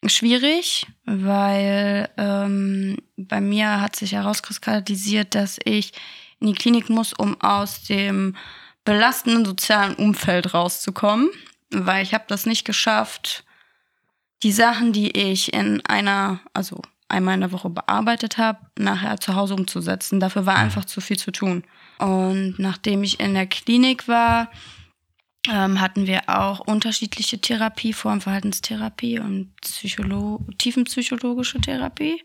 B: schwierig, weil ähm, bei mir hat sich herauskristallisiert, dass ich in die Klinik muss, um aus dem belastenden sozialen Umfeld rauszukommen, weil ich habe das nicht geschafft, die Sachen, die ich in einer, also einmal in der Woche bearbeitet habe, nachher zu Hause umzusetzen. Dafür war einfach zu viel zu tun. Und nachdem ich in der Klinik war, ähm, hatten wir auch unterschiedliche Therapieformen, Verhaltenstherapie und Psycholo tiefenpsychologische Therapie.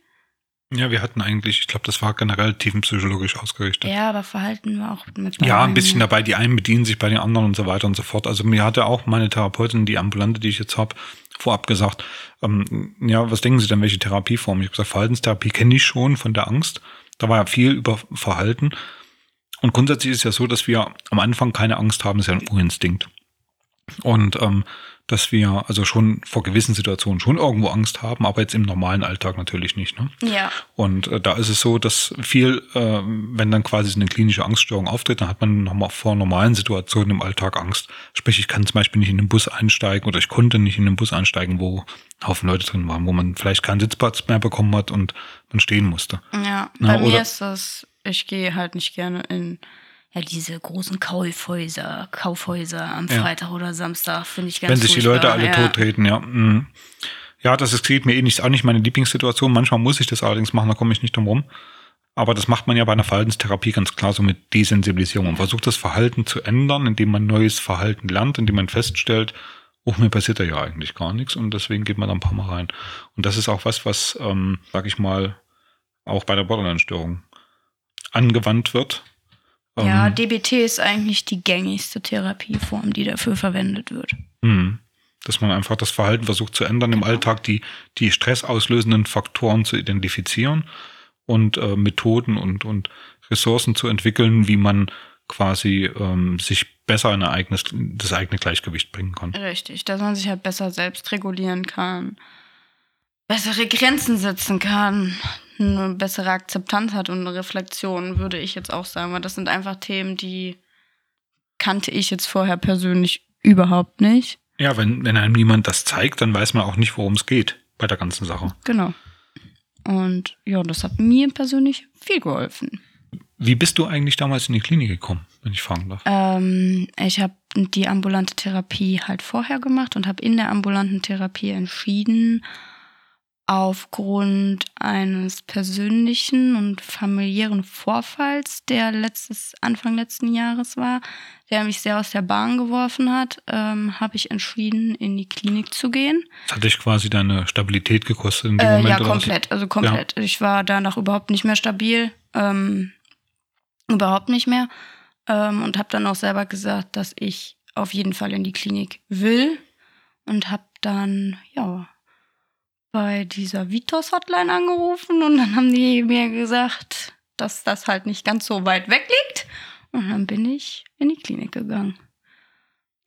A: Ja, wir hatten eigentlich, ich glaube, das war generell tiefenpsychologisch ausgerichtet.
B: Ja, aber Verhalten war auch mit.
A: Ja, ein bisschen dabei. Die einen bedienen sich bei den anderen und so weiter und so fort. Also mir hatte auch meine Therapeutin, die ambulante, die ich jetzt habe, vorab gesagt, ähm, ja, was denken Sie denn, welche Therapieform? Ich habe gesagt, Verhaltenstherapie kenne ich schon von der Angst. Da war ja viel über Verhalten. Und grundsätzlich ist es ja so, dass wir am Anfang keine Angst haben, das ist ja ein Urinstinkt. Und ähm, dass wir also schon vor gewissen Situationen schon irgendwo Angst haben, aber jetzt im normalen Alltag natürlich nicht. Ne?
B: Ja.
A: Und äh, da ist es so, dass viel, äh, wenn dann quasi eine klinische Angststörung auftritt, dann hat man nochmal vor normalen Situationen im Alltag Angst. Sprich, ich kann zum Beispiel nicht in den Bus einsteigen oder ich konnte nicht in den Bus einsteigen, wo Haufen Leute drin waren, wo man vielleicht keinen Sitzplatz mehr bekommen hat und man stehen musste.
B: Ja, bei Na, mir ist das, ich gehe halt nicht gerne in ja, diese großen Kaufhäuser, Kaufhäuser am ja. Freitag oder Samstag finde ich ganz
A: Wenn sich die Leute alle ja. tot treten, ja. Mhm. Ja, das ist, geht mir eh nicht, auch nicht meine Lieblingssituation. Manchmal muss ich das allerdings machen, da komme ich nicht drum rum. Aber das macht man ja bei einer Verhaltenstherapie ganz klar so mit Desensibilisierung. Man versucht das Verhalten zu ändern, indem man neues Verhalten lernt, indem man feststellt, oh, mir passiert da ja eigentlich gar nichts und deswegen geht man da ein paar Mal rein. Und das ist auch was, was, ähm, sag ich mal, auch bei der Borderline-Störung angewandt wird.
B: Ja, ähm, DBT ist eigentlich die gängigste Therapieform, die dafür verwendet wird.
A: Mh. Dass man einfach das Verhalten versucht zu ändern, genau. im Alltag die, die stressauslösenden Faktoren zu identifizieren und äh, Methoden und, und Ressourcen zu entwickeln, wie man quasi ähm, sich besser in eigenes, das eigene Gleichgewicht bringen kann.
B: Richtig, dass man sich halt besser selbst regulieren kann, bessere Grenzen setzen kann, eine bessere Akzeptanz hat und eine Reflexion, würde ich jetzt auch sagen. Weil das sind einfach Themen, die kannte ich jetzt vorher persönlich überhaupt nicht.
A: Ja, wenn, wenn einem niemand das zeigt, dann weiß man auch nicht, worum es geht bei der ganzen Sache.
B: Genau. Und ja, das hat mir persönlich viel geholfen.
A: Wie bist du eigentlich damals in die Klinik gekommen, wenn ich fragen darf?
B: Ähm, ich habe die ambulante Therapie halt vorher gemacht und habe in der ambulanten Therapie entschieden, aufgrund eines persönlichen und familiären Vorfalls, der letztes, Anfang letzten Jahres war, der mich sehr aus der Bahn geworfen hat, ähm, habe ich entschieden, in die Klinik zu gehen.
A: Das hat dich quasi deine Stabilität gekostet in dem
B: äh,
A: Moment?
B: Ja, komplett, also komplett. Ja. Ich war danach überhaupt nicht mehr stabil, ähm, überhaupt nicht mehr ähm, und habe dann auch selber gesagt, dass ich auf jeden Fall in die Klinik will und habe dann, ja, bei dieser Vitos-Hotline angerufen und dann haben die mir gesagt, dass das halt nicht ganz so weit weg liegt. Und dann bin ich in die Klinik gegangen.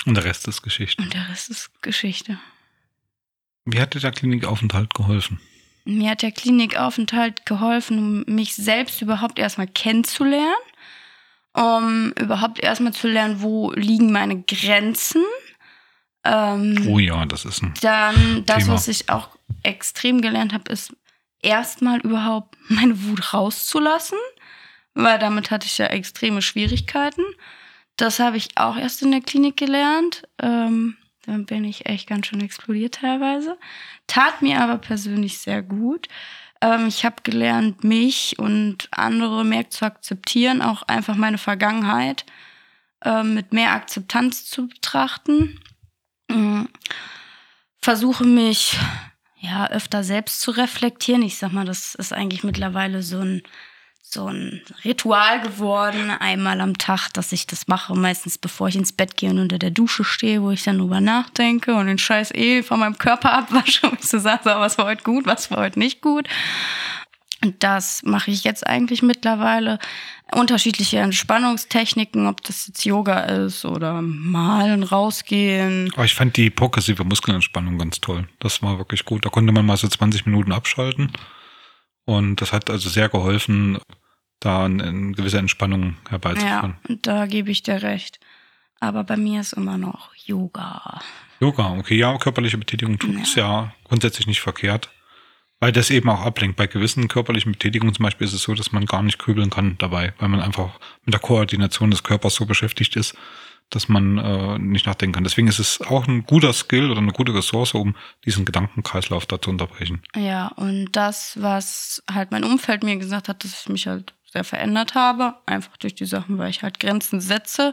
A: Und der Rest ist Geschichte.
B: Und der Rest ist Geschichte.
A: Wie hat dir der Klinikaufenthalt geholfen?
B: Mir hat der Klinikaufenthalt geholfen, um mich selbst überhaupt erstmal kennenzulernen um überhaupt erstmal zu lernen, wo liegen meine Grenzen.
A: Ähm, oh ja, das ist ein.
B: Dann das, Thema. was ich auch extrem gelernt habe, ist erstmal überhaupt meine Wut rauszulassen, weil damit hatte ich ja extreme Schwierigkeiten. Das habe ich auch erst in der Klinik gelernt. Ähm, dann bin ich echt ganz schön explodiert teilweise. Tat mir aber persönlich sehr gut. Ähm, ich habe gelernt, mich und andere mehr zu akzeptieren, auch einfach meine Vergangenheit ähm, mit mehr Akzeptanz zu betrachten. Versuche mich ja öfter selbst zu reflektieren. Ich sag mal, das ist eigentlich mittlerweile so ein so ein Ritual geworden, einmal am Tag, dass ich das mache, meistens bevor ich ins Bett gehe und unter der Dusche stehe, wo ich dann drüber nachdenke und den Scheiß eh von meinem Körper abwasche und so sage, was war heute gut, was war heute nicht gut. Und das mache ich jetzt eigentlich mittlerweile. Unterschiedliche Entspannungstechniken, ob das jetzt Yoga ist oder malen, rausgehen.
A: Aber ich fand die progressive Muskelentspannung ganz toll. Das war wirklich gut. Da konnte man mal so 20 Minuten abschalten. Und das hat also sehr geholfen, da eine gewisse Entspannung herbeizuführen.
B: Ja, da gebe ich dir recht. Aber bei mir ist immer noch Yoga.
A: Yoga, okay, ja, körperliche Betätigung tut es ja. ja grundsätzlich nicht verkehrt. Weil das eben auch ablenkt. Bei gewissen körperlichen Betätigungen zum Beispiel ist es so, dass man gar nicht grübeln kann dabei, weil man einfach mit der Koordination des Körpers so beschäftigt ist, dass man äh, nicht nachdenken kann. Deswegen ist es auch ein guter Skill oder eine gute Ressource, um diesen Gedankenkreislauf da zu unterbrechen.
B: Ja, und das, was halt mein Umfeld mir gesagt hat, dass ich mich halt sehr verändert habe, einfach durch die Sachen, weil ich halt Grenzen setze,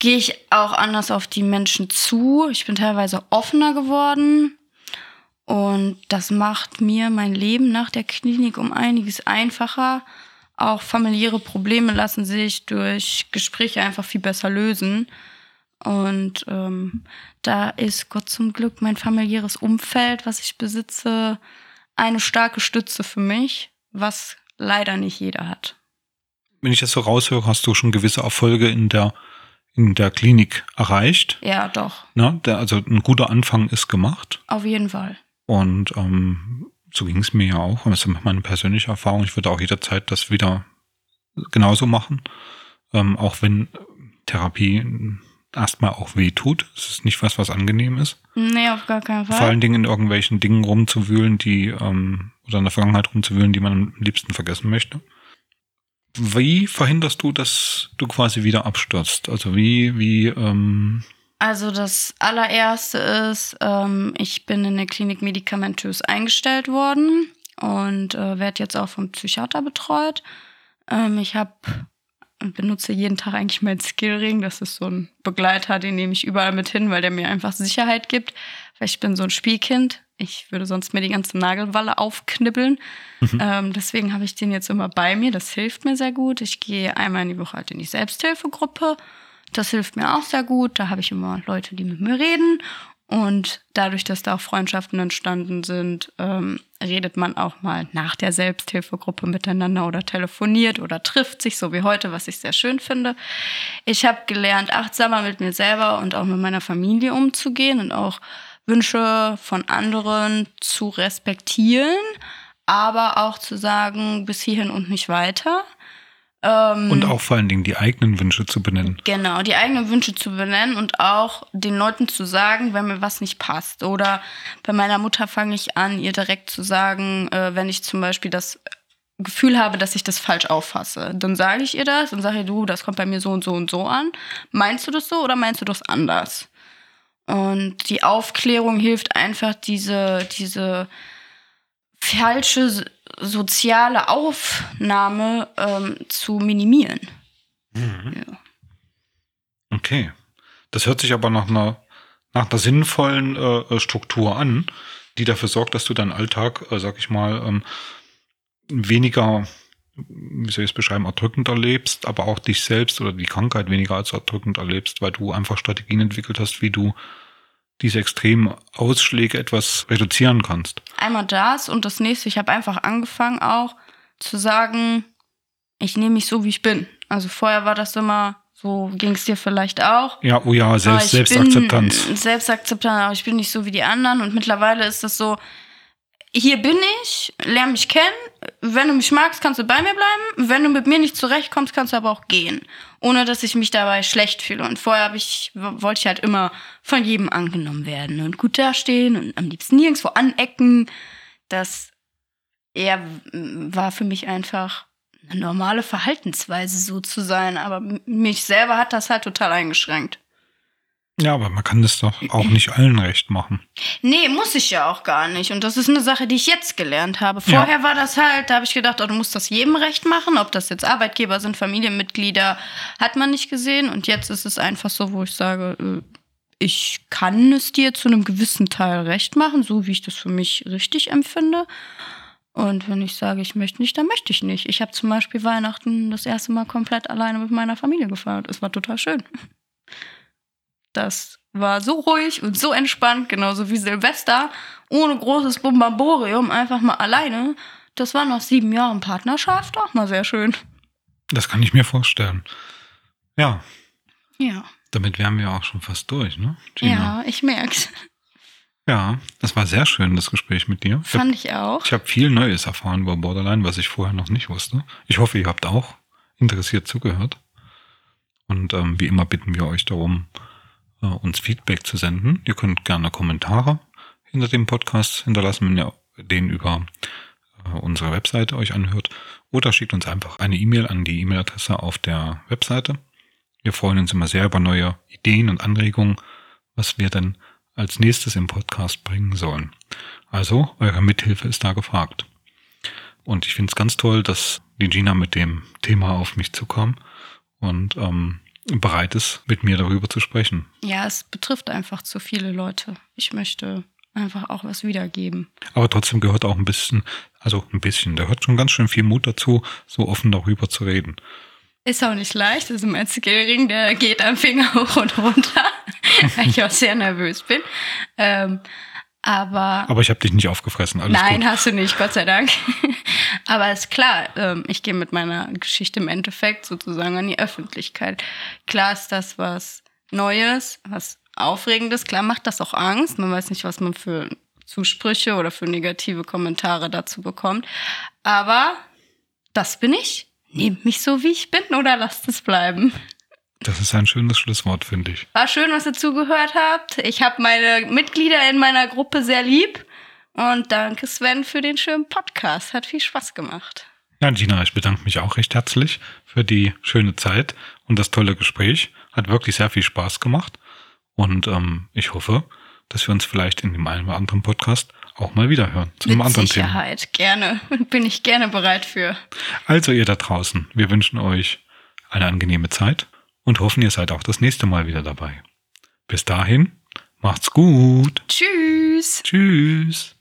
B: gehe ich auch anders auf die Menschen zu. Ich bin teilweise offener geworden. Und das macht mir mein Leben nach der Klinik um einiges einfacher. Auch familiäre Probleme lassen sich durch Gespräche einfach viel besser lösen. Und ähm, da ist Gott zum Glück mein familiäres Umfeld, was ich besitze, eine starke Stütze für mich, was leider nicht jeder hat.
A: Wenn ich das so raushöre, hast du schon gewisse Erfolge in der, in der Klinik erreicht.
B: Ja, doch.
A: Na, der, also ein guter Anfang ist gemacht.
B: Auf jeden Fall.
A: Und ähm, so ging es mir ja auch. Das ist meine persönliche Erfahrung. Ich würde auch jederzeit das wieder genauso machen. Ähm, auch wenn Therapie erstmal auch weh tut. Es ist nicht was, was angenehm ist.
B: Nee, auf gar keinen Fall.
A: Vor allen Dingen in irgendwelchen Dingen rumzuwühlen, die, ähm, oder in der Vergangenheit rumzuwühlen, die man am liebsten vergessen möchte. Wie verhinderst du, dass du quasi wieder abstürzt? Also wie, wie, ähm
B: also das allererste ist, ähm, ich bin in der Klinik medikamentös eingestellt worden und äh, werde jetzt auch vom Psychiater betreut. Ähm, ich habe benutze jeden Tag eigentlich meinen Skillring. Das ist so ein Begleiter, den nehme ich überall mit hin, weil der mir einfach Sicherheit gibt. Weil ich bin so ein Spielkind. Ich würde sonst mir die ganze Nagelwalle aufknibbeln. Mhm. Ähm, deswegen habe ich den jetzt immer bei mir. Das hilft mir sehr gut. Ich gehe einmal in die Woche halt in die Selbsthilfegruppe. Das hilft mir auch sehr gut. Da habe ich immer Leute, die mit mir reden. Und dadurch, dass da auch Freundschaften entstanden sind, ähm, redet man auch mal nach der Selbsthilfegruppe miteinander oder telefoniert oder trifft sich, so wie heute, was ich sehr schön finde. Ich habe gelernt, achtsamer mit mir selber und auch mit meiner Familie umzugehen und auch Wünsche von anderen zu respektieren, aber auch zu sagen, bis hierhin und nicht weiter.
A: Ähm, und auch vor allen Dingen die eigenen Wünsche zu benennen.
B: Genau, die eigenen Wünsche zu benennen und auch den Leuten zu sagen, wenn mir was nicht passt. Oder bei meiner Mutter fange ich an, ihr direkt zu sagen, äh, wenn ich zum Beispiel das Gefühl habe, dass ich das falsch auffasse. Dann sage ich ihr das und sage, du, das kommt bei mir so und so und so an. Meinst du das so oder meinst du das anders? Und die Aufklärung hilft einfach, diese, diese falsche soziale Aufnahme ähm, zu minimieren.
A: Mhm. Ja. Okay. Das hört sich aber nach einer, nach einer sinnvollen äh, Struktur an, die dafür sorgt, dass du deinen Alltag, äh, sag ich mal, ähm, weniger, wie soll ich es beschreiben, erdrückend erlebst, aber auch dich selbst oder die Krankheit weniger als erdrückend erlebst, weil du einfach Strategien entwickelt hast, wie du diese extremen Ausschläge etwas reduzieren kannst.
B: Einmal das und das nächste, ich habe einfach angefangen auch zu sagen, ich nehme mich so, wie ich bin. Also vorher war das immer, so ging es dir vielleicht auch.
A: Ja, oh ja, Selbst, Selbstakzeptanz.
B: Selbstakzeptanz, aber ich bin nicht so wie die anderen. Und mittlerweile ist das so, hier bin ich, lerne mich kennen. Wenn du mich magst, kannst du bei mir bleiben. Wenn du mit mir nicht zurechtkommst, kannst du aber auch gehen. Ohne dass ich mich dabei schlecht fühle. Und vorher ich, wollte ich halt immer von jedem angenommen werden und gut dastehen und am liebsten nirgendwo anecken. Das eher war für mich einfach eine normale Verhaltensweise so zu sein. Aber mich selber hat das halt total eingeschränkt.
A: Ja, aber man kann das doch auch nicht allen recht machen.
B: Nee, muss ich ja auch gar nicht. Und das ist eine Sache, die ich jetzt gelernt habe. Vorher ja. war das halt, da habe ich gedacht, oh, du musst das jedem recht machen. Ob das jetzt Arbeitgeber sind, Familienmitglieder, hat man nicht gesehen. Und jetzt ist es einfach so, wo ich sage, äh, ich kann es dir zu einem gewissen Teil recht machen, so wie ich das für mich richtig empfinde. Und wenn ich sage, ich möchte nicht, dann möchte ich nicht. Ich habe zum Beispiel Weihnachten das erste Mal komplett alleine mit meiner Familie gefeiert. Es war total schön. Das war so ruhig und so entspannt, genauso wie Silvester, ohne großes Bombamborium, einfach mal alleine. Das war nach sieben Jahren Partnerschaft auch mal sehr schön.
A: Das kann ich mir vorstellen. Ja.
B: Ja.
A: Damit wären wir auch schon fast durch, ne?
B: Gina? Ja, ich merk's.
A: Ja, das war sehr schön, das Gespräch mit dir.
B: Fand ich, hab, ich auch.
A: Ich habe viel Neues erfahren über Borderline, was ich vorher noch nicht wusste. Ich hoffe, ihr habt auch interessiert zugehört. Und ähm, wie immer bitten wir euch darum, äh, uns Feedback zu senden. Ihr könnt gerne Kommentare hinter dem Podcast hinterlassen, wenn ihr den über äh, unsere Webseite euch anhört. Oder schickt uns einfach eine E-Mail an die E-Mail-Adresse auf der Webseite. Wir freuen uns immer sehr über neue Ideen und Anregungen, was wir dann als nächstes im Podcast bringen sollen. Also, eure Mithilfe ist da gefragt. Und ich finde es ganz toll, dass die Gina mit dem Thema auf mich zukam. Und ähm, bereit ist, mit mir darüber zu sprechen.
B: Ja, es betrifft einfach zu viele Leute. Ich möchte einfach auch was wiedergeben.
A: Aber trotzdem gehört auch ein bisschen, also ein bisschen, da hört schon ganz schön viel Mut dazu, so offen darüber zu reden.
B: Ist auch nicht leicht. Also mein Skillring, der geht am Finger hoch und runter, weil ich auch sehr nervös bin. Ähm, aber,
A: aber ich habe dich nicht aufgefressen.
B: Alles nein, gut. hast du nicht, Gott sei Dank. aber ist klar, ähm, ich gehe mit meiner Geschichte im Endeffekt sozusagen an die Öffentlichkeit. Klar ist das was Neues, was Aufregendes. Klar macht das auch Angst. Man weiß nicht, was man für Zusprüche oder für negative Kommentare dazu bekommt. Aber das bin ich. Nehmt mich so, wie ich bin oder lasst es bleiben.
A: Das ist ein schönes Schlusswort, finde ich.
B: War schön, was ihr zugehört habt. Ich habe meine Mitglieder in meiner Gruppe sehr lieb. Und danke, Sven, für den schönen Podcast. Hat viel Spaß gemacht.
A: Ja, Gina, ich bedanke mich auch recht herzlich für die schöne Zeit und das tolle Gespräch. Hat wirklich sehr viel Spaß gemacht. Und ähm, ich hoffe, dass wir uns vielleicht in dem einen oder anderen Podcast auch mal wieder hören.
B: Zu einem Mit anderen Sicherheit, Thema. gerne. Bin ich gerne bereit für.
A: Also ihr da draußen, wir wünschen euch eine angenehme Zeit und hoffen, ihr seid auch das nächste Mal wieder dabei. Bis dahin, macht's gut.
B: Tschüss.
A: Tschüss.